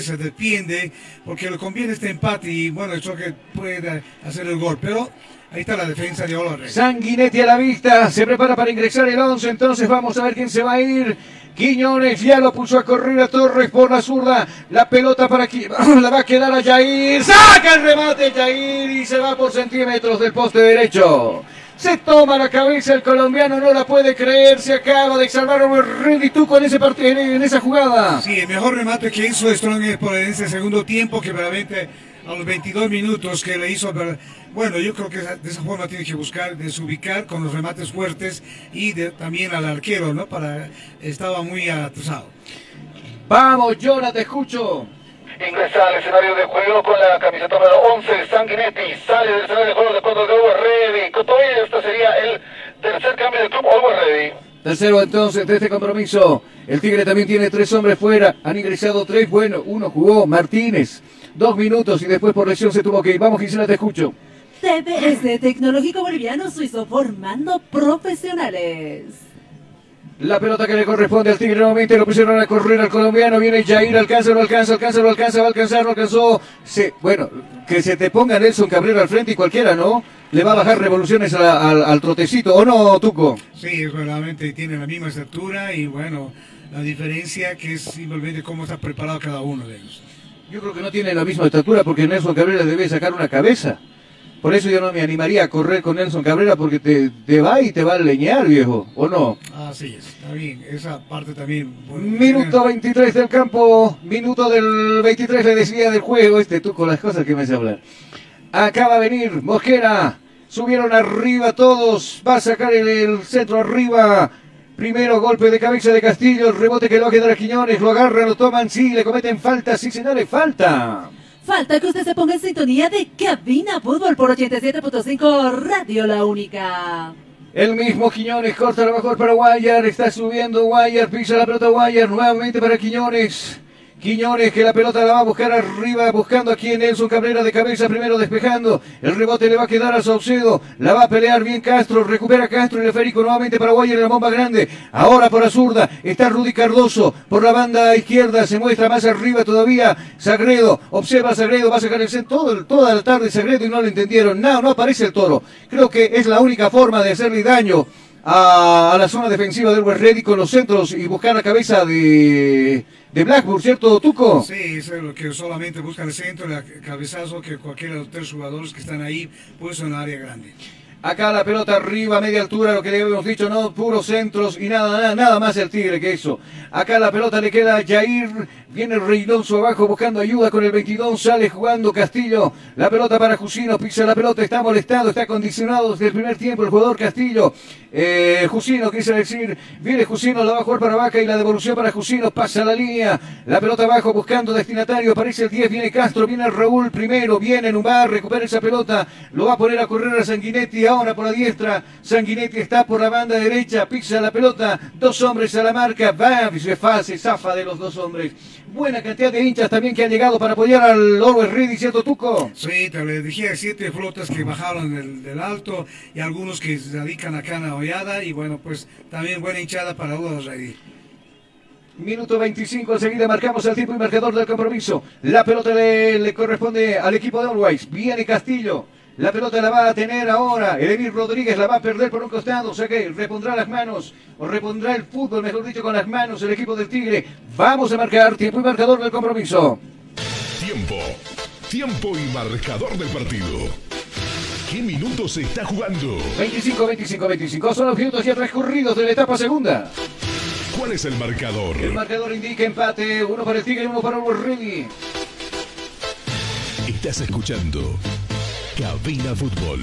se defiende porque le conviene este empate y bueno, eso que puede hacer el gol. Pero ahí está la defensa de Olvarez. Sanguinetti a la vista, se prepara para ingresar el 11. Entonces vamos a ver quién se va a ir. Quiñones ya lo puso a correr a Torres por la zurda. La pelota para aquí. La va a quedar a Jair. Saca el remate Jair y se va por centímetros del poste derecho. Se toma la cabeza el colombiano, no la puede creer. Se acaba de salvar a tú con ese partido, en esa jugada. Sí, el mejor remate que hizo Strong por en ese segundo tiempo, que realmente a los 22 minutos que le hizo. Bueno, yo creo que de esa forma tiene que buscar desubicar con los remates fuertes y también al arquero, ¿no? Para estaba muy atrasado. Vamos, Jonah, te escucho. Ingresa al escenario de juego con la camiseta número 11, Sanguinetti. Sale del escenario de juego de cuadro de Always Ready. Cotoya, este sería el tercer cambio del club Always Ready. Tercero entonces de este compromiso. El Tigre también tiene tres hombres fuera. Han ingresado tres. Bueno, uno jugó Martínez. Dos minutos y después por lesión se tuvo que ir. Vamos, Gisela, te escucho. TBS Tecnológico Boliviano Suizo formando profesionales. La pelota que le corresponde al Tigre nuevamente lo pusieron a correr al colombiano. Viene Jair, alcanza, lo alcanza, alcanza, lo alcanza, va a alcanzar, lo alcanzó. bueno, que se te ponga Nelson Cabrera al frente y cualquiera, ¿no? Le va a bajar revoluciones al, trotecito, ¿o no, Tuco? Sí, realmente tiene la misma estatura y bueno, la diferencia que es simplemente cómo está preparado cada uno de ellos. Yo creo que no tiene la misma estatura porque Nelson Cabrera debe sacar una cabeza. Por eso yo no me animaría a correr con Nelson Cabrera porque te, va y te va a leñar, viejo, ¿o no? Así es, está bien, esa parte también. minuto 23 del campo, minuto del 23 le decía del juego, este tú con las cosas que me hace hablar. Acaba de venir Mosquera, subieron arriba todos, va a sacar el, centro arriba. Primero golpe de cabeza de Castillo, el rebote que lo va a quedar a Quiñones, lo agarran, lo toman, sí, le cometen falta, sí señores, falta. Falta que usted se ponga en sintonía de Cabina Fútbol por 87.5 Radio La Única. El mismo Quiñones corta la mejor para Guayar, está subiendo Guayar, pisa la pelota Guayar, nuevamente para Quiñones. Quiñones que la pelota la va a buscar arriba, buscando aquí en Nelson Cabrera de cabeza, primero despejando. El rebote le va a quedar a Saucedo. La va a pelear bien Castro. Recupera Castro y el Férico nuevamente para Guayer en la bomba grande. Ahora por la zurda está Rudy Cardoso. Por la banda izquierda se muestra más arriba todavía. Sagredo. Observa Sagredo. Va a sacar el centro todo, toda la tarde Sagredo y no lo entendieron. No, no aparece el toro. Creo que es la única forma de hacerle daño a, la zona defensiva del West Ready con los centros y buscar la cabeza de de Blackburn, ¿cierto, Tuco? Sí, es lo que solamente busca el centro, el cabezazo que cualquiera de los tres jugadores que están ahí puede en el área grande. Acá la pelota arriba, media altura, lo que le hemos dicho, no, puros centros y nada, nada, nada más el Tigre que eso. Acá la pelota le queda a Jair, viene Reynoso abajo buscando ayuda con el 22, sale jugando Castillo. La pelota para Jusino, pisa la pelota, está molestado, está condicionado desde el primer tiempo el jugador Castillo. Eh, Jusino, quise decir, viene Jusino, la va a jugar para Vaca y la devolución para Jusino, pasa la línea. La pelota abajo buscando destinatario, aparece el 10, viene Castro, viene Raúl primero, viene Numar, recupera esa pelota, lo va a poner a correr a Sanguinetti ahora por la diestra. Sanguinetti está por la banda derecha, pisa la pelota. Dos hombres a la marca. Va, se, se zafa de los dos hombres. Buena cantidad de hinchas también que han llegado para apoyar al Always Ready, ¿cierto, Tuco? Sí, te le dije siete flotas que bajaron del, alto y algunos que se dedican acá en la hollada. Y bueno, pues también buena hinchada para Always Ready. Minuto 25, enseguida marcamos el tiempo y marcador del compromiso. La pelota le, le corresponde al equipo de Always. Viene Castillo. La pelota la va a tener ahora. Edemir Rodríguez la va a perder por un costado. O sea que repondrá las manos. O repondrá el fútbol, mejor dicho, con las manos el equipo del Tigre. Vamos a marcar tiempo y marcador del compromiso. Tiempo. Tiempo y marcador del partido. ¿Qué minutos se está jugando? 25, 25, 25. Son los minutos ya transcurridos de la etapa segunda. ¿Cuál es el marcador? El marcador indica empate. Uno para el Tigre y uno para el Borrelli. Estás escuchando Cabina Fútbol.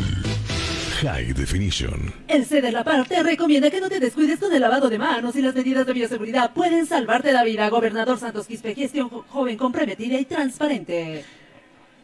High Definition. El CEDER La Par te recomienda que no te descuides con el lavado de manos y las medidas de bioseguridad pueden salvarte la vida. Gobernador Santos Quispe, gestión jo- joven comprometida y transparente.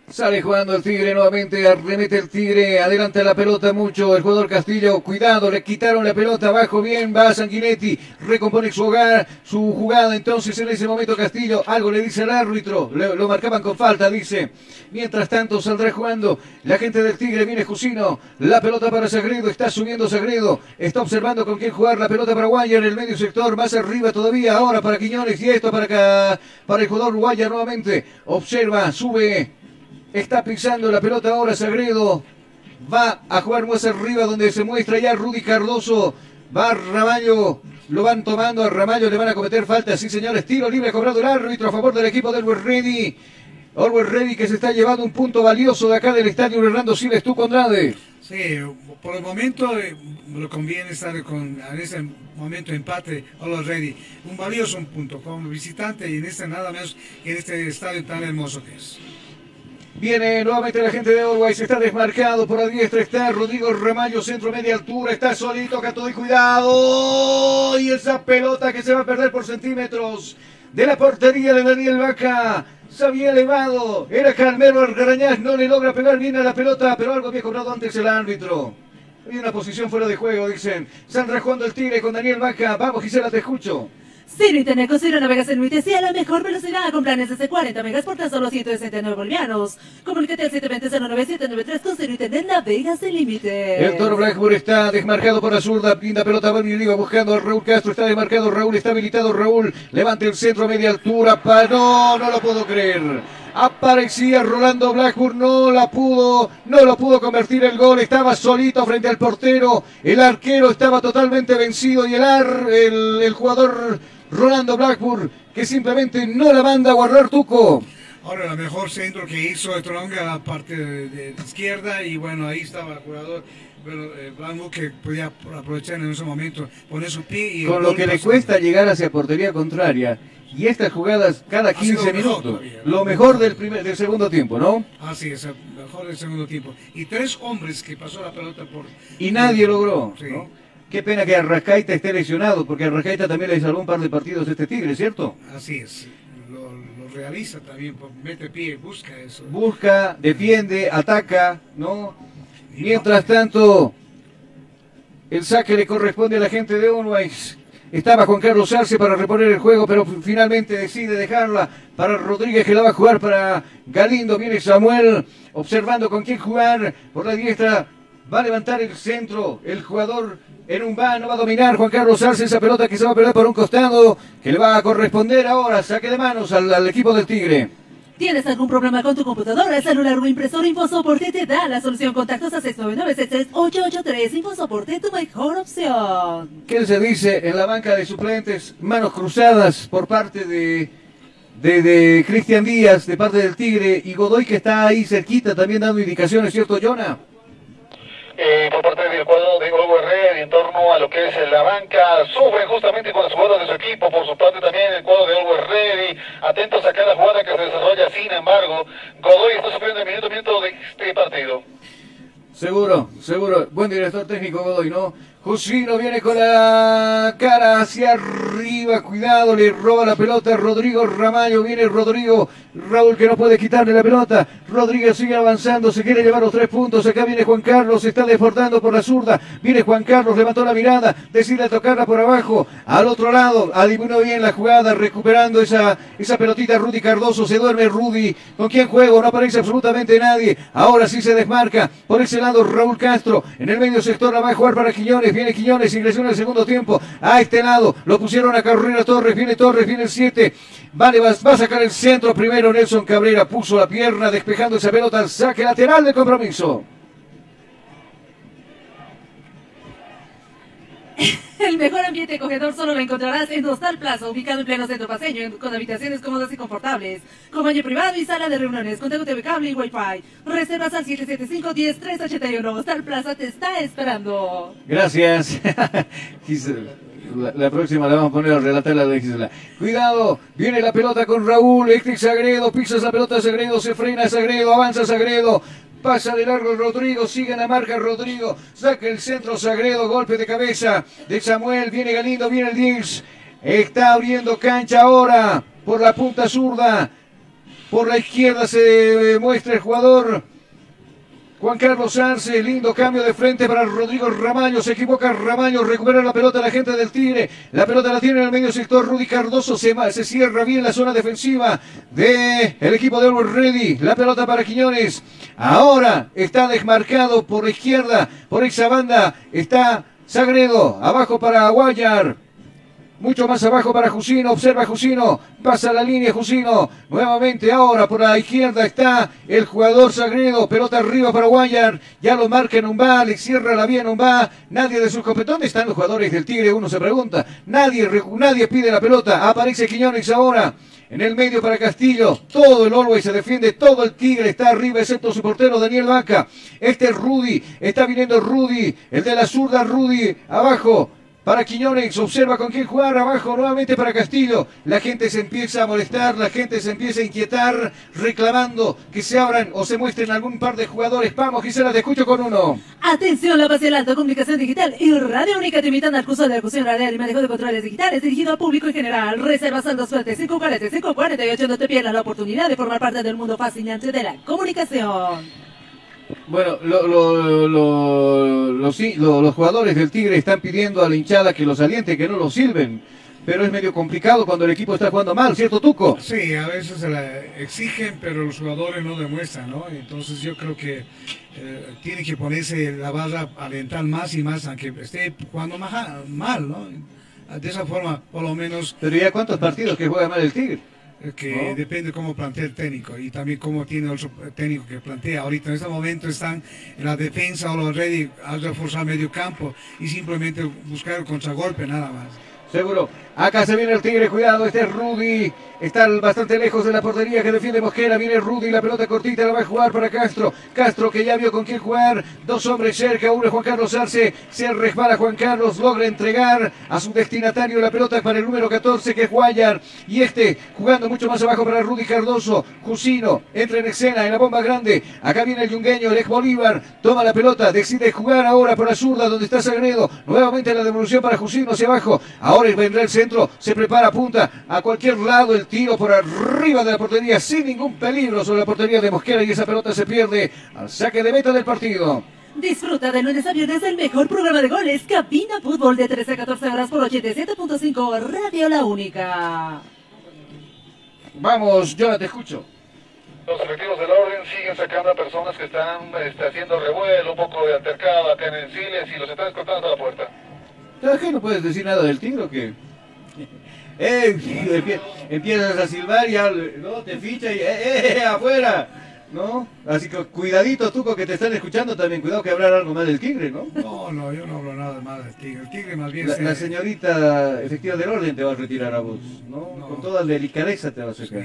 Sale jugando el Tigre nuevamente, arremete el Tigre, adelanta la pelota mucho, el jugador Castillo, cuidado, le quitaron la pelota abajo, bien, va Sanguinetti, recompone su hogar, su jugada, entonces en ese momento Castillo, algo le dice al árbitro, lo marcaban con falta, dice, mientras tanto saldrá jugando, la gente del Tigre viene Jusino, la pelota para Sagredo, está subiendo Sagredo, está observando con quién jugar, la pelota para Guaya en el medio sector, más arriba todavía, ahora para Quiñones y esto para acá, para el jugador Guaya nuevamente, observa, sube, Está pisando la pelota ahora Sagredo. Va a jugar más arriba donde se muestra ya Rudy Cardoso. Va Ramallo. Lo van tomando a Ramallo. Le van a cometer falta. Sí, señores. Tiro libre cobrado el árbitro a favor del equipo del Ready. Always Ready que se está llevando un punto valioso de acá del estadio Hernando Siles. Tú, Condrade. Sí, por el momento eh, lo conviene estar con en ese momento empate already. Un valioso un punto como visitante y en este nada menos que en este estadio tan hermoso que es. Viene nuevamente la gente de Always, está desmarcado por la diestra, está Rodrigo Ramallo, centro media altura, está solito, todo y cuidado. Y esa pelota que se va a perder por centímetros de la portería de Daniel Vaca. Se había elevado, era Carmelo Argarañaz, no le logra pegar bien a la pelota, pero algo había cobrado antes el árbitro. Había una posición fuera de juego, dicen. Sandra jugando el tigre con Daniel Vaca. Vamos, Gisela, te escucho. Ciro Internet con Ciro navegas en UITC a la mejor velocidad con planes desde 40 megas por tan solo 169 bolivianos. Comunícate al 720-09793 con Ciro Internet navegas sin límite. El toro Blackburn está desmarcado por la zurda. Pinta pelota. Va Oliva buscando a Raúl Castro. Está desmarcado. Raúl está habilitado. Raúl levanta el centro a media altura. Pa- no, no lo puedo creer. Aparecía Rolando Blackburn. No la pudo. No lo pudo convertir el gol. Estaba solito frente al portero. El arquero estaba totalmente vencido. Y el, ar, el, el jugador Rolando Blackburn que simplemente no la manda a guardar Tuco. Ahora, el mejor centro que hizo Tronga a la parte de, de izquierda y bueno, ahí estaba el jugador bueno, eh, Blanco que podía aprovechar en ese momento, poner su pie y... Con lo que le cuesta llegar hacia portería contraria. Y estas jugadas cada Ha sido 15 lo mejor minutos. todavía. Lo mejor del, primer, del segundo tiempo, ¿no? Así es, mejor del segundo tiempo. Y tres hombres que pasó la pelota por... Y nadie logró. Sí. ¿no? Qué pena que Arrascaita esté lesionado, porque Arrascaita también le salvó un par de partidos a este Tigre, ¿cierto? Así es, lo, lo realiza también, pues, mete pie, busca eso. Busca, defiende, ataca, ¿no? Mientras tanto, el saque le corresponde a la gente de Onwise. Estaba Juan Carlos Arce para reponer el juego, pero finalmente decide dejarla para Rodríguez, que la va a jugar para Galindo. Viene Samuel observando con quién jugar por la diestra. Va a levantar el centro. El jugador en un vano va a dominar Juan Carlos Arce esa pelota que se va a perder por un costado, que le va a corresponder ahora. Saque de manos al equipo del Tigre. ¿Tienes algún problema con tu computadora, celular o impresora? InfoSoporte te da la solución. Contactos a 699-883. InfoSoporte, tu mejor opción. ¿Qué se dice en la banca de suplentes? Manos cruzadas por parte de, de, de Cristian Díaz, de parte del Tigre, y Godoy que está ahí cerquita también dando indicaciones, ¿cierto, Jonah? Eh, por parte del cuadro de Hugo Herrera en torno a lo que es la banca. Sufren justamente con las jugadas de su equipo, por su parte también el cuadro de Hugo Herrera. Atentos a cada jugada que se desarrolla, sin embargo, Godoy está sufriendo el minuto minuto de este partido. Seguro, seguro. Buen director técnico Godoy, ¿no? Jusino viene con la cara hacia arriba, cuidado, le roba la pelota Rodrigo Ramallo, viene Rodrigo, Raúl que no puede quitarle la pelota, Rodríguez sigue avanzando, se quiere llevar los tres puntos, acá viene Juan Carlos, se está desbordando por la zurda, viene Juan Carlos, levantó la mirada, decide tocarla por abajo, al otro lado, adivinó bien la jugada, recuperando esa, esa pelotita Rudy Cardoso, se duerme Rudy, ¿con quién juego? No aparece absolutamente nadie, ahora sí se desmarca, por ese lado Raúl Castro, en el medio sector la va a jugar para Quiñones, viene Quiñones, ingresó en el segundo tiempo, a este lado, lo pusieron a Carrera Torres, viene Torres, viene el 7, vale, va, va a sacar el centro primero Nelson Cabrera, puso la pierna despejando esa pelota saque lateral de compromiso. El mejor ambiente acogedor solo lo encontrarás en Hostal Plaza, ubicado en pleno centro paseño, con habitaciones cómodas y confortables, con baño privado y sala de reuniones, con TV cable y Wi-Fi. Reservas al 775-10381. Hostal Plaza te está esperando. Gracias. La, próxima la vamos a poner a relatar la de Gisela. Cuidado, viene la pelota con Raúl, este Sagredo, pisas la pelota Sagredo, se frena Sagredo, avanza Sagredo. Pasa de largo Rodrigo, sigue la marca Rodrigo, saca el centro Sagredo, golpe de cabeza de Samuel, viene Galindo, viene el 10. Está abriendo cancha ahora por la punta zurda. Por la izquierda se muestra el jugador Juan Carlos Arce, lindo cambio de frente para Rodrigo Ramaño, se equivoca Ramaño, recupera la pelota la gente del Tigre, la pelota la tiene en el medio sector, Rudy Cardoso. Se, cierra bien la zona defensiva del el equipo de Always Ready, la pelota para Quiñones, ahora está desmarcado por la izquierda, por esa banda, está Sagredo, abajo para Guayar, mucho más abajo para Jusino, observa Jusino, pasa la línea Jusino, nuevamente ahora por la izquierda está el jugador Sagredo, pelota arriba para Guayar, ya lo marca va, le cierra la vía va, nadie de sus competentes, están los jugadores del Tigre? Uno se pregunta, nadie, nadie pide la pelota, aparece Quiñones ahora, en el medio para Castillo, todo el Always se defiende, todo el Tigre está arriba, excepto su portero Daniel Vaca. Este es Rudy, está viniendo Rudy, el de la zurda Rudy, abajo, para Quiñones, observa con quién jugar, abajo nuevamente para Castillo. La gente se empieza a molestar, la gente se empieza a inquietar, reclamando que se abran o se muestren algún par de jugadores. Vamos, Gisela, te escucho con uno. Atención, la base de la alta comunicación digital y radio única te invitan al curso de locución radial y manejo de controles digitales dirigido al público en general. Reservas al 240 540 548 no te pierdas la oportunidad de formar parte del mundo fascinante de la comunicación. Bueno, lo, lo, lo, los, los jugadores del Tigre están pidiendo a la hinchada que los aliente, que no los silben. Pero es medio complicado cuando el equipo está jugando mal, ¿cierto, Tuco? Sí, a veces se la exigen, pero los jugadores no demuestran, ¿no? Entonces yo creo que eh, tiene que ponerse la barra alentar más y más, aunque esté jugando mal, ¿no? De esa forma, por lo menos... Pero ya cuántos partidos que juega mal el Tigre? Que depende cómo plantea el técnico y también cómo tiene el técnico que plantea. Ahorita en este momento están en la defensa o los ready a reforzar medio campo y simplemente buscar el contragolpe nada más. Seguro. Acá se viene el Tigre, cuidado, este es Rudy. Está bastante lejos de la portería que defiende Mosquera. Viene Rudy, la pelota cortita la va a jugar para Castro. Castro que ya vio con quién jugar. Dos hombres cerca, uno es Juan Carlos Arce. Se resbala Juan Carlos, logra entregar a su destinatario la pelota para el número 14 que es Guayar. Y este jugando mucho más abajo para Rudy Cardoso. Jusino entra en escena en la bomba grande. Acá viene el yungueño, el ex Bolívar. Toma la pelota, decide jugar ahora por la zurda donde está Sagredo. Nuevamente la devolución para Jusino hacia abajo. Ahora vendrá el centro, se prepara, punta a cualquier lado el tiro por arriba de la portería sin ningún peligro sobre la portería de Mosquera y esa pelota se pierde al saque de meta del partido. Disfruta de lunes a viernes el mejor programa de goles, Cabina Fútbol de 13 a 14 horas por 87.5 Radio La Única. Vamos, yo te escucho. Los efectivos del orden siguen sacando a personas que están este, haciendo revuelo, un poco de altercado acá en y los están escoltando a la puerta. qué no puedes decir nada del tigre o qué? Eh, empiezas a silbar y no, te ficha y eh, eh, afuera. ¿No? Así que cuidadito tú que te están escuchando también, cuidado que hablar algo más del tigre, ¿no? No, no, yo no hablo nada más del tigre. El tigre más bien... La, la señorita efectiva del orden te va a retirar a vos, ¿no? Con toda delicadeza te va a sacar.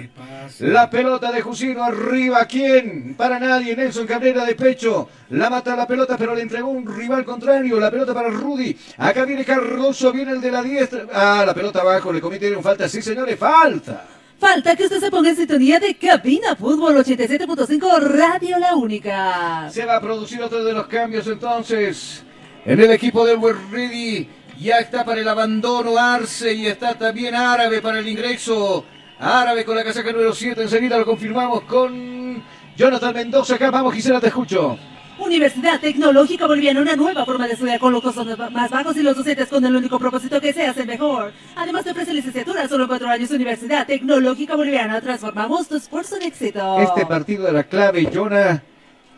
la pelota de Jusino arriba, ¿quién? Para nadie, Nelson Cabrera de pecho. La mata la pelota, pero le entregó un rival contrario. La pelota para Rudy. Acá viene Cardoso, viene el de la diestra. Ah, la pelota abajo, le cometieron falta. Sí, señores, falta. Falta que usted se ponga en sintonía de Cabina Fútbol 87.5 Radio La Única. Se va a producir otro de los cambios entonces en el equipo del West Ready. Ya está para el abandono Arce y está también Árabe para el ingreso. Árabe con la casaca número 7. Enseguida lo confirmamos con Jonathan Mendoza. Acá vamos, Gisela, te escucho. Universidad Tecnológica Boliviana, una nueva forma de estudiar con los costos más bajos y los docentes con el único propósito que seas el mejor. Además te ofrece licenciatura solo cuatro años. Universidad Tecnológica Boliviana, transformamos tu esfuerzo en éxito. Este partido era clave, Jonah,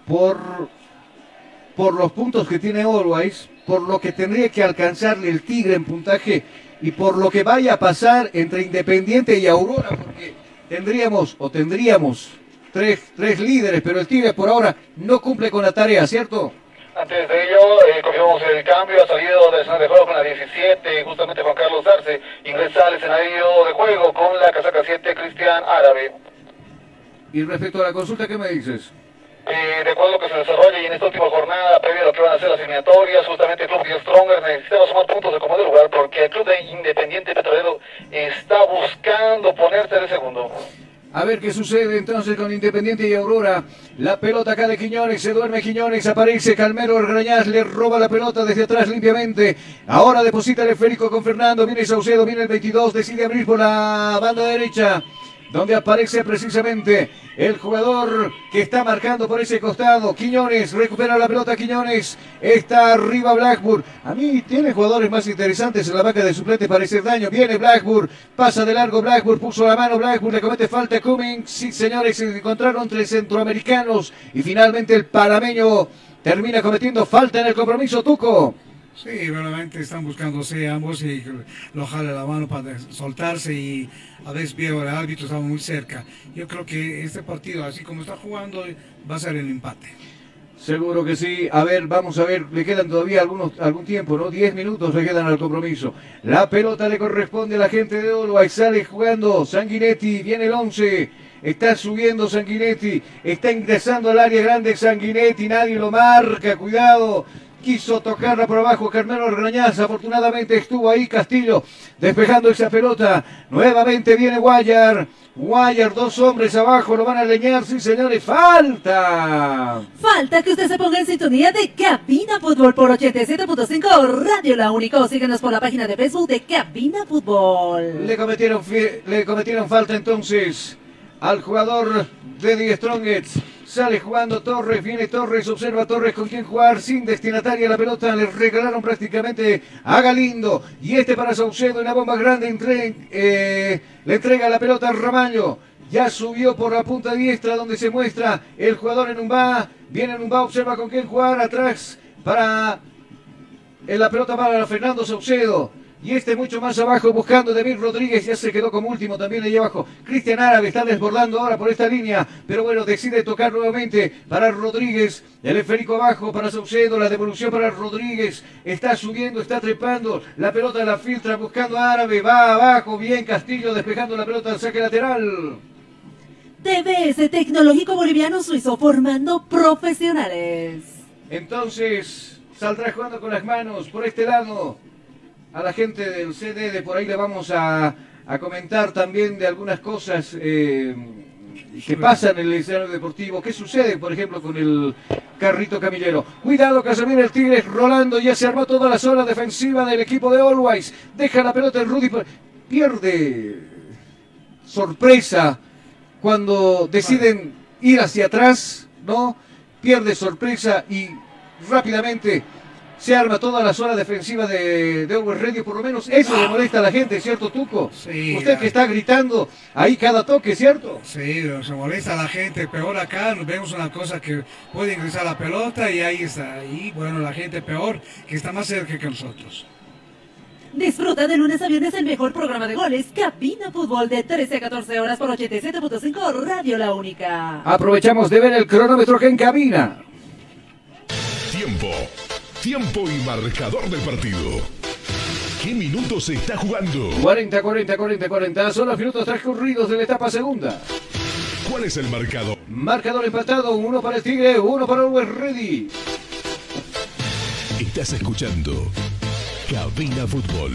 por, por los puntos que tiene Always, por lo que tendría que alcanzarle el Tigre en puntaje y por lo que vaya a pasar entre Independiente y Aurora, porque tendríamos o tendríamos tres, tres líderes, pero el Tigre por ahora no cumple con la tarea, ¿cierto? Antes de ello, eh, confirmamos el cambio, ha salido del escenario de juego con la 17, justamente Juan Carlos Arce, ingresa al escenario de juego con la casaca 7, Cristian Árabe. Y respecto a la consulta, ¿qué me dices? eh, de acuerdo a lo que se desarrolle y en esta última jornada, previa a lo que van a ser las eliminatorias, justamente el club de Stronger necesitaba sumar puntos de comodín lugar porque el club de Independiente Petrolero está buscando ponerse de segundo. A ver qué sucede entonces con Independiente y Aurora. La pelota acá de Quiñones, se duerme Quiñones, aparece Calmero Orgrañaz, le roba la pelota desde atrás limpiamente. Ahora deposita el esférico con Fernando, viene Saucedo, viene el 22, decide abrir por la banda derecha donde aparece precisamente el jugador que está marcando por ese costado. Quiñones, recupera la pelota Quiñones, está arriba Blackburn. A mí tiene jugadores más interesantes en la banca de suplentes para ese daño. Viene Blackburn, pasa de largo Blackburn, puso la mano Blackburn, le comete falta Cummings. Sí, señores, se encontraron tres centroamericanos y finalmente el panameño termina cometiendo falta en el compromiso Tuco. Sí, realmente están buscándose ambos y lo jale la mano para soltarse y a veces viejo el árbitro estaba muy cerca. Yo creo que este partido, así como está jugando, va a ser el empate. Seguro que sí. A ver, vamos a ver, le quedan todavía algunos, algún tiempo, ¿no? Diez minutos le quedan al compromiso. La pelota le corresponde a la gente de Oro. sale jugando Sanguinetti, viene el 11. Está subiendo Sanguinetti, está ingresando al área grande Sanguinetti, nadie lo marca, cuidado quiso tocarla por abajo Carmelo Orgañaz, afortunadamente estuvo ahí Castillo despejando esa pelota, nuevamente viene Guayar, Guayar, dos hombres abajo, lo van a leñar, sí señores, falta. Falta que usted se ponga en sintonía de Cabina Fútbol por 87.5 Radio La Único, síguenos por la página de Facebook de Cabina Fútbol. Le cometieron, le cometieron falta entonces al jugador de Die Strongets. Sale jugando Torres, viene Torres, observa Torres con quien jugar, sin destinataria la pelota, le regalaron prácticamente a Galindo. Y este para Saucedo, una bomba grande, entre, eh, le entrega la pelota a Ramaño. Ya subió por la punta diestra donde se muestra el jugador en un va. Viene en un va, observa con quién jugar atrás para en la pelota para Fernando Saucedo. Y este mucho más abajo buscando David Rodríguez. Ya se quedó como último también ahí abajo. Cristian Árabe está desbordando ahora por esta línea. Pero bueno, decide tocar nuevamente para Rodríguez. El esférico abajo para Saucedo. La devolución para Rodríguez. Está subiendo, está trepando. La pelota la filtra buscando a Árabe. Va abajo. Bien Castillo despejando la pelota al saque lateral. TBS Tecnológico Boliviano Suizo formando profesionales. Entonces saldrá jugando con las manos por este lado a la gente del CD, de por ahí le vamos a, comentar también de algunas cosas eh, que pasan en el escenario deportivo. ¿Qué sucede, por ejemplo, con el carrito camillero? Cuidado, Casemiro, el Tigre Rolando, ya se armó toda la zona defensiva del equipo de Always. Deja la pelota el Rudy, pierde sorpresa cuando deciden ir hacia atrás, ¿no? Pierde sorpresa y rápidamente se arma toda la zona defensiva de, de Radio, por lo menos eso le molesta a la gente, ¿cierto, Tuco? Sí. Usted que está gritando ahí cada toque, ¿cierto? Sí, se molesta a la gente, peor acá, nos vemos una cosa que puede ingresar la pelota y ahí está, ahí, bueno, la gente peor, que está más cerca que nosotros. Disfruta de lunes a viernes el mejor programa de goles, Cabina Fútbol de 13 a 14 horas por 87.5 Radio La Única. Aprovechamos de ver el cronómetro que en cabina. Tiempo Tiempo y marcador del partido. ¿Qué minutos se está jugando? 40, 40, 40, 40. Son los minutos transcurridos de la etapa segunda. ¿Cuál es el marcador? Marcador empatado. Uno para el Tigre, uno para el West Ready. Estás escuchando Cabina Fútbol.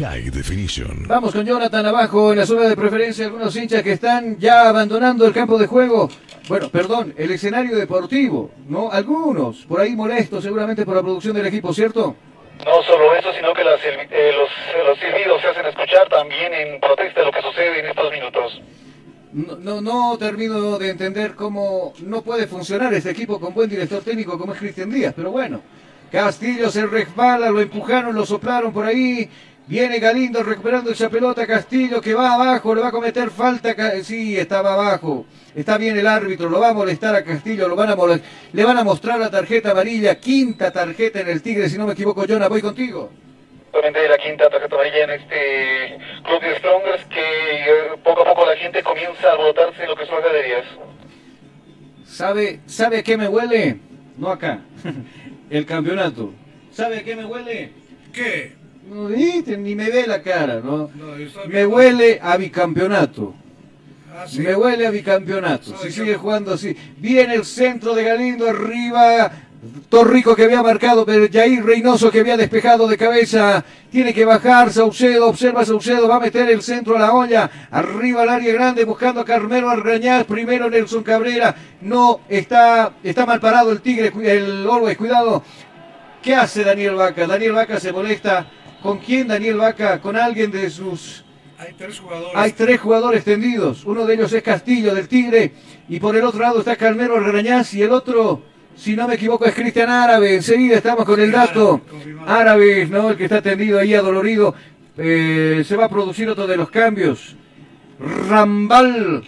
High Definition. Vamos con Jonathan abajo en la zona de preferencia. Algunos hinchas que están ya abandonando el campo de juego. Bueno, perdón, el escenario deportivo, ¿no? Algunos, por ahí molestos seguramente por la producción del equipo, ¿cierto? No solo eso, sino que eh, los, los silbidos se hacen escuchar también en protesta de lo que sucede en estos minutos. No, no, no, termino de entender cómo no puede funcionar este equipo con buen director técnico como es Cristian Díaz, pero bueno, Castillo se resbala, lo empujaron, lo soplaron por ahí, Viene Galindo recuperando esa pelota. Castillo que va abajo, le va a cometer falta. Sí, estaba abajo. Está bien el árbitro, lo va a molestar a Castillo, lo van a le van a mostrar la tarjeta amarilla, quinta tarjeta en el Tigre, si no me equivoco, Jonah, voy contigo. Solamente la quinta tarjeta amarilla en este club de Strongers que eh, poco a poco la gente comienza a botarse lo que son graderías. ¿Sabe, ¿Sabe a qué me huele? No acá, el campeonato. ¿Sabe a qué me huele? ¿Qué? No, ni me ve la cara, ¿no? me huele a bicampeonato. Me huele a bicampeonato. Si sigue jugando así. Viene el centro de Galindo arriba. Torrico que había marcado, pero Jair Reynoso que había despejado de cabeza. Tiene que bajar Saucedo. Observa Saucedo. Va a meter el centro a la olla. Arriba al área grande buscando a Carmelo Argañaz. Primero Nelson Cabrera. No está, está mal parado el Tigre. El Always. Cuidado. ¿Qué hace Daniel Vaca? Daniel Vaca se molesta. ¿Con quién Daniel Vaca? Con alguien de sus Hay tres jugadores. hay tres jugadores tendidos. Uno de ellos es Castillo del Tigre. Y por el otro lado está Calmero Argañaz. Y el otro, si no me equivoco, es Cristian Árabe. Enseguida estamos con el dato. Árabe, ¿no? El que está tendido ahí adolorido. Eh, se va a producir otro de los cambios. Rambal.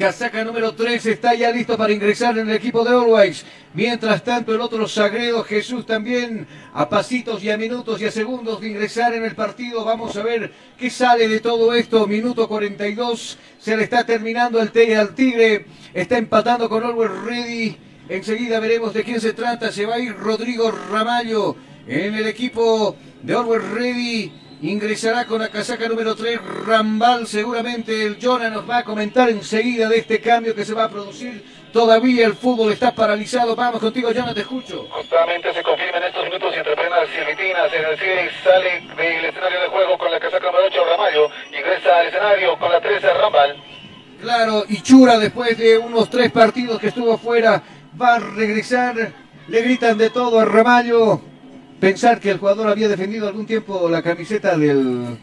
Casaca número 3 está ya listo para ingresar en el equipo de Always. Mientras tanto, el otro Sagredo Jesús también a pasitos y a minutos y a segundos de ingresar en el partido. Vamos a ver qué sale de todo esto. Minuto 42. Se le está terminando el té al Tigre. Está empatando con Always Ready. Enseguida veremos de quién se trata. Se va a ir Rodrigo Ramallo en el equipo de Always Ready. Ingresará con la casaca número 3 Rambal. Seguramente el Jonah nos va a comentar enseguida de este cambio que se va a producir. Todavía el fútbol está paralizado. Vamos contigo, Jonah, te escucho. Justamente se confirma en estos minutos y entre plenas silvitinas en el CIE sale del escenario de juego con la casaca número 8 Ramallo, ingresa al escenario con la 13 Rambal. Claro, y Chura después de unos tres partidos que estuvo fuera va a regresar. Le gritan de todo a Ramallo. Pensar que el jugador había defendido algún tiempo la camiseta del,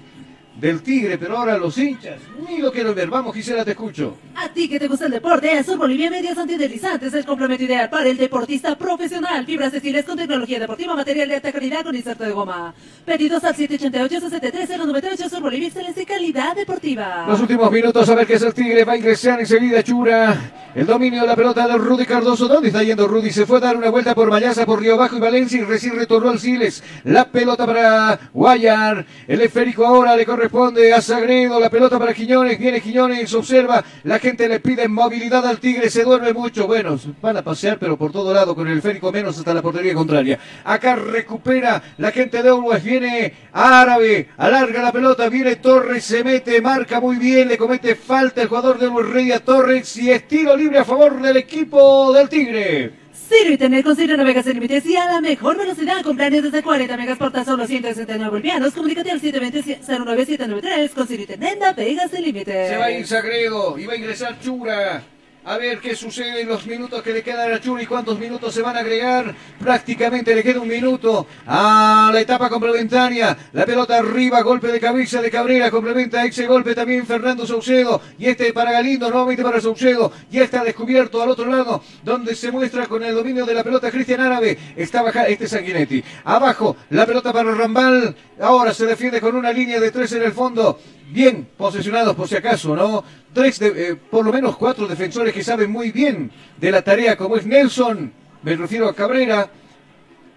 del Tigre, pero ahora los hinchas ni lo quiero ver. Vamos, Gisela, te escucho. A ti que te gusta el deporte, Azul Bolivia Medias Antideslizantes, el complemento ideal para el deportista profesional. Fibras textiles con tecnología deportiva, material de alta calidad con inserto de goma. Pedidos al 788-63-098 Azul Bolivia, excelencia y calidad deportiva. Los últimos minutos, a ver qué es el Tigre. Va a ingresar enseguida Chura. El dominio de la pelota de Rudy Cardoso. ¿Dónde está yendo Rudy? Se fue a dar una vuelta por Mayaza, por Río Bajo y Valencia y recién retornó al Siles. La pelota para Guayar. El esférico ahora le corresponde a Sagredo. La pelota para Quiñones. Viene Quiñones, observa. La gente le pide movilidad al Tigre. Se duerme mucho. Bueno, van a pasear, pero por todo lado con el esférico menos hasta la portería contraria. Acá recupera la gente de Uruguay. Viene Árabe. Alarga la pelota. Viene Torres. Se mete. Marca muy bien. Le comete falta el jugador de Rey a Torres. Y estilo libre a favor del equipo del Tigre. Ciro Internet con Ciro navegas sin límites y a la mejor velocidad con planes desde 40 megas por tan solo 169 bolivianos. Comunícate al 720-09793 con Ciro Internet navegas sin límites. Se va a ir Sagredo y va a ingresar Chura. A ver qué sucede en los minutos que le quedan a Chura y cuántos minutos se van a agregar. Prácticamente le queda un minuto a la etapa complementaria. La pelota arriba, golpe de cabeza de Cabrera. Complementa ese golpe también Fernando Saucedo. Y este para Galindo, nuevamente para Saucedo. Ya está descubierto al otro lado, donde se muestra con el dominio de la pelota Cristian Árabe. Está baja, este es Sanguinetti. Abajo, la pelota para Rambal. Ahora se defiende con una línea de tres en el fondo. Bien posesionados por si acaso, ¿no? Tres, de- eh, por lo menos cuatro defensores que saben muy bien de la tarea, como es Nelson, me refiero a Cabrera,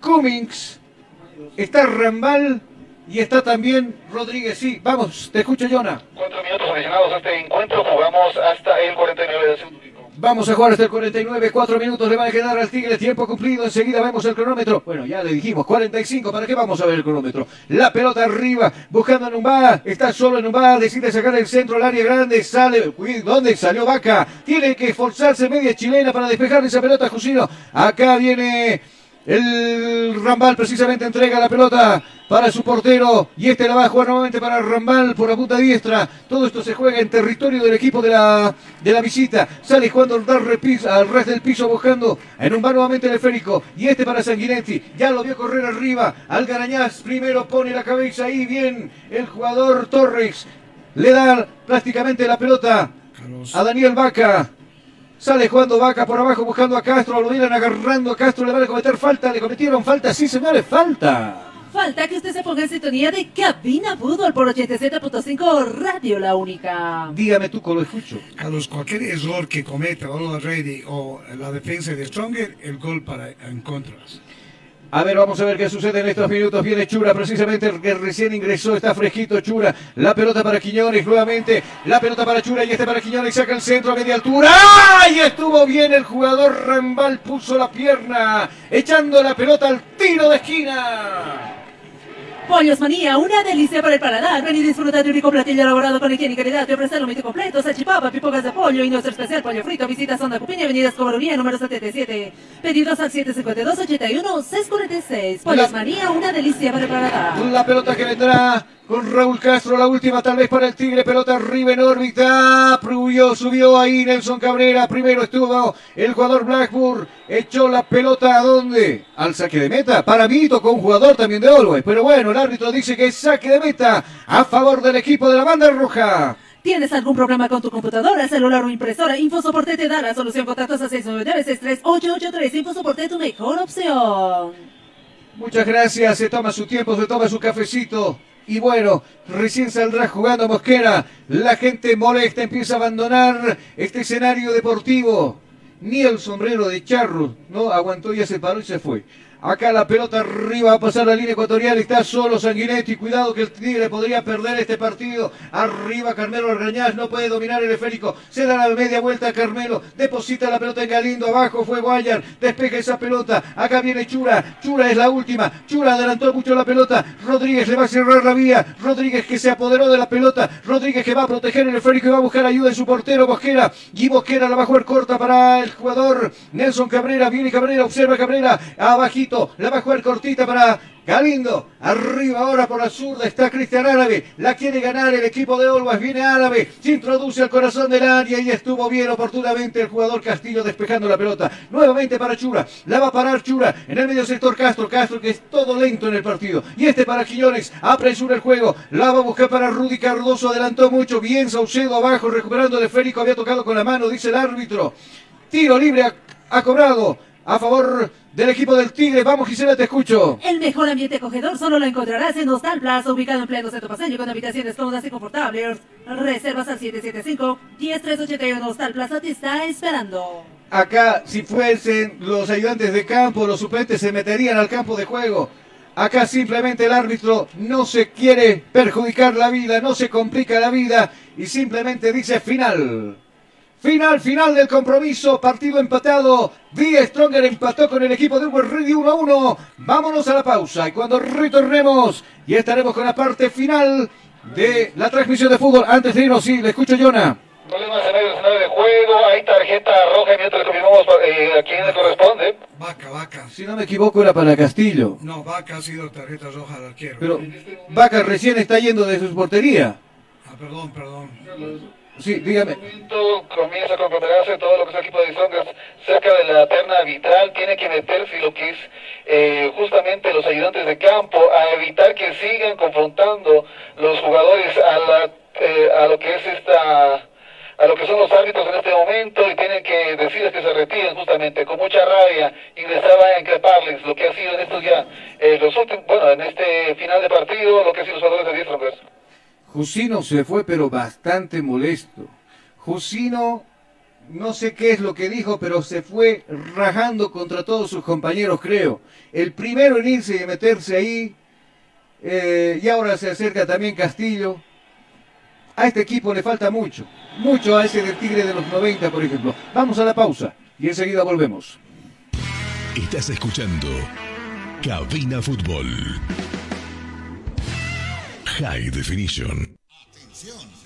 Cummings, está Rambal y está también Rodríguez. Sí, vamos, te escucho, Jonah. Cuatro minutos adicionados a este encuentro, jugamos hasta el 49 de segundo. Vamos a jugar hasta el 49, cuatro minutos le van a quedar al Tigre, tiempo cumplido, enseguida vemos el cronómetro. Bueno, ya le dijimos, 45, ¿para qué vamos a ver el cronómetro? La pelota arriba, buscando a Numba, está solo en Numba, decide sacar el centro al área grande, sale, ¿dónde salió Vaca? Tiene que esforzarse media chilena para despejar esa pelota, Jusino. Acá viene el Rambal, precisamente entrega la pelota para su portero y este la va a jugar nuevamente para Rambal por la punta diestra. Todo esto se juega en territorio del equipo de la, de la visita. Sale jugando al, repis- al ras del piso buscando en un bar nuevamente el esférico y este para Sanguinetti. Ya lo vio correr arriba. Algarañaz primero pone la cabeza ahí bien el jugador Torres. Le da prácticamente la pelota a Daniel Vaca. Sale jugando Vaca por abajo buscando a Castro, lo vienen agarrando a Castro, le van a cometer falta, le cometieron falta, sí señores, falta. Falta que usted se ponga en sintonía de Cabina Fútbol por 87.5 Radio La Única. Dígame tú, lo escucho. Carlos, cualquier error que cometa Oliver Ready o la defensa de Stronger, el gol para en contras. A ver, vamos a ver qué sucede en estos minutos. Viene Chura, precisamente que recién ingresó. Está fresquito Chura. La pelota para Quiñones nuevamente. La pelota para Chura y este para Quiñones. Saca el centro a media altura. ¡Ay! Estuvo bien el jugador Rambal. Puso la pierna. Echando la pelota al tiro de esquina. Pollos Manía, una delicia para el paladar. Ven y disfruta de un rico platillo elaborado con higiene y calidad. Te ofrece el omito completo, salchipapa, pipogas de pollo y nuestro especial pollo frito. Visita Sonda Cupiña, Avenida Escobarunía, número 77. Pedidos al 752-81-646. Pollos Manía, una delicia para el paladar. La pelota que vendrá con Raúl Castro, la última tal vez para el Tigre, pelota arriba en órbita, Prubio, subió ahí Nelson Cabrera, primero estuvo el jugador Blackburn, echó la pelota a dónde? Al saque de meta, para mí tocó un jugador también de Always, pero bueno, el árbitro dice que es saque de meta a favor del equipo de la banda roja. ¿Tienes algún programa con tu computadora, celular o impresora? InfoSoporte te da la solución. Contactos a 699-63883. InfoSoporte, tu mejor opción. Muchas gracias, se toma su tiempo, se toma su cafecito. Y bueno, recién saldrá jugando Mosquera. La gente molesta, empieza a abandonar este escenario deportivo. Ni el sombrero de charro, ¿no? Aguantó, ya se paró y se fue. Acá la pelota arriba va a pasar la línea ecuatorial. Está solo Sanguinetti. Cuidado que el Tigre podría perder este partido. Arriba Carmelo Argañaz. No puede dominar el esférico. Se da la media vuelta a Carmelo. Deposita la pelota en Galindo. Abajo fue Guayar. Despeja esa pelota. Acá viene Chura. Chura es la última. Chura adelantó mucho la pelota. Rodríguez le va a cerrar la vía. Rodríguez que se apoderó de la pelota. Rodríguez que va a proteger el esférico y va a buscar ayuda en su portero Mosquera. Y Mosquera la va a jugar corta para el jugador Nelson Cabrera. Viene Cabrera. Observa Cabrera. Abajito la va a jugar cortita para Galindo. Arriba ahora por la zurda está Cristian Árabe. La quiere ganar el equipo de Olvas. Viene Árabe. Se introduce al corazón del área y estuvo bien oportunamente el jugador Castillo despejando la pelota. Nuevamente para Chura. La va a parar Chura. En el medio sector Castro. Castro que es todo lento en el partido. Y este para Quiñones. Apresura el juego. La va a buscar para Rudy Cardoso. Adelantó mucho. Bien Saucedo abajo recuperando el esférico. Había tocado con la mano, dice el árbitro. Tiro libre ha cobrado a favor del equipo del Tigre. Vamos, Gisela, te escucho. El mejor ambiente acogedor solo lo encontrarás en Hostal Plaza, ubicado en pleno centro paseño, con habitaciones cómodas y confortables. Reservas al 775-10381. Hostal Plaza te está esperando. Acá, si fuesen los ayudantes de campo, los suplentes se meterían al campo de juego. Acá simplemente el árbitro no se quiere perjudicar la vida, no se complica la vida y simplemente dice final. Final, final del compromiso, partido empatado. Vía Stronger empató con el equipo de Uber Ready 1 a 1. Vámonos a la pausa y cuando retornemos y estaremos con la parte final de la transmisión de fútbol. Antes de irnos, sí, le escucho, Jonah. Problemas en el escenario de juego, hay tarjeta roja mientras confirmamos eh, a quién le corresponde. Vaca, vaca. Si no me equivoco, era para Castillo. No, Vaca ha sido tarjeta roja al arquero. Pero Vaca recién está yendo de su portería. Ah, perdón, perdón. Sí, dígame. momento comienza a comprometerse todo lo que es el equipo de Strongers cerca de la terna arbitral, tiene que meterse lo que es eh, justamente los ayudantes de campo a evitar que sigan confrontando los jugadores a, la, eh, a lo que es esta a lo que son los árbitros en este momento y tienen que decirles que se retiren justamente. Con mucha rabia ingresaba a increparles lo que ha sido en estos ya eh, los últimos bueno en este final de partido lo que ha sido los jugadores de Strongers Jusino se fue, pero bastante molesto. Jusino, no sé qué es lo que dijo, pero se fue rajando contra todos sus compañeros, creo. El primero en irse y meterse ahí, eh, y ahora se acerca también Castillo. A este equipo le falta mucho, mucho a ese del Tigre de los 90, por ejemplo. Vamos a la pausa y enseguida volvemos. Estás escuchando Cabina Fútbol. High Definition.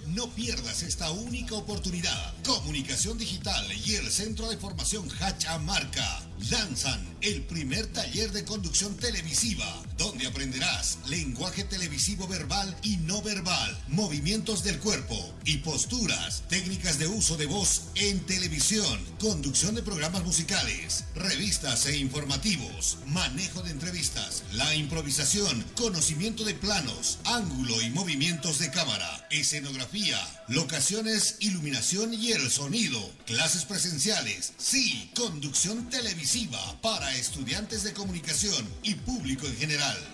No pierdas esta única oportunidad. Comunicación Digital y el Centro de Formación Hacha Marca lanzan el primer taller de conducción televisiva, donde aprenderás lenguaje televisivo verbal y no verbal, movimientos del cuerpo y posturas, técnicas de uso de voz en televisión, conducción de programas musicales, revistas e informativos, manejo de entrevistas, la improvisación, conocimiento de planos, ángulo y movimientos de cámara, escenografía locaciones, iluminación y el sonido, clases presenciales, sí, conducción televisiva para estudiantes de comunicación y público en general.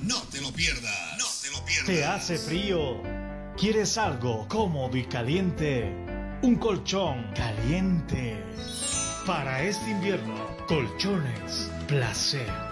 No te lo pierdas. No te lo pierdas. ¿Te hace frío? ¿Quieres algo cómodo y caliente? Un colchón caliente. Para este invierno, colchones placer.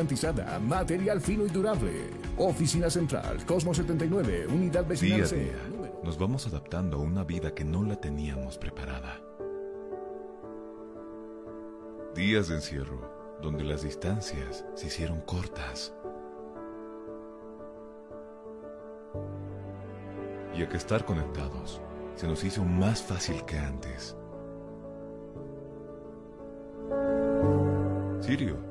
material fino y durable. Oficina Central, Cosmo 79, Unidad Vecinal Día a día, nos vamos adaptando a una vida que no la teníamos preparada. Días de encierro, donde las distancias se hicieron cortas. Y a que estar conectados se nos hizo más fácil que antes. Sirio,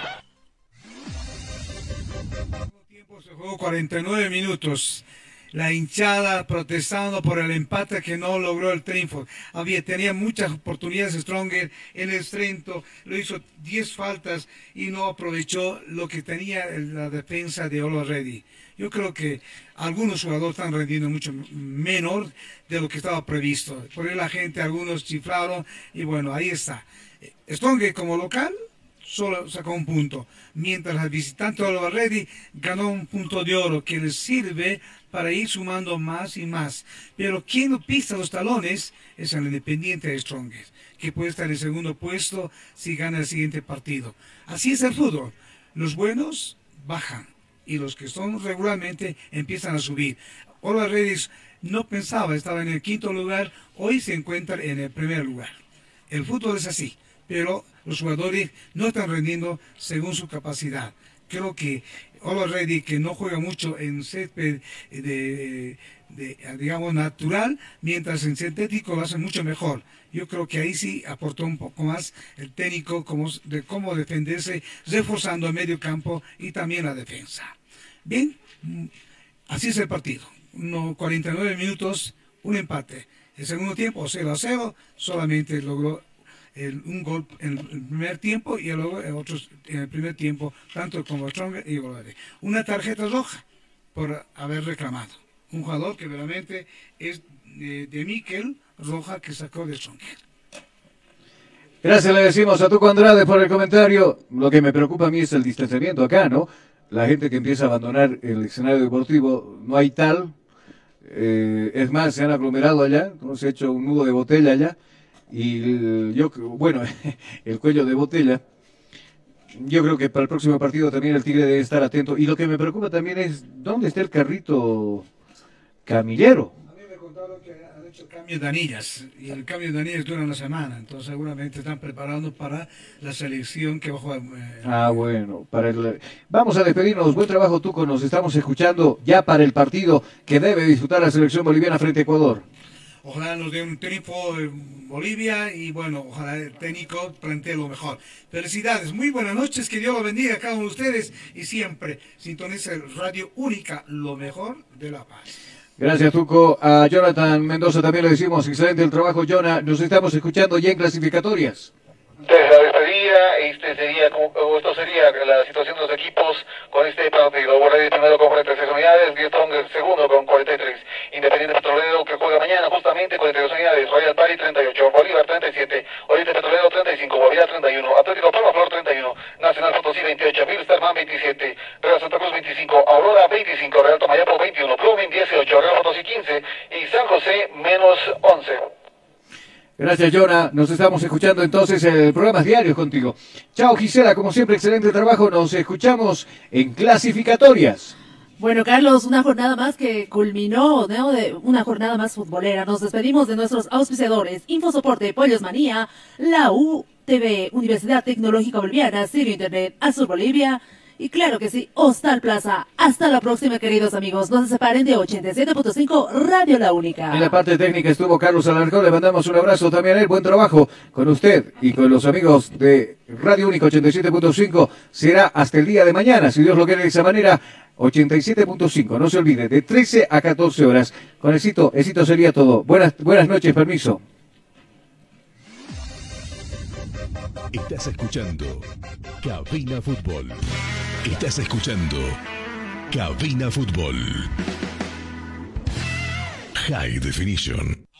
Se jugó 49 minutos. La hinchada protestando por el empate que no logró el triunfo. Había, tenía muchas oportunidades Stronger en el Trento, lo hizo 10 faltas y no aprovechó lo que tenía la defensa de Olo Ready. Yo creo que algunos jugadores están rendiendo mucho menor de lo que estaba previsto. Por ahí la gente, algunos chiflaron y bueno, ahí está. Stronger como local solo sacó un punto, mientras el visitante Ready ganó un punto de oro que les sirve para ir sumando más y más. Pero quien no pisa los talones es el Independiente de Strongest, que puede estar en segundo puesto si gana el siguiente partido. Así es el fútbol. Los buenos bajan y los que son regularmente empiezan a subir. Oliver Ready no pensaba, estaba en el quinto lugar, hoy se encuentra en el primer lugar. El fútbol es así pero los jugadores no están rendiendo según su capacidad. Creo que Olo que no juega mucho en césped de, de, digamos, natural, mientras en sintético lo hace mucho mejor. Yo creo que ahí sí aportó un poco más el técnico como, de cómo defenderse, reforzando el medio campo y también la defensa. Bien, mm, así es el partido. No, 49 minutos, un empate. El segundo tiempo, 0 a 0, solamente logró un gol en el primer tiempo y luego en, otros, en el primer tiempo, tanto como Stronger y Bolade. Una tarjeta roja por haber reclamado. Un jugador que realmente es de, de Miquel Roja que sacó de Stronger. Gracias le decimos a Tuco Andrade por el comentario. Lo que me preocupa a mí es el distanciamiento acá, ¿no? La gente que empieza a abandonar el escenario deportivo, no hay tal. Eh, es más, se han aglomerado allá, ¿no? se ha hecho un nudo de botella allá. Y el- yo, bueno, el cuello de botella. Yo creo que para el próximo partido también el Tigre debe estar atento. Y lo que me preocupa también es, ¿dónde está el carrito camillero? Han hecho cambio de anillas y el cambio de anillas dura una semana, entonces seguramente están preparando para la selección que va a jugar. eh, Ah, bueno. Para el... Vamos a despedirnos. Buen trabajo, Tuco. Nos estamos escuchando ya para el partido que debe disfrutar la selección boliviana frente a Ecuador. Ojalá nos dé un triunfo en Bolivia y bueno, ojalá el técnico plantee lo mejor. Felicidades, muy buenas noches, que Dios lo bendiga a cada uno de ustedes y siempre sintoniza el Radio Única, lo mejor de la paz. Gracias, Tuco. A Jonathan Mendoza también le decimos excelente el trabajo, Jonah. Nos estamos escuchando ya en clasificatorias. Desde la despedida, este sería, esto sería la situación de los equipos con este partido. Borrell primero con 46 unidades, el segundo con 43. Independiente Petrolero que juega mañana justamente 42 unidades, Royal Party 38, Bolívar 37, Oriente Petrolero 35, Bolívar 31, Atlético Palma Flor 31, Nacional Potosí 28, Bilsterman 27, Real Santa Cruz 25, Aurora 25, Real Tomayapo 21, Blooming 18, Real Potosí 15 y San José menos 11. Gracias, Jonah. Nos estamos escuchando entonces en programas diarios contigo. Chao, Gisela. Como siempre, excelente trabajo. Nos escuchamos en clasificatorias. Bueno, Carlos, una jornada más que culminó, ¿no? De una jornada más futbolera. Nos despedimos de nuestros auspiciadores, Infosoporte, Pollos Manía, la UTV, Universidad Tecnológica Boliviana, Sirio Internet, Azul Bolivia, y claro que sí, Hostal Plaza. Hasta la próxima, queridos amigos. No se separen de 87.5 Radio La Única. En la parte técnica estuvo Carlos Alarcón. Le mandamos un abrazo también a él. Buen trabajo con usted y con los amigos de Radio Único 87.5. Será hasta el día de mañana, si Dios lo quiere de esa manera. 87.5, no se olvide, de 13 a 14 horas. Con éxito, éxito sería todo. Buenas, buenas noches, permiso. Estás escuchando Cabina Fútbol. Estás escuchando Cabina Fútbol. High Definition.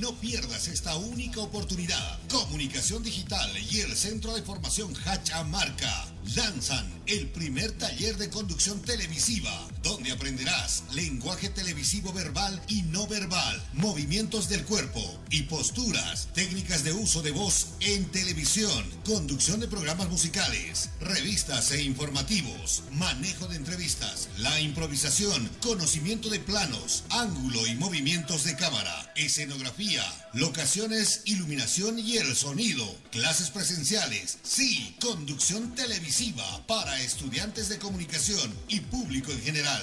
No pierdas esta única oportunidad. Comunicación Digital y el Centro de Formación Hachamarca lanzan el primer taller de conducción televisiva, donde aprenderás lenguaje televisivo verbal y no verbal, movimientos del cuerpo y posturas, técnicas de uso de voz en televisión, conducción de programas musicales, revistas e informativos, manejo de entrevistas, la improvisación, conocimiento de planos, ángulo y movimientos de cámara, escenografía, locaciones, iluminación y el sonido, clases presenciales, sí, conducción televisiva para estudiantes de comunicación y público en general.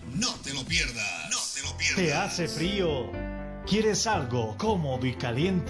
No te lo pierdas. No te lo pierdas. ¿Te hace frío? ¿Quieres algo cómodo y caliente?